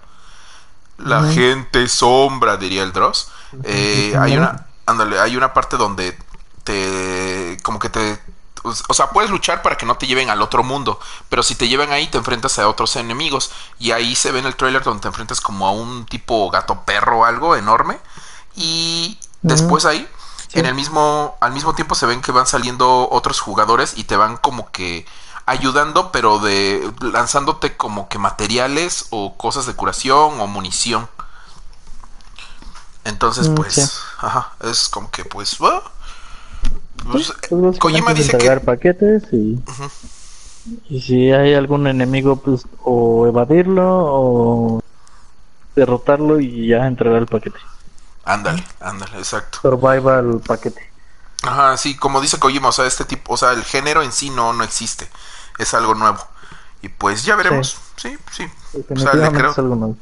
La gente sombra, diría el Dross. Eh, hay una. Ándale, hay una parte donde te. como que te o sea, puedes luchar para que no te lleven al otro mundo, pero si te llevan ahí te enfrentas a otros enemigos y ahí se ve en el trailer donde te enfrentas como a un tipo gato perro o algo enorme y después ahí en el mismo al mismo tiempo se ven que van saliendo otros jugadores y te van como que ayudando, pero de lanzándote como que materiales o cosas de curación o munición. Entonces, mm, pues, ajá, es como que pues, pues, pues Kojima dice que paquetes y y si hay algún enemigo pues o evadirlo o derrotarlo y ya entrará el paquete. Ándale, ándale, exacto. Survival paquete. Ajá, sí, como dice Kojima, o sea, este tipo, o sea, el género en sí no no existe, es algo nuevo. Y pues ya veremos. Sí, sí. O sea, le creo. Es algo nuevo.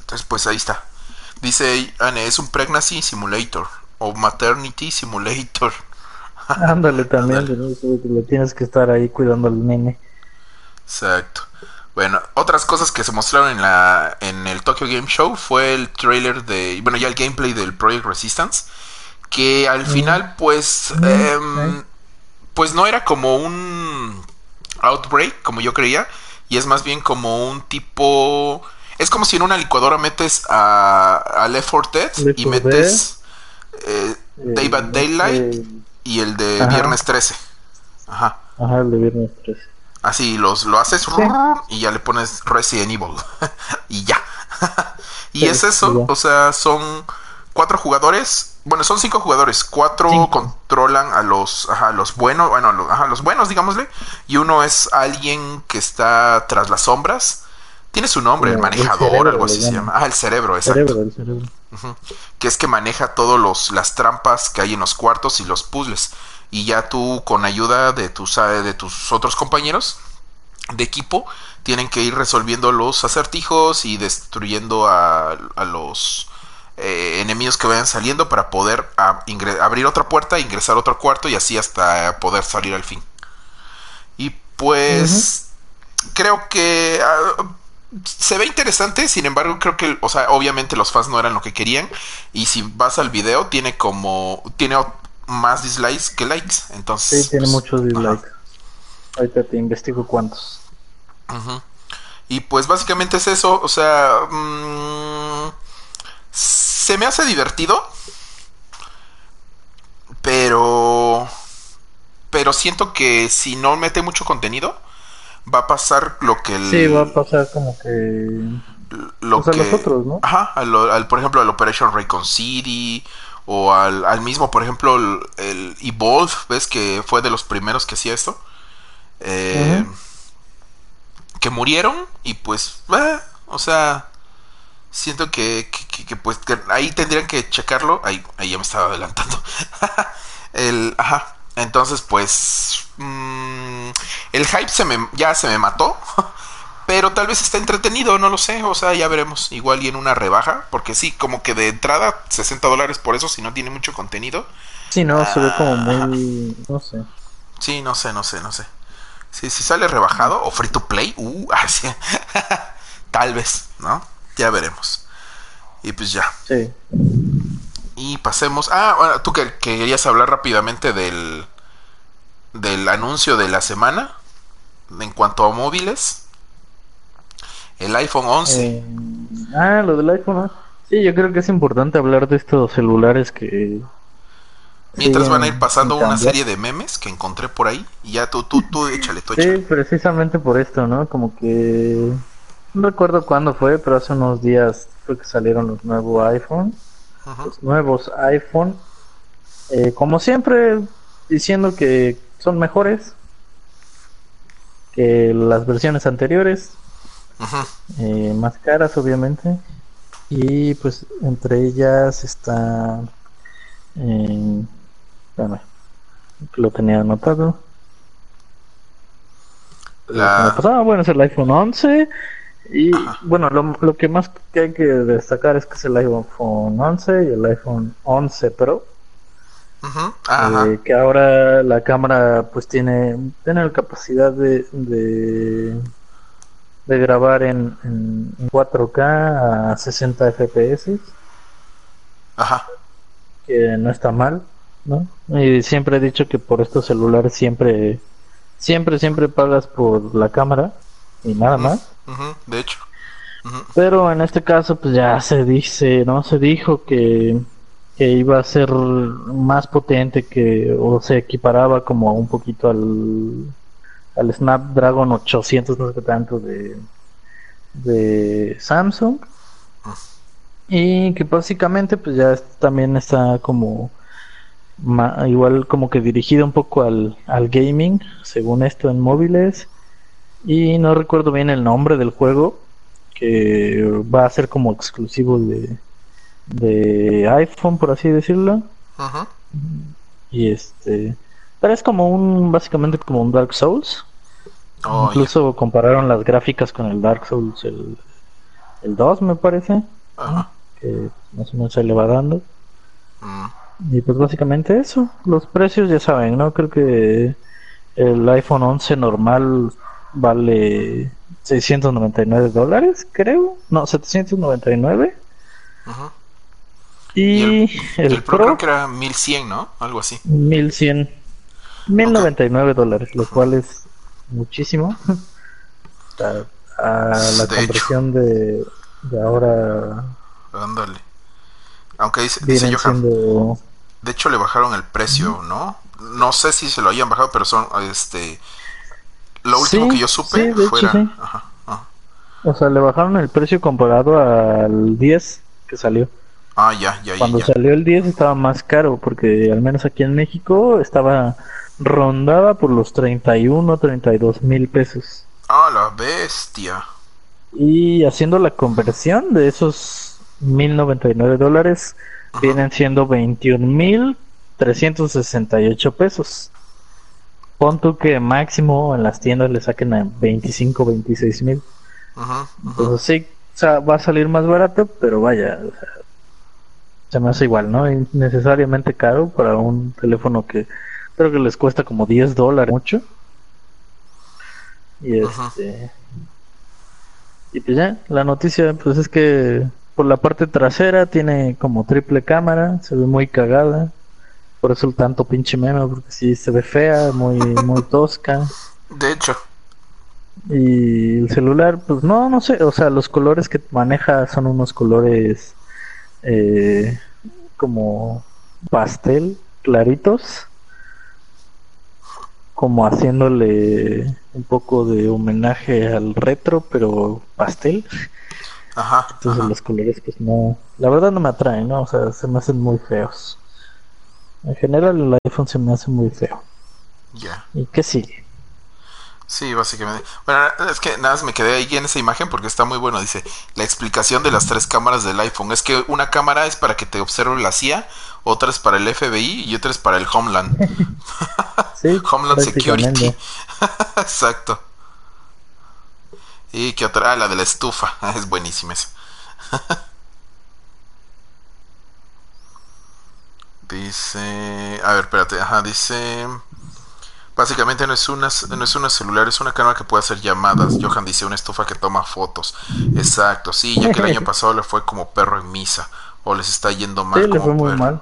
Entonces, pues ahí está. Dice Anne, es un pregnancy simulator o Maternity Simulator. *laughs* Ándale también, lo tienes que estar ahí cuidando al nene. Exacto. Bueno, otras cosas que se mostraron en la en el Tokyo Game Show fue el trailer de, bueno, ya el gameplay del Project Resistance, que al mm. final pues mm, em, pues no era como un outbreak como yo creía, y es más bien como un tipo es como si en una licuadora metes a, a Left 4 Dead y metes eh, Day by Daylight y el de Viernes 13. Ajá. Ajá, el de Viernes 13. Así los, lo haces y ya le pones Resident Evil. *laughs* y ya. *laughs* y es eso, o sea, son cuatro jugadores. Bueno, son cinco jugadores. Cuatro controlan a los, ajá, los buenos, bueno, los, ajá, los buenos, digámosle. Y uno es alguien que está tras las sombras. Tiene su nombre, el manejador, algo así se llama. Ah, el cerebro, exacto. Cerebro, el cerebro que es que maneja todas las trampas que hay en los cuartos y los puzzles. Y ya tú, con ayuda de tus, de tus otros compañeros de equipo, tienen que ir resolviendo los acertijos y destruyendo a, los eh, enemigos que vayan saliendo para poder abrir otra puerta, ingresar a otro cuarto y así hasta poder salir al fin. Y pues creo que ah, se ve interesante, sin embargo, creo que, o sea, obviamente los fans no eran lo que querían. Y si vas al video, tiene como. Tiene más dislikes que likes. Entonces. Sí, tiene pues, muchos dislikes. Ahorita te investigo cuántos. Y pues básicamente es eso. O sea. Mm, se me hace divertido. Pero. Pero siento que si no mete mucho contenido va a pasar lo que el... Sí, va a pasar como que... Lo que... los otros, ¿no? Ajá, al, por ejemplo, al Operation Raycon City o al, al mismo, por ejemplo, el, Evolve, ¿ves? Que fue de los primeros que hacía esto. Eh, Que murieron y pues, eh, o sea, siento que, que, pues ahí tendrían que checarlo. Ahí, ahí ya me estaba adelantando. *laughs* el, ajá. Entonces, pues. Mm, el hype se me, ya se me mató. *laughs* Pero tal vez está entretenido, no lo sé. O sea, ya veremos. Igual y en una rebaja. Porque sí, como que de entrada, 60 dólares por eso, si no tiene mucho contenido. Sí, no, se ve como ah. muy. No sé. Sí, no sé, no sé, no sé. Sí, si sale rebajado o free to play, uh, *laughs* así. tal vez, ¿no? Ya veremos. Y pues ya. Sí. Y pasemos. Ah, bueno, tú que, querías hablar rápidamente del. del anuncio de la semana. En cuanto a móviles. El iPhone 11. Eh, ah, lo del iPhone. Sí, yo creo que es importante hablar de estos celulares que. Mientras van a ir pasando una serie de memes que encontré por ahí. Y ya tú, tú, tú, échale, tú échale. Sí, precisamente por esto, ¿no? Como que. No recuerdo cuándo fue, pero hace unos días fue que salieron los nuevos iPhone. Los nuevos iPhone. Eh, como siempre, diciendo que son mejores que las versiones anteriores. Eh, más caras, obviamente. Y pues entre ellas está. Eh, lo tenía anotado. bueno, es el iPhone 11 y bueno, lo, que más que hay que destacar es que es el iPhone 11 y el iPhone 11 Pro. Eh, que ahora la cámara pues tiene, tiene la capacidad de, de, grabar en, en, 4K a 60 FPS. Ajá. Que no está mal, ¿no? Y siempre he dicho que por estos celulares siempre, siempre, siempre pagas por la cámara y nada más de hecho. Pero en este caso, pues ya se dice, ¿no? Se dijo que, que iba a ser más potente que, o se equiparaba como un poquito al, al Snapdragon 800, no sé qué tanto, de, de Samsung. Y que básicamente, pues ya también está como igual como que dirigido un poco al, al gaming, según esto en móviles y no recuerdo bien el nombre del juego, que va a ser como exclusivo de, de iPhone, por así decirlo. Ajá. Y este. Pero es como un. Básicamente como un Dark Souls. Oh, Incluso compararon las gráficas con el Dark Souls, el, el 2, me parece. Ajá. Que más o menos se le va dando. Mm. Y pues básicamente eso. Los precios ya saben, ¿no? Creo que el iPhone 11 normal vale 699 dólares, creo. No, 799. Ajá. Y, el, Pro, creo que era 1100, ¿no? Algo así. 1100. 1099 dólares, lo cual es muchísimo. a, la conversión de, de ahora. Ándale. Aunque dice, dice Johan, De hecho, le bajaron el precio, ¿no? No sé si se lo hayan bajado, pero son este lo último que yo supe fue. O sea, le bajaron el precio comparado al 10 que salió. Ah, ya, ya, Cuando salió el 10 estaba más caro, porque al menos aquí en México estaba rondada por los 31, 32 mil pesos. Ah, la bestia. Y haciendo la conversión de esos 1099 dólares, vienen siendo 21 mil 368 pesos pon tú que máximo en las tiendas le saquen a 25, 26 mil. Entonces sí, o sea, va a salir más barato, pero vaya, o sea, se me hace igual, ¿no? Innecesariamente caro para un teléfono que creo que les cuesta como 10 dólares mucho. Y este... Y pues ya, la noticia pues es que por la parte trasera tiene como triple cámara, se ve muy cagada por eso el tanto pinche meme, porque si se ve fea, muy, muy *laughs* tosca. De hecho. Y el celular, pues no, no sé, o sea, los colores que maneja son unos colores eh, como pastel, claritos, como haciéndole un poco de homenaje al retro, pero pastel. Ajá. Entonces los colores, pues no, la verdad no me atraen, ¿no? O sea, se me hacen muy feos. En general el iPhone se me hace muy feo. Ya. ¿Y qué sigue? Sí, básicamente. Bueno, es que nada más me quedé ahí en esa imagen porque está muy bueno. Dice la explicación de las tres cámaras del iPhone. Es que una cámara es para que te observe la CIA, otra es para el FBI y otra es para el Homeland. *laughs* Sí, *laughs* Homeland Security. *laughs* Exacto. Y que otra, ah, la de la estufa. Es buenísima esa. Dice, a ver, espérate, ajá, dice, básicamente no es una, no es una celular, es una cámara que puede hacer llamadas. Johan dice, una estufa que toma fotos. Exacto, sí, ya que el año pasado le fue como perro en misa, o les está yendo mal Sí, le como fue muy mal.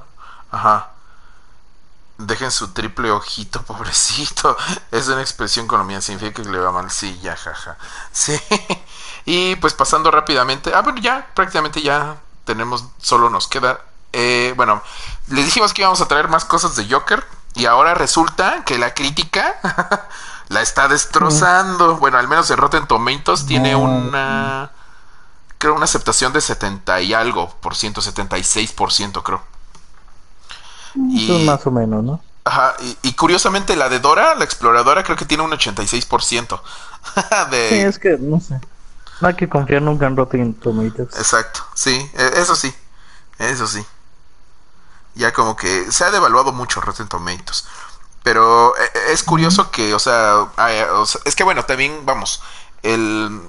Ajá. Dejen su triple ojito, *laughs* pobrecito. Es una expresión colombiana, significa que le va mal. Sí, ya, jaja. Sí. Y pues pasando rápidamente. Ah, bueno, ya, prácticamente ya tenemos, solo nos queda. eh, bueno, les dijimos que íbamos a traer más cosas de Joker. Y ahora resulta que la crítica *laughs* la está destrozando. Bueno, al menos en Rotten Tomatoes tiene una. Creo una aceptación de 70 y algo por ciento, 76 por ciento, creo. Y- más o menos, ¿no? Ajá, y, y curiosamente la de Dora, la exploradora, creo que tiene un 86% *laughs* de... Sí, es que no sé. No hay que confiar nunca en Rotten Tomatoes. Exacto, sí, e- eso sí, eso sí. Ya como que se ha devaluado mucho Rotten Tomatoes. Pero eh, es curioso que, o sea, hay- o sea, es que bueno, también, vamos, el,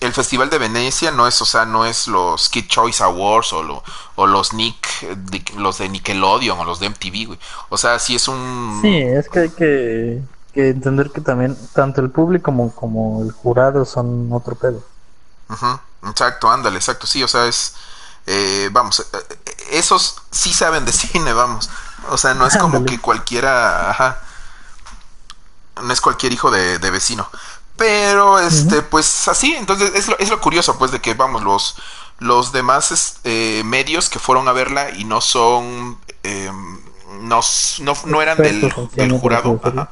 el Festival de Venecia no es, o sea, no es los Kid Choice Awards o, lo- o los Nick, de- los de Nickelodeon o los de MTV, güey. O sea, sí es un... Sí, es que hay que, que entender que también tanto el público como, como el jurado son otro pedo. Ujú, Exacto, ándale, exacto, sí, o sea, es, eh, vamos, eh, eh, esos sí saben de *laughs* cine, vamos, o sea, no es como Ándale. que cualquiera, ajá, no es cualquier hijo de, de vecino, pero, este, pues así, entonces es lo, es lo curioso, pues, de que, vamos, los, los demás eh, medios que fueron a verla y no son, eh, no, no, no eran del, jurado, ajá,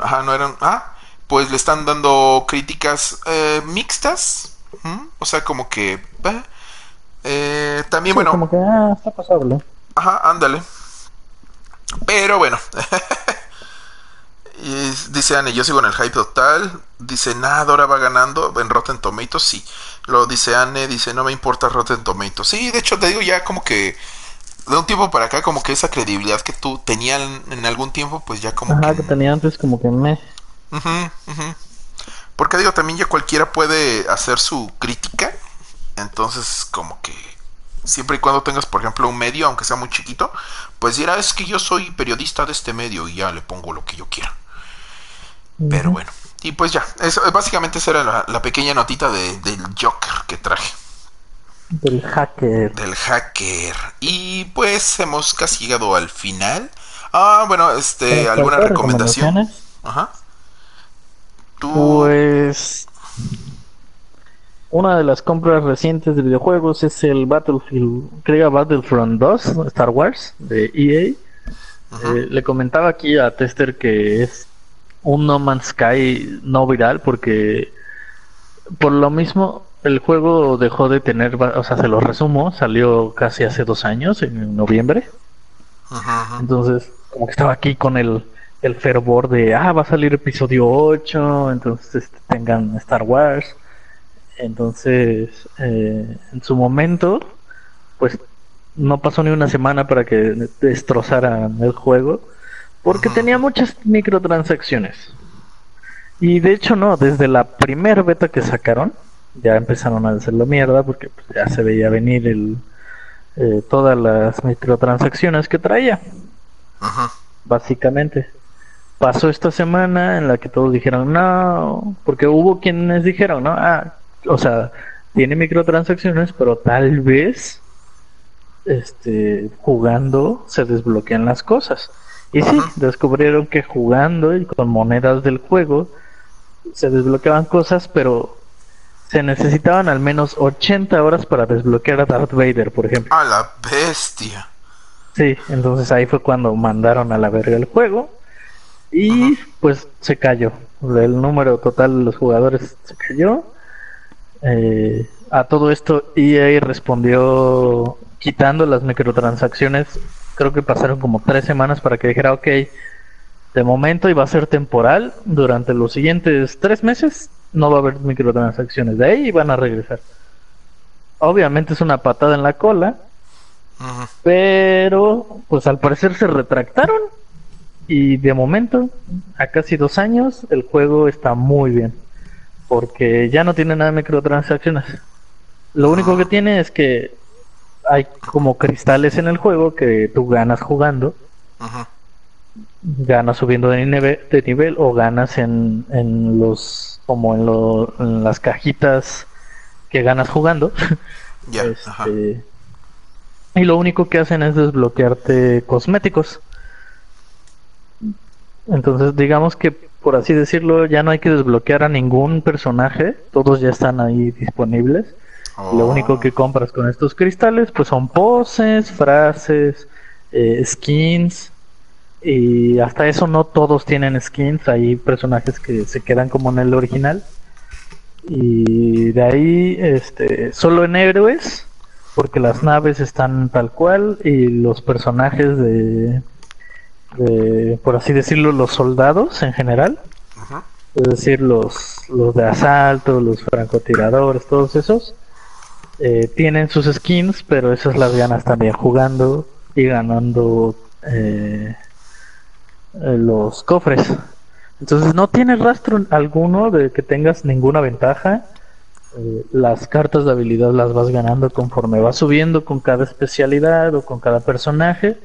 Ajá, no eran. Ah, pues le están dando críticas eh, mixtas. O sea, como que. eh, eh, también, Sí, bueno. como que, ah, está pasable. Ajá, ándale. Pero bueno. *laughs* Y dice Anne, yo sigo en el hype total. Dice, nada, Dora va ganando en Rotten Tomatoes. Sí. Lo dice Anne, dice, no me importa Rotten Tomatoes. Sí, de hecho, te digo ya como que. De un tiempo para acá, como que esa credibilidad que tú tenías en, algún tiempo, pues ya como Ajá, que. que tenía antes como que me... Porque digo, también ya cualquiera puede hacer su crítica. Entonces, como que siempre y cuando tengas, por ejemplo, un medio, aunque sea muy chiquito, pues dirá, es que yo soy periodista de este medio y ya le pongo lo que yo quiera. Pero bueno, y pues ya, eso, básicamente esa era la, la pequeña notita de- del Joker que traje, Del hacker. del hacker. Y pues hemos casi llegado al final. Ah, bueno, este, ¿Para ¿alguna recomendación? Ajá. Tú... Pues una de las compras recientes de videojuegos es el Battlefield, creo Battlefront 2, Star Wars de EA. Eh, le comentaba aquí a Tester que es un No Man's Sky no viral porque por lo mismo el juego dejó de tener, o sea, se lo resumo, salió casi hace dos años, en noviembre. Entonces, como que estaba aquí con el, el fervor de, ah, va a salir episodio 8, entonces este, tengan Star Wars. Entonces, eh, en su momento, pues no pasó ni una semana para que destrozaran el juego, porque tenía muchas microtransacciones. Y de hecho no, desde la primer beta que sacaron, ya empezaron a hacerlo mierda, porque pues, ya se veía venir el, eh, todas las microtransacciones que traía básicamente. Pasó esta semana en la que todos dijeron no, porque hubo quienes dijeron, no, ah, o sea, tiene microtransacciones, pero tal vez este jugando se desbloquean las cosas. Y sí, descubrieron que jugando y con monedas del juego se desbloqueaban cosas, pero se necesitaban al menos 80 horas para desbloquear a Darth Vader, por ejemplo. A la bestia. Sí, entonces ahí fue cuando mandaron a la verga el juego y pues se cayó. El número total de los jugadores se cayó. Eh, a todo esto EA respondió quitando las microtransacciones. Creo que pasaron como tres semanas para que dijera, ok, De momento y va a ser temporal. Durante los siguientes tres meses no va a haber microtransacciones. De ahí van a regresar. Obviamente es una patada en la cola. Pero, pues al parecer se retractaron. Y de momento, a casi dos años, el juego está muy bien. Porque ya no tiene nada de microtransacciones. Lo único que tiene es que hay como cristales en el juego que tú ganas jugando. Ganas subiendo de nivel, de nivel o ganas en, en los como en, en las cajitas que ganas jugando. *laughs* Este, y lo único que hacen es desbloquearte cosméticos. Entonces, digamos que por así decirlo, ya no hay que desbloquear a ningún personaje, todos ya están ahí disponibles. Lo único que compras con estos cristales pues son poses, frases, eh, skins y hasta eso no todos tienen skins, hay personajes que se quedan como en el original. Y de ahí este solo en héroes porque las naves están tal cual y los personajes de, por así decirlo los soldados en general. Es decir los los de asalto los francotiradores todos esos eh, tienen sus skins, pero esas las ganas también jugando y ganando eh, eh, los cofres. Entonces no tiene rastro alguno de que tengas ninguna ventaja. las cartas de habilidad las vas ganando conforme vas subiendo con cada especialidad o con cada personaje.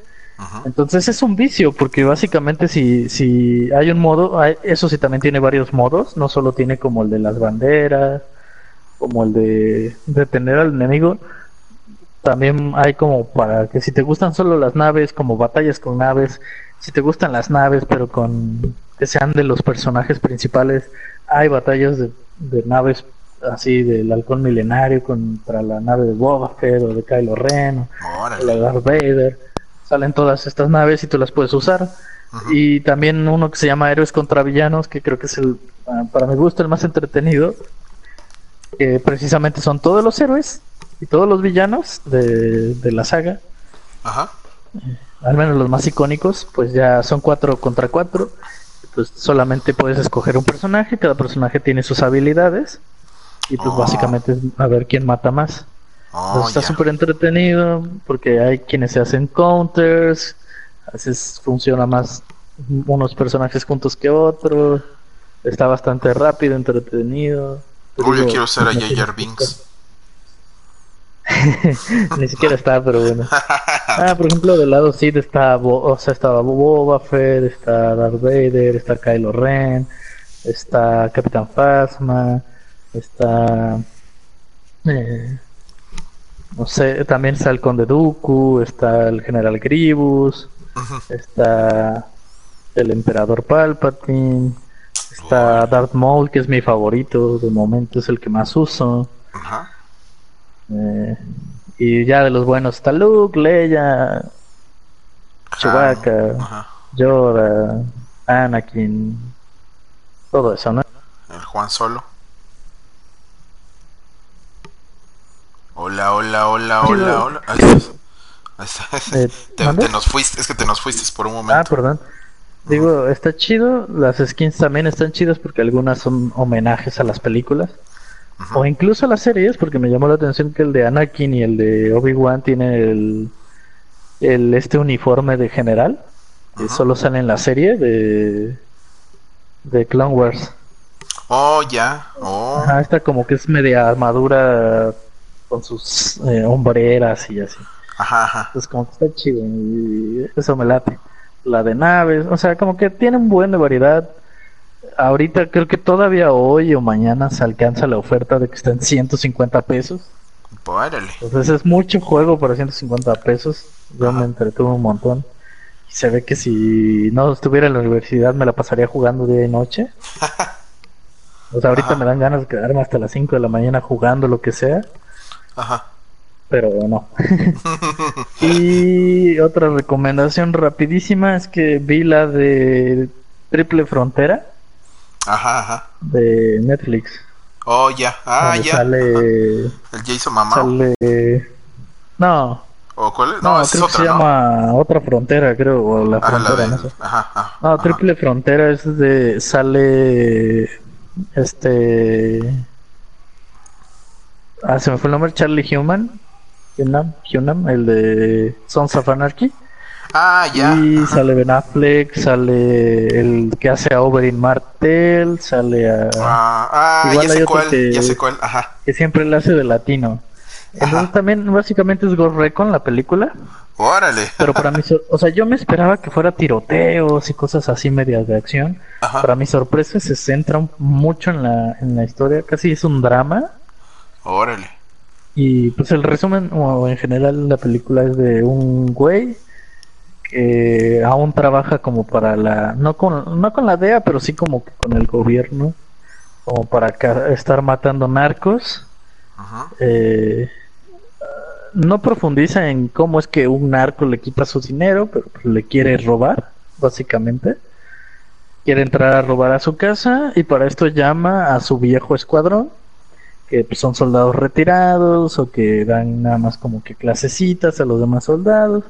Entonces es un vicio, porque básicamente si, si hay un modo, eso sí también tiene varios modos, no solo tiene como el de las banderas, como el de detener al enemigo, también hay como para que si te gustan solo las naves, como batallas con naves, si te gustan las naves, pero con que sean de los personajes principales, hay batallas de, naves así del halcón milenario contra la nave de Boba Fett o de Kylo Ren o de Darth Vader. Salen todas estas naves y tú las puedes usar. Y también uno que se llama Héroes contra Villanos, que creo que es el, para mi gusto, el más entretenido, que precisamente son todos los héroes y todos los villanos de, la saga. Ajá. al menos los más icónicos, pues ya son cuatro contra cuatro. Pues solamente puedes escoger un personaje, cada personaje tiene sus habilidades. Y pues oh. básicamente es a ver quién mata más. Oh, está súper entretenido porque hay quienes se hacen counters, a veces funciona más unos personajes juntos que otros, está bastante rápido, entretenido. Uy, yo quiero ser a J.J. Binks. *laughs* Ni siquiera está, pero bueno. Ah, por ejemplo, del lado sí está, o sea, estaba Boba Fett, está Darth Vader, está Kylo Ren, está Capitán Phasma, está... Eh, no sé, también está el Conde Dooku, está el General Grievous, está el Emperador Palpatine, Está Darth Maul, que es mi favorito, de momento es el que más uso. Ajá. Eh, y ya de los buenos está Luke, Leia, Chewbacca, Yoda, Anakin, todo eso, ¿no? El Juan Solo. Hola, hola, hola, hola, hola. *laughs* Eh, te, nos fuiste, es que te nos fuiste por un momento. Ah, perdón. Digo, está chido. Las skins también están chidas porque algunas son homenajes a las películas. O incluso a las series, porque me llamó la atención que el de Anakin y el de Obi-Wan tienen el, el, este uniforme de general. Que solo sale en la serie de, de Clone Wars. Oh, ya. Oh. esta como que es media armadura con sus eh, hombreras y así. Ajá, ajá. Entonces como que está chido y eso me late la de naves, o sea, como que tiene un buen de variedad. Ahorita creo que todavía hoy o mañana se alcanza la oferta de que está en 150 pesos. Entonces es mucho juego para 150 pesos. Yo me entretuve un montón. Y se ve que si no estuviera en la universidad me la pasaría jugando día y noche. *laughs* o sea, ahorita me dan ganas de quedarme hasta las 5 de la mañana jugando lo que sea. Ajá pero no. *laughs* y otra recomendación rapidísima es que vi la de Triple Frontera. Ajá, ajá. De Netflix. Oh, ya. Ah, ya. Sale... El Jason Mamá. Sale... No. ¿O cuál es? No, creo que se llama Otra Frontera, creo, o La Frontera, no sé. Ajá, no, Triple Frontera es de... sale... Este... Ah, se me fue el nombre, Charlie Human. Human, Human el de Sons of Anarchy. Ah, ya. Y sale Ben Affleck, sale el que hace a Oberyn Martel, sale a. Ah, ah ya sé cuál, que, ya sé cuál, ajá. Que siempre le hace de latino. Entonces también básicamente es Ghost Recon la película. Órale. Pero para mí, o sea, yo me esperaba que fuera tiroteos y cosas así medias de acción. Para mi sorpresa se centra mucho en la, en la historia, casi es un drama. Órale. Y pues el resumen, o en general la película es de un güey que aún trabaja como para la, no con, no con la DEA, pero sí como con el gobierno, como para estar matando narcos. Eh, no profundiza en cómo es que un narco le quita su dinero, pero le quiere robar, básicamente. Quiere entrar a robar a su casa y para esto llama a su viejo escuadrón, que pues, son soldados retirados o que dan nada más como que clasecitas a los demás soldados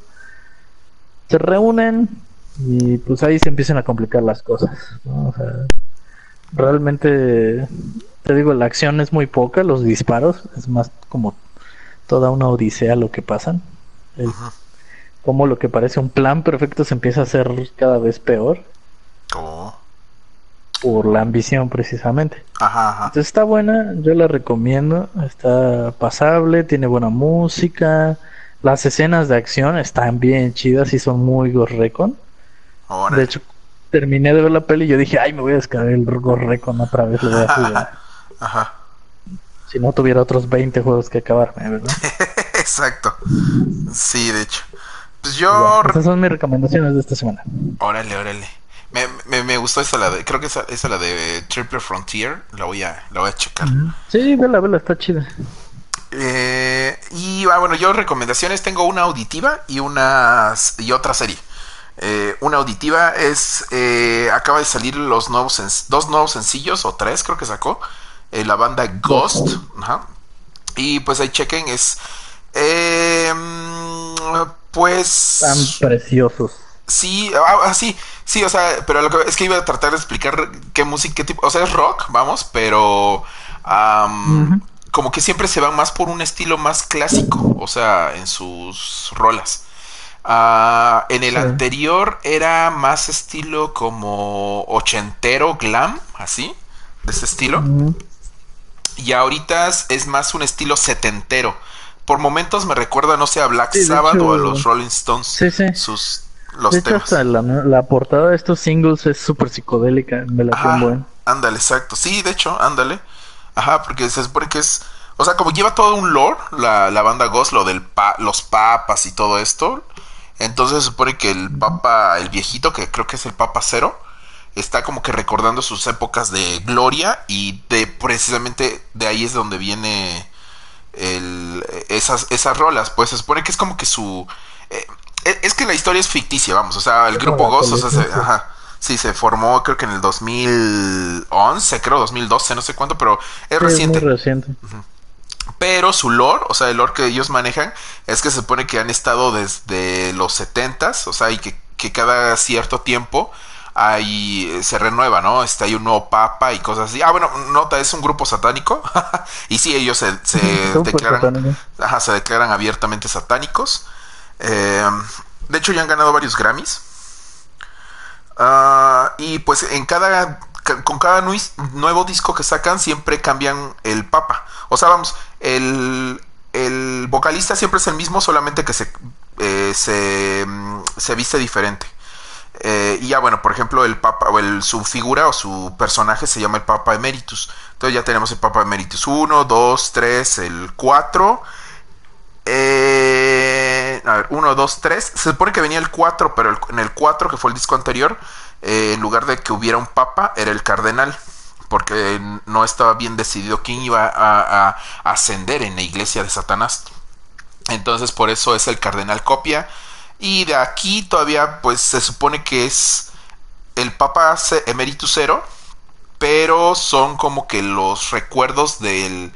se reúnen y pues ahí se empiezan a complicar las cosas. realmente, te digo, la acción es muy poca, los disparos, es más como toda una odisea lo que pasan. como lo que parece un plan perfecto se empieza a hacer cada vez peor. Por la ambición precisamente. Entonces está buena, yo la recomiendo, está pasable, tiene buena música las escenas de acción están bien chidas y son muy Recon. De hecho, terminé de ver la peli y yo dije, ay, me voy a descargar el Recon otra vez. Lo voy a *laughs* jugar. Ajá. Si no tuviera otros 20 juegos que acabarme, ¿verdad? *laughs* Exacto. Sí, de hecho. Pues yo. esas son mis recomendaciones de esta semana. Órale, órale. Me, me, gustó esa la de. Creo que esa, esa la de Triple Frontier. La voy a, la voy a checar. Sí, vela, vela, está chida. Eh, y ah, bueno, yo recomendaciones tengo una auditiva y una y otra serie. Eh, una auditiva es eh, acaba de salir los nuevos dos nuevos sencillos o tres creo que sacó la banda Ghost y pues ahí chequen es pues tan preciosos sí ah, ah, sí sí o sea pero lo que es que iba a tratar de explicar qué música qué tipo o sea es rock vamos pero como que siempre se van más por un estilo más clásico, o sea, en sus rolas. Ah, en el anterior era más estilo como ochentero glam, así, de ese estilo. Y ahorita es más un estilo setentero. Por momentos me recuerda, no sé, a Black Sabbath o a los Rolling Stones. Sí. Sus, los de hecho, la, portada de estos singles es súper psicodélica, me la buen. Ándale, exacto. Sí, de hecho, ándale. Ajá, porque se supone que es. O sea, como lleva todo un lore, la, la banda Ghost, lo del los papas y todo esto. Entonces se supone que el papa, el viejito, que creo que es el papa cero, está como que recordando sus épocas de gloria y de precisamente de ahí es donde viene el, esas, esas rolas. Pues se supone que es como que su... Eh, es que la historia es ficticia, vamos. O sea, el grupo Ghost, o sea, se, ajá, Sí, se formó creo que en el 2011, creo 2012, no sé cuánto, pero es reciente. reciente. Pero su lore, o sea, el lore que ellos manejan, es que se supone que han estado desde los 70 o sea, y que, cada cierto tiempo ahí se renueva, ¿no? Está hay un nuevo papa y cosas así. Ah, bueno, nota, es un grupo satánico. *laughs* y sí, ellos se, *laughs* declaran, ajá, se declaran abiertamente satánicos. Eh, de hecho, ya han ganado varios Grammys. Ah, y pues en cada con cada nuevo disco que sacan siempre cambian el papa. O sea, vamos, el, el vocalista siempre es el mismo, solamente que se, eh, se, mm, se, viste diferente. Eh, y ya bueno, por ejemplo, el papa, o el, su figura o su personaje se llama el Papa Emeritus. Entonces ya tenemos el Papa Emeritus 1, 2, 3, el 4. Eh, a ver, 1, 2, 3. Se supone que venía el 4, pero en el 4, que fue el disco anterior, eh, en lugar de que hubiera un papa, era el cardenal. Porque no estaba bien decidido quién iba a, ascender en la iglesia de Satanás. Entonces, por eso es el cardenal copia. Y de aquí todavía, pues se supone que es el papa emeritus cero. Pero son como que los recuerdos del.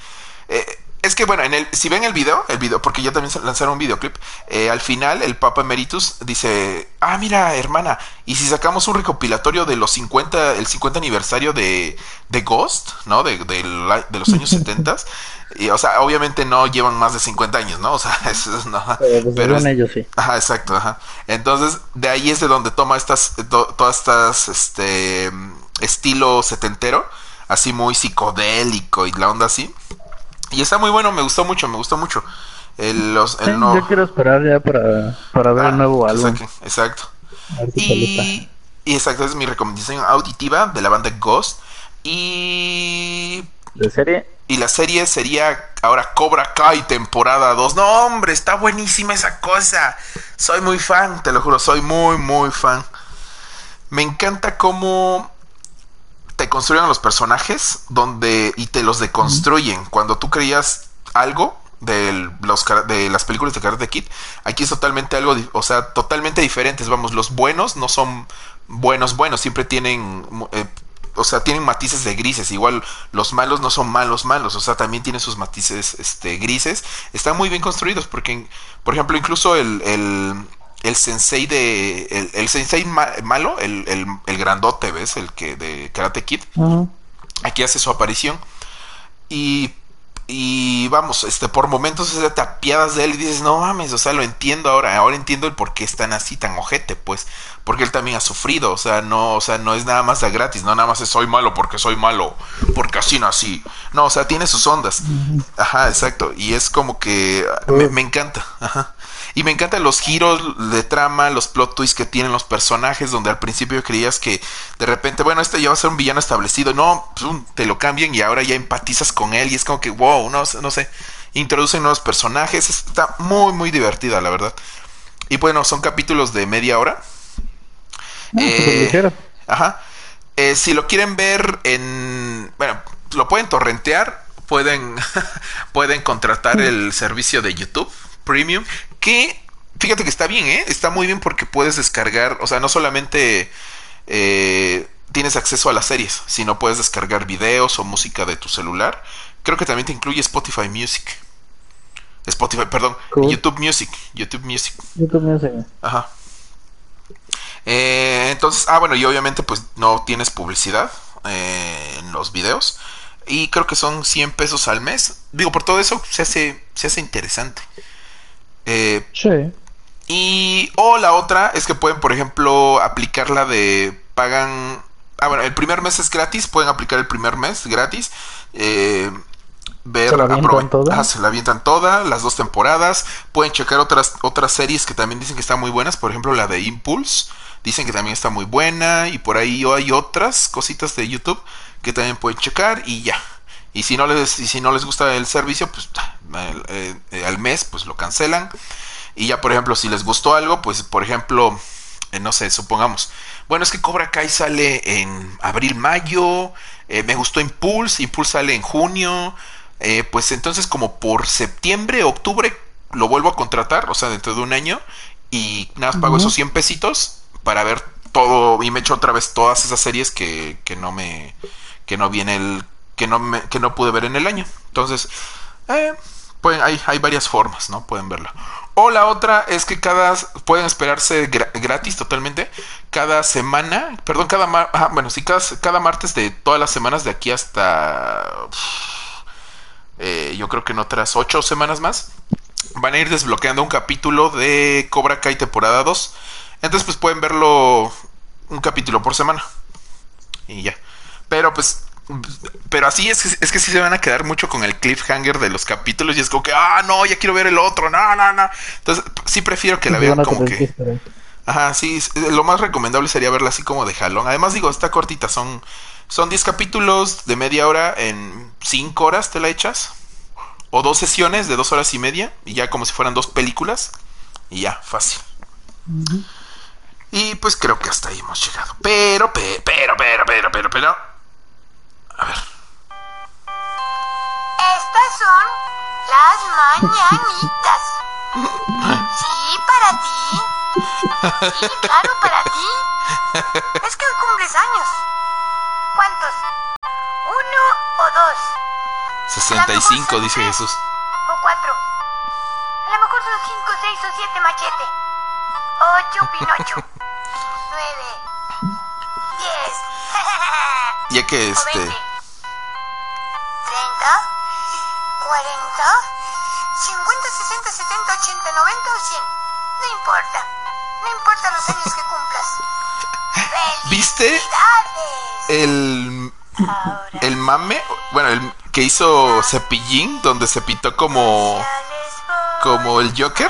Eh, es que bueno, en el, si ven el video, el video, porque ya también lanzaron un videoclip, eh, al final el Papa Emeritus dice, ah, mira, hermana, y si sacamos un recopilatorio de los 50, el 50 aniversario de, de Ghost, ¿no? De, de, los años *laughs* 70, y, o sea, obviamente no llevan más de 50 años, ¿no? O sea, *laughs* eso es, no, pero ellos sí. Ajá, exacto, ajá. Entonces, de ahí es de donde toma estas, todas estas, este, estilo setentero, así muy psicodélico y la onda así. Y está muy bueno, me gustó mucho, me gustó mucho. El, los, el. Yo quiero esperar ya para, para ver el ah, nuevo álbum. Exacto. y, y exacto, es mi recomendación auditiva de la banda Ghost. Y. ¿De serie? Y la serie sería ahora Cobra Kai temporada 2. No, hombre, está buenísima esa cosa. Soy muy fan, te lo juro, soy muy, muy fan. Me encanta cómo te construyen los personajes donde y te los deconstruyen. Cuando tú creías algo de, los, de las películas de Karate Kid, aquí es totalmente algo, o sea, totalmente diferentes. Vamos, los buenos no son buenos, buenos, siempre tienen, eh, o sea, tienen matices de grises. Igual los malos no son malos, malos, o sea, también tienen sus matices este, grises. Están muy bien construidos porque, por ejemplo, incluso el el sensei de. El, sensei malo, el, el, grandote, ¿ves? El que de Karate Kid. Aquí hace su aparición. Y. Y vamos, este, por momentos te apiadas de él y dices, no mames, o sea, lo entiendo ahora, ahora entiendo el por qué están así, tan ojete, pues, porque él también ha sufrido, o sea, no, o sea, no es nada más de gratis, no nada más es soy malo porque soy malo, porque así nací, no, o sea, tiene sus ondas, ajá, exacto, y es como que me, me encanta, ajá. Y me encantan los giros de trama, los plot twists que tienen los personajes, donde al principio creías que de repente, bueno, este ya va a ser un villano establecido. No, te lo cambian y ahora ya empatizas con él y es como que, wow, no, no sé, introducen nuevos personajes. Está muy, muy divertida, la verdad. Y bueno, son capítulos de media hora. Ah, eh, ajá. Eh, si lo quieren ver en... Bueno, lo pueden torrentear, pueden, *laughs* pueden contratar el servicio de YouTube Premium, que fíjate que está bien, ¿eh? Está muy bien porque puedes descargar, o sea, no solamente eh, tienes acceso a las series, sino puedes descargar videos o música de tu celular. Creo que también te incluye Spotify Music. Spotify, perdón, YouTube Music, YouTube Music. YouTube Music. Ajá. Eh, entonces, ah, bueno, y obviamente pues no tienes publicidad eh, en los videos. Y creo que son 100 pesos al mes. Digo, por todo eso se hace, se hace interesante. Eh, sí. Y, o la otra es que pueden, por ejemplo, aplicar la de pagan. Ah, bueno, el primer mes es gratis, pueden aplicar el primer mes gratis. Eh, ver, ¿Se la avientan toda? se la avientan toda, las dos temporadas. Pueden checar otras, otras series que también dicen que están muy buenas, por ejemplo, la de Impulse. Dicen que también está muy buena. Y por ahí hay otras cositas de YouTube que también pueden checar y ya. Y si no les, si no les gusta el servicio, pues al mes, pues lo cancelan. Y ya, por ejemplo, si les gustó algo, pues por ejemplo, eh, no sé, supongamos, bueno, es que Cobra Kai sale en abril, mayo, me gustó Impulse, Impulse sale en junio, pues entonces como por septiembre, octubre lo vuelvo a contratar, o sea, dentro de un año, y nada más pago esos 100 pesitos para ver todo, y me echo otra vez todas esas series que, que no me, que no viene el que no, me, que no pude ver en el año. Entonces, eh, pueden, hay, hay varias formas, ¿no? Pueden verlo. O la otra es que cada pueden esperarse gratis totalmente cada semana, perdón, cada bueno, sí, cada, cada, martes de todas las semanas de aquí hasta eh, yo creo que en otras ocho semanas más van a ir desbloqueando un capítulo de Cobra Kai temporada 2. Entonces pues pueden verlo un capítulo por semana. Y ya. Pero pues pero así es que, es que sí se van a quedar mucho con el cliffhanger de los capítulos y es como que, ah, no, ya quiero ver el otro, no, no, no. Entonces, sí prefiero que la vean como que... Ajá, sí, lo más recomendable sería verla así como de jalón. Además, digo, está cortita, son, son 10 capítulos de media hora en 5 horas, te la echas. O dos sesiones de dos horas y media, y ya como si fueran dos películas. Y ya, fácil. Y pues creo que hasta ahí hemos llegado. Pero, pero, pero, pero, pero, pero, pero a ver. Estas son las mañanitas. *laughs* Sí, para ti. Sí, claro, para ti. Es que hoy cumples años. ¿Cuántos? ¿Uno o dos? 65, dice Jesús. O cuatro. A lo mejor son cinco, seis o siete machete. Ocho pinocho. *laughs* nueve. Diez. *laughs* ya que este veinte. Treinta. Cuarenta. Cincuenta, sesenta, setenta, ochenta, noventa o cien. No importa. No importa los años que cumplas. *laughs* ¿Viste el. El mame, bueno, el que hizo Cepillín, donde se pintó como, como el Joker,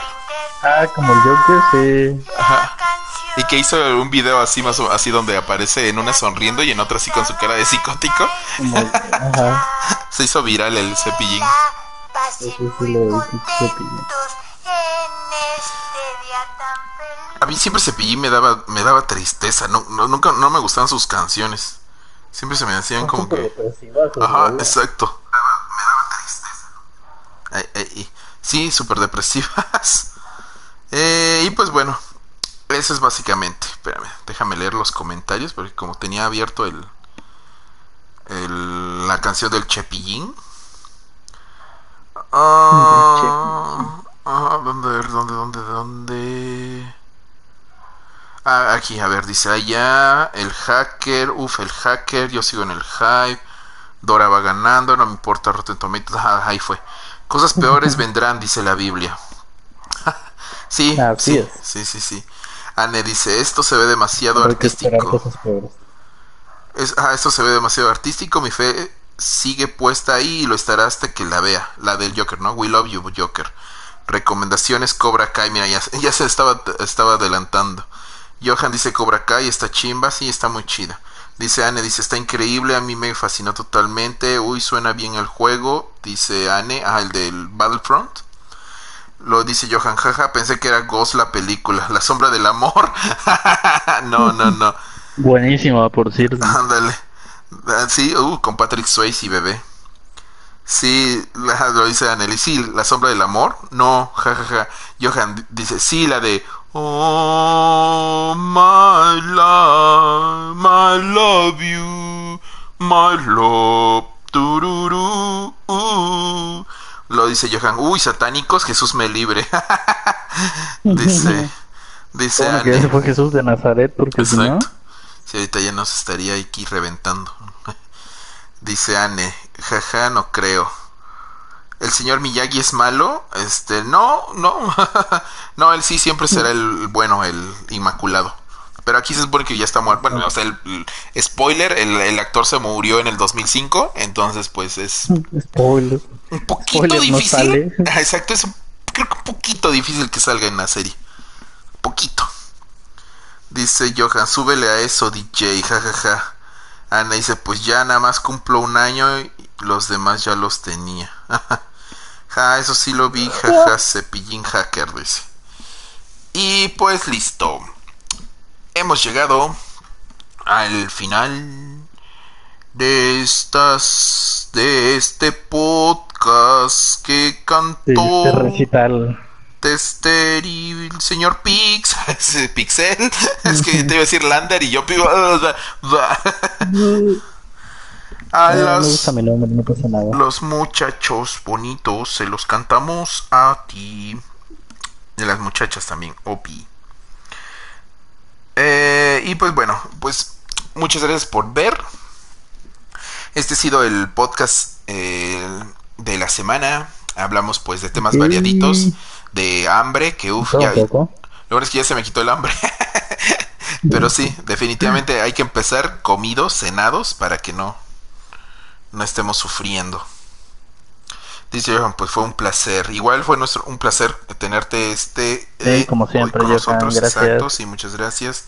Ah, como el Joker, sí. Ajá. Y que hizo un video así más o- así donde aparece en una sonriendo y en otra así con su cara de psicótico. *laughs* Ajá. Se hizo viral el Cepillín. Sí este. A mí siempre Cepillín me daba, me daba tristeza, no, no- nunca, no me gustaban sus canciones. Siempre se me hacían como Súper que... Ajá, exacto. Me daba, me daba tristeza. Ay, ay, ay. Sí, súper depresivas. *laughs* Eh, y pues bueno, eso es básicamente. Espérame, déjame leer los comentarios porque como tenía abierto el, el la canción del Chepillín. *laughs* Ah, ah, ¿dónde, dónde, dónde, dónde? Ah, aquí, a ver, dice allá, el hacker, uff, el hacker, yo sigo en el hype, Dora va ganando, no me importa Rotten Tomatoes, *laughs* ah, ahí fue. Cosas peores *laughs* vendrán, dice la Biblia. sí, Así sí, es. sí, sí, sí. Anne dice, esto se ve demasiado Hay artístico. Es, ah, esto se ve demasiado artístico, mi fe sigue puesta ahí y lo estará hasta que la vea. La del Joker, ¿no? We love you, Joker. Recomendaciones Cobra Kai, mira, ya, *laughs* ya se estaba, estaba adelantando. Johan dice Cobra Kai, está chimba, sí, está muy chida. Dice Anne, dice, está increíble, a mí me fascinó totalmente. Uy, suena bien el juego. Dice Anne, ah, el del Battlefront. Lo dice Johan, jaja, pensé que era Ghost la película, La sombra del amor. *laughs* no, no, no. Buenísima, por cierto. Ándale. Ah, Sí, uh, con Patrick Swayze, bebé. Sí, la- lo dice Anneli. Sí, la sombra del amor. No, jajaja. Johan di- dice, sí, la de Oh, my love, my love you, my love, tururú, uh. Lo dice Johan, uy, satánicos, Jesús me libre. *laughs* dice, dice Bueno, que ya Anne. se fue Jesús de Nazaret, porque si no, Exacto. Sí, ahorita ya nos estaría aquí reventando. *laughs* Dice Anne, jaja, no creo. ¿El señor Miyagi es malo? Este, no, no. *laughs* no, él sí siempre será el bueno, el inmaculado. Pero aquí se supone que ya está muerto. Bueno, o sea, el, el- spoiler, el, el actor se murió en el 2005, entonces pues es spoiler. un poquito Spoiler, difícil. *laughs* Ah, Exacto, es un- creo que un poquito difícil que salga en la serie. Poquito. Dice Johan, súbele a eso, DJ, jajaja. Ana dice, pues ya nada más cumplo un año y los demás ya los tenía. ja, *laughs* eso sí lo vi, jaja, cepillín hacker, dice. Y pues listo. Hemos llegado al final de estas de este podcast que cantó este recital. Tester y el señor Pix, *laughs* Pixel, *laughs* es que te iba a decir Lander y yo pido *laughs* a me las- gusta mi nombre, no pasa nada. los muchachos bonitos se los cantamos a ti y las muchachas también, Opi. Eh, y pues bueno, pues muchas gracias por ver. Este ha sido el podcast eh, de la semana. Hablamos pues de temas Sí. variaditos, de hambre, que uff, ya, lo bueno es que ya se me quitó el hambre. *laughs* Pero sí, definitivamente hay que empezar comidos, cenados, para que no, no estemos sufriendo. Dice Johan, pues fue un placer. Igual fue nuestro un placer tenerte este Sí, como hoy siempre, con Johan, nosotros. gracias. Exacto, sí, muchas gracias.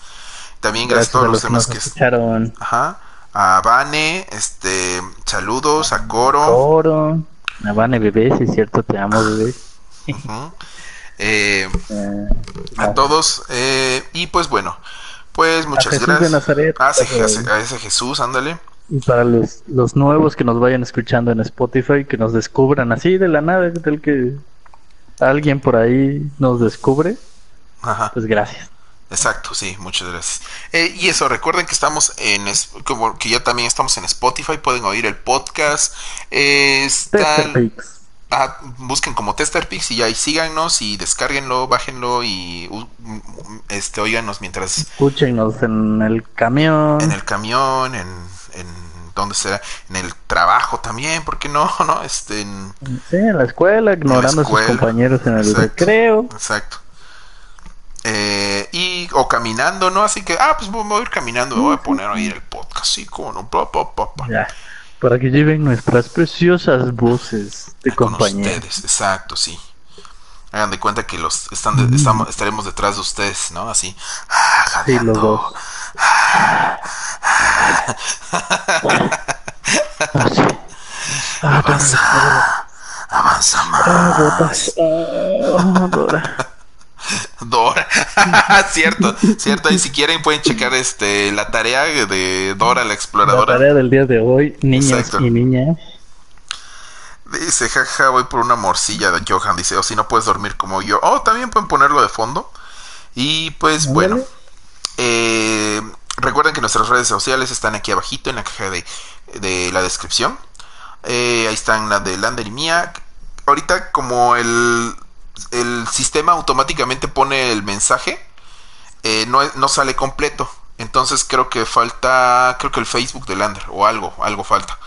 También gracias, a todos los que demás que escucharon. ajá, a Vane, este, saludos a Coro, Oro. Navane, bebé, si es cierto, te amo, bebé. ujú, eh, Eh, a todos eh, y pues bueno, pues muchas Jesús gracias. de Nazaret, Ah, sí, gracias. a ese Jesús, ándale. Y para los, los nuevos que nos vayan escuchando en Spotify, que nos descubran así de la nada, del que alguien por ahí nos descubre, Ajá. pues gracias. Exacto, sí, muchas gracias. Eh, y eso, recuerden que estamos en, como que ya también estamos en Spotify, pueden oír el podcast. Eh, está, Tester. Ah, busquen como Testerpix y ya y síganos y descárguenlo, bájenlo y este oíganos mientras escúchenos en el camión, en el camión, en, en donde sea, en el trabajo también, porque no, *laughs* no, este en, sí, en la escuela, ignorando a sus compañeros en el recreo. Exacto. Eh, y o caminando, ¿no? Así que, ah, pues voy a ir caminando, voy a poner ahí el podcast, sí, como no, Ya, para que lleven nuestras preciosas voces de ah, compañía. ustedes, exacto, sí. Hagan de cuenta que los están estamos, estaremos detrás de ustedes, ¿no? Así. Ah, sí, los dos. *laughs* avanza, avanza más. *laughs* Dora. *laughs* cierto, cierto. Y si quieren pueden checar este la tarea de Dora la exploradora. La tarea del día de hoy, niños y niñas. Dice, jaja, voy por una morcilla de Johan. Dice, o oh, si no puedes dormir como yo. Oh, también pueden ponerlo de fondo. Y pues bueno. Eh, recuerden que nuestras redes sociales están aquí abajito en la caja de, de la descripción. Eh, ahí están la de Lander y mía. Ahorita como el el sistema automáticamente pone el mensaje, eh, no, no sale completo. Entonces creo que falta, creo que el Facebook de Lander o algo, algo falta.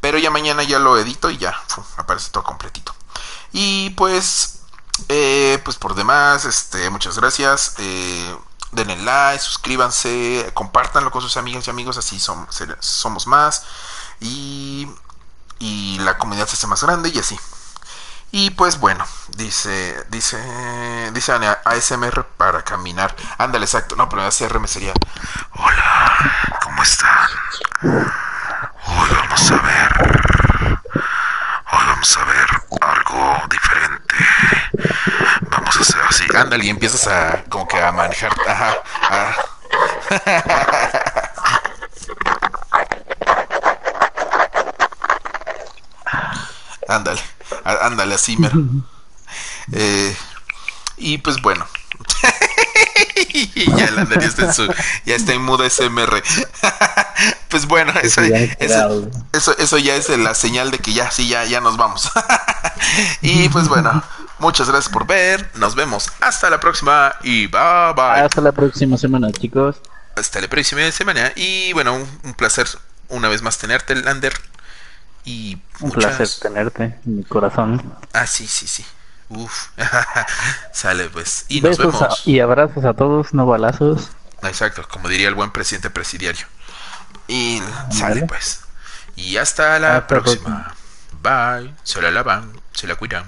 Pero ya mañana ya lo edito y ya aparece todo completito. Y pues, eh, pues por demás, este, muchas gracias. Eh, denle like, suscríbanse, compártanlo con sus amigas y amigos, así somos, somos más. Y, y la comunidad se hace más grande y así. Y pues bueno, dice, dice, dice ASMR para caminar. Ándale, exacto. No, pero ASMR me sería. Hola, ¿cómo están? Hoy vamos a ver. Hoy vamos a ver algo diferente. Vamos a hacer así. Ándale, y empiezas a como que a manejar. Ajá. *laughs* Ándale. Ándale, así, mero. *laughs* Eh, y pues bueno. *laughs* ya el Ander está en su, ya está en SMR. *laughs* pues bueno, eso, eso, eso, ya es la señal de que ya, sí, ya, ya nos vamos. y pues bueno, muchas gracias por ver. Nos vemos hasta la próxima y bye bye. Hasta la próxima semana, chicos. Hasta la próxima semana. Y bueno, un, placer una vez más tenerte, Lander. Y un placer tenerte en mi corazón. Ah, sí, sí, sí. Uf. *laughs* Sale pues. Y nos vemos. y abrazos a todos, no balazos. Exacto, como diría el buen presidente presidiario. Y sale pues. Y hasta la próxima. Bye. Se la lavan, se la cuidan.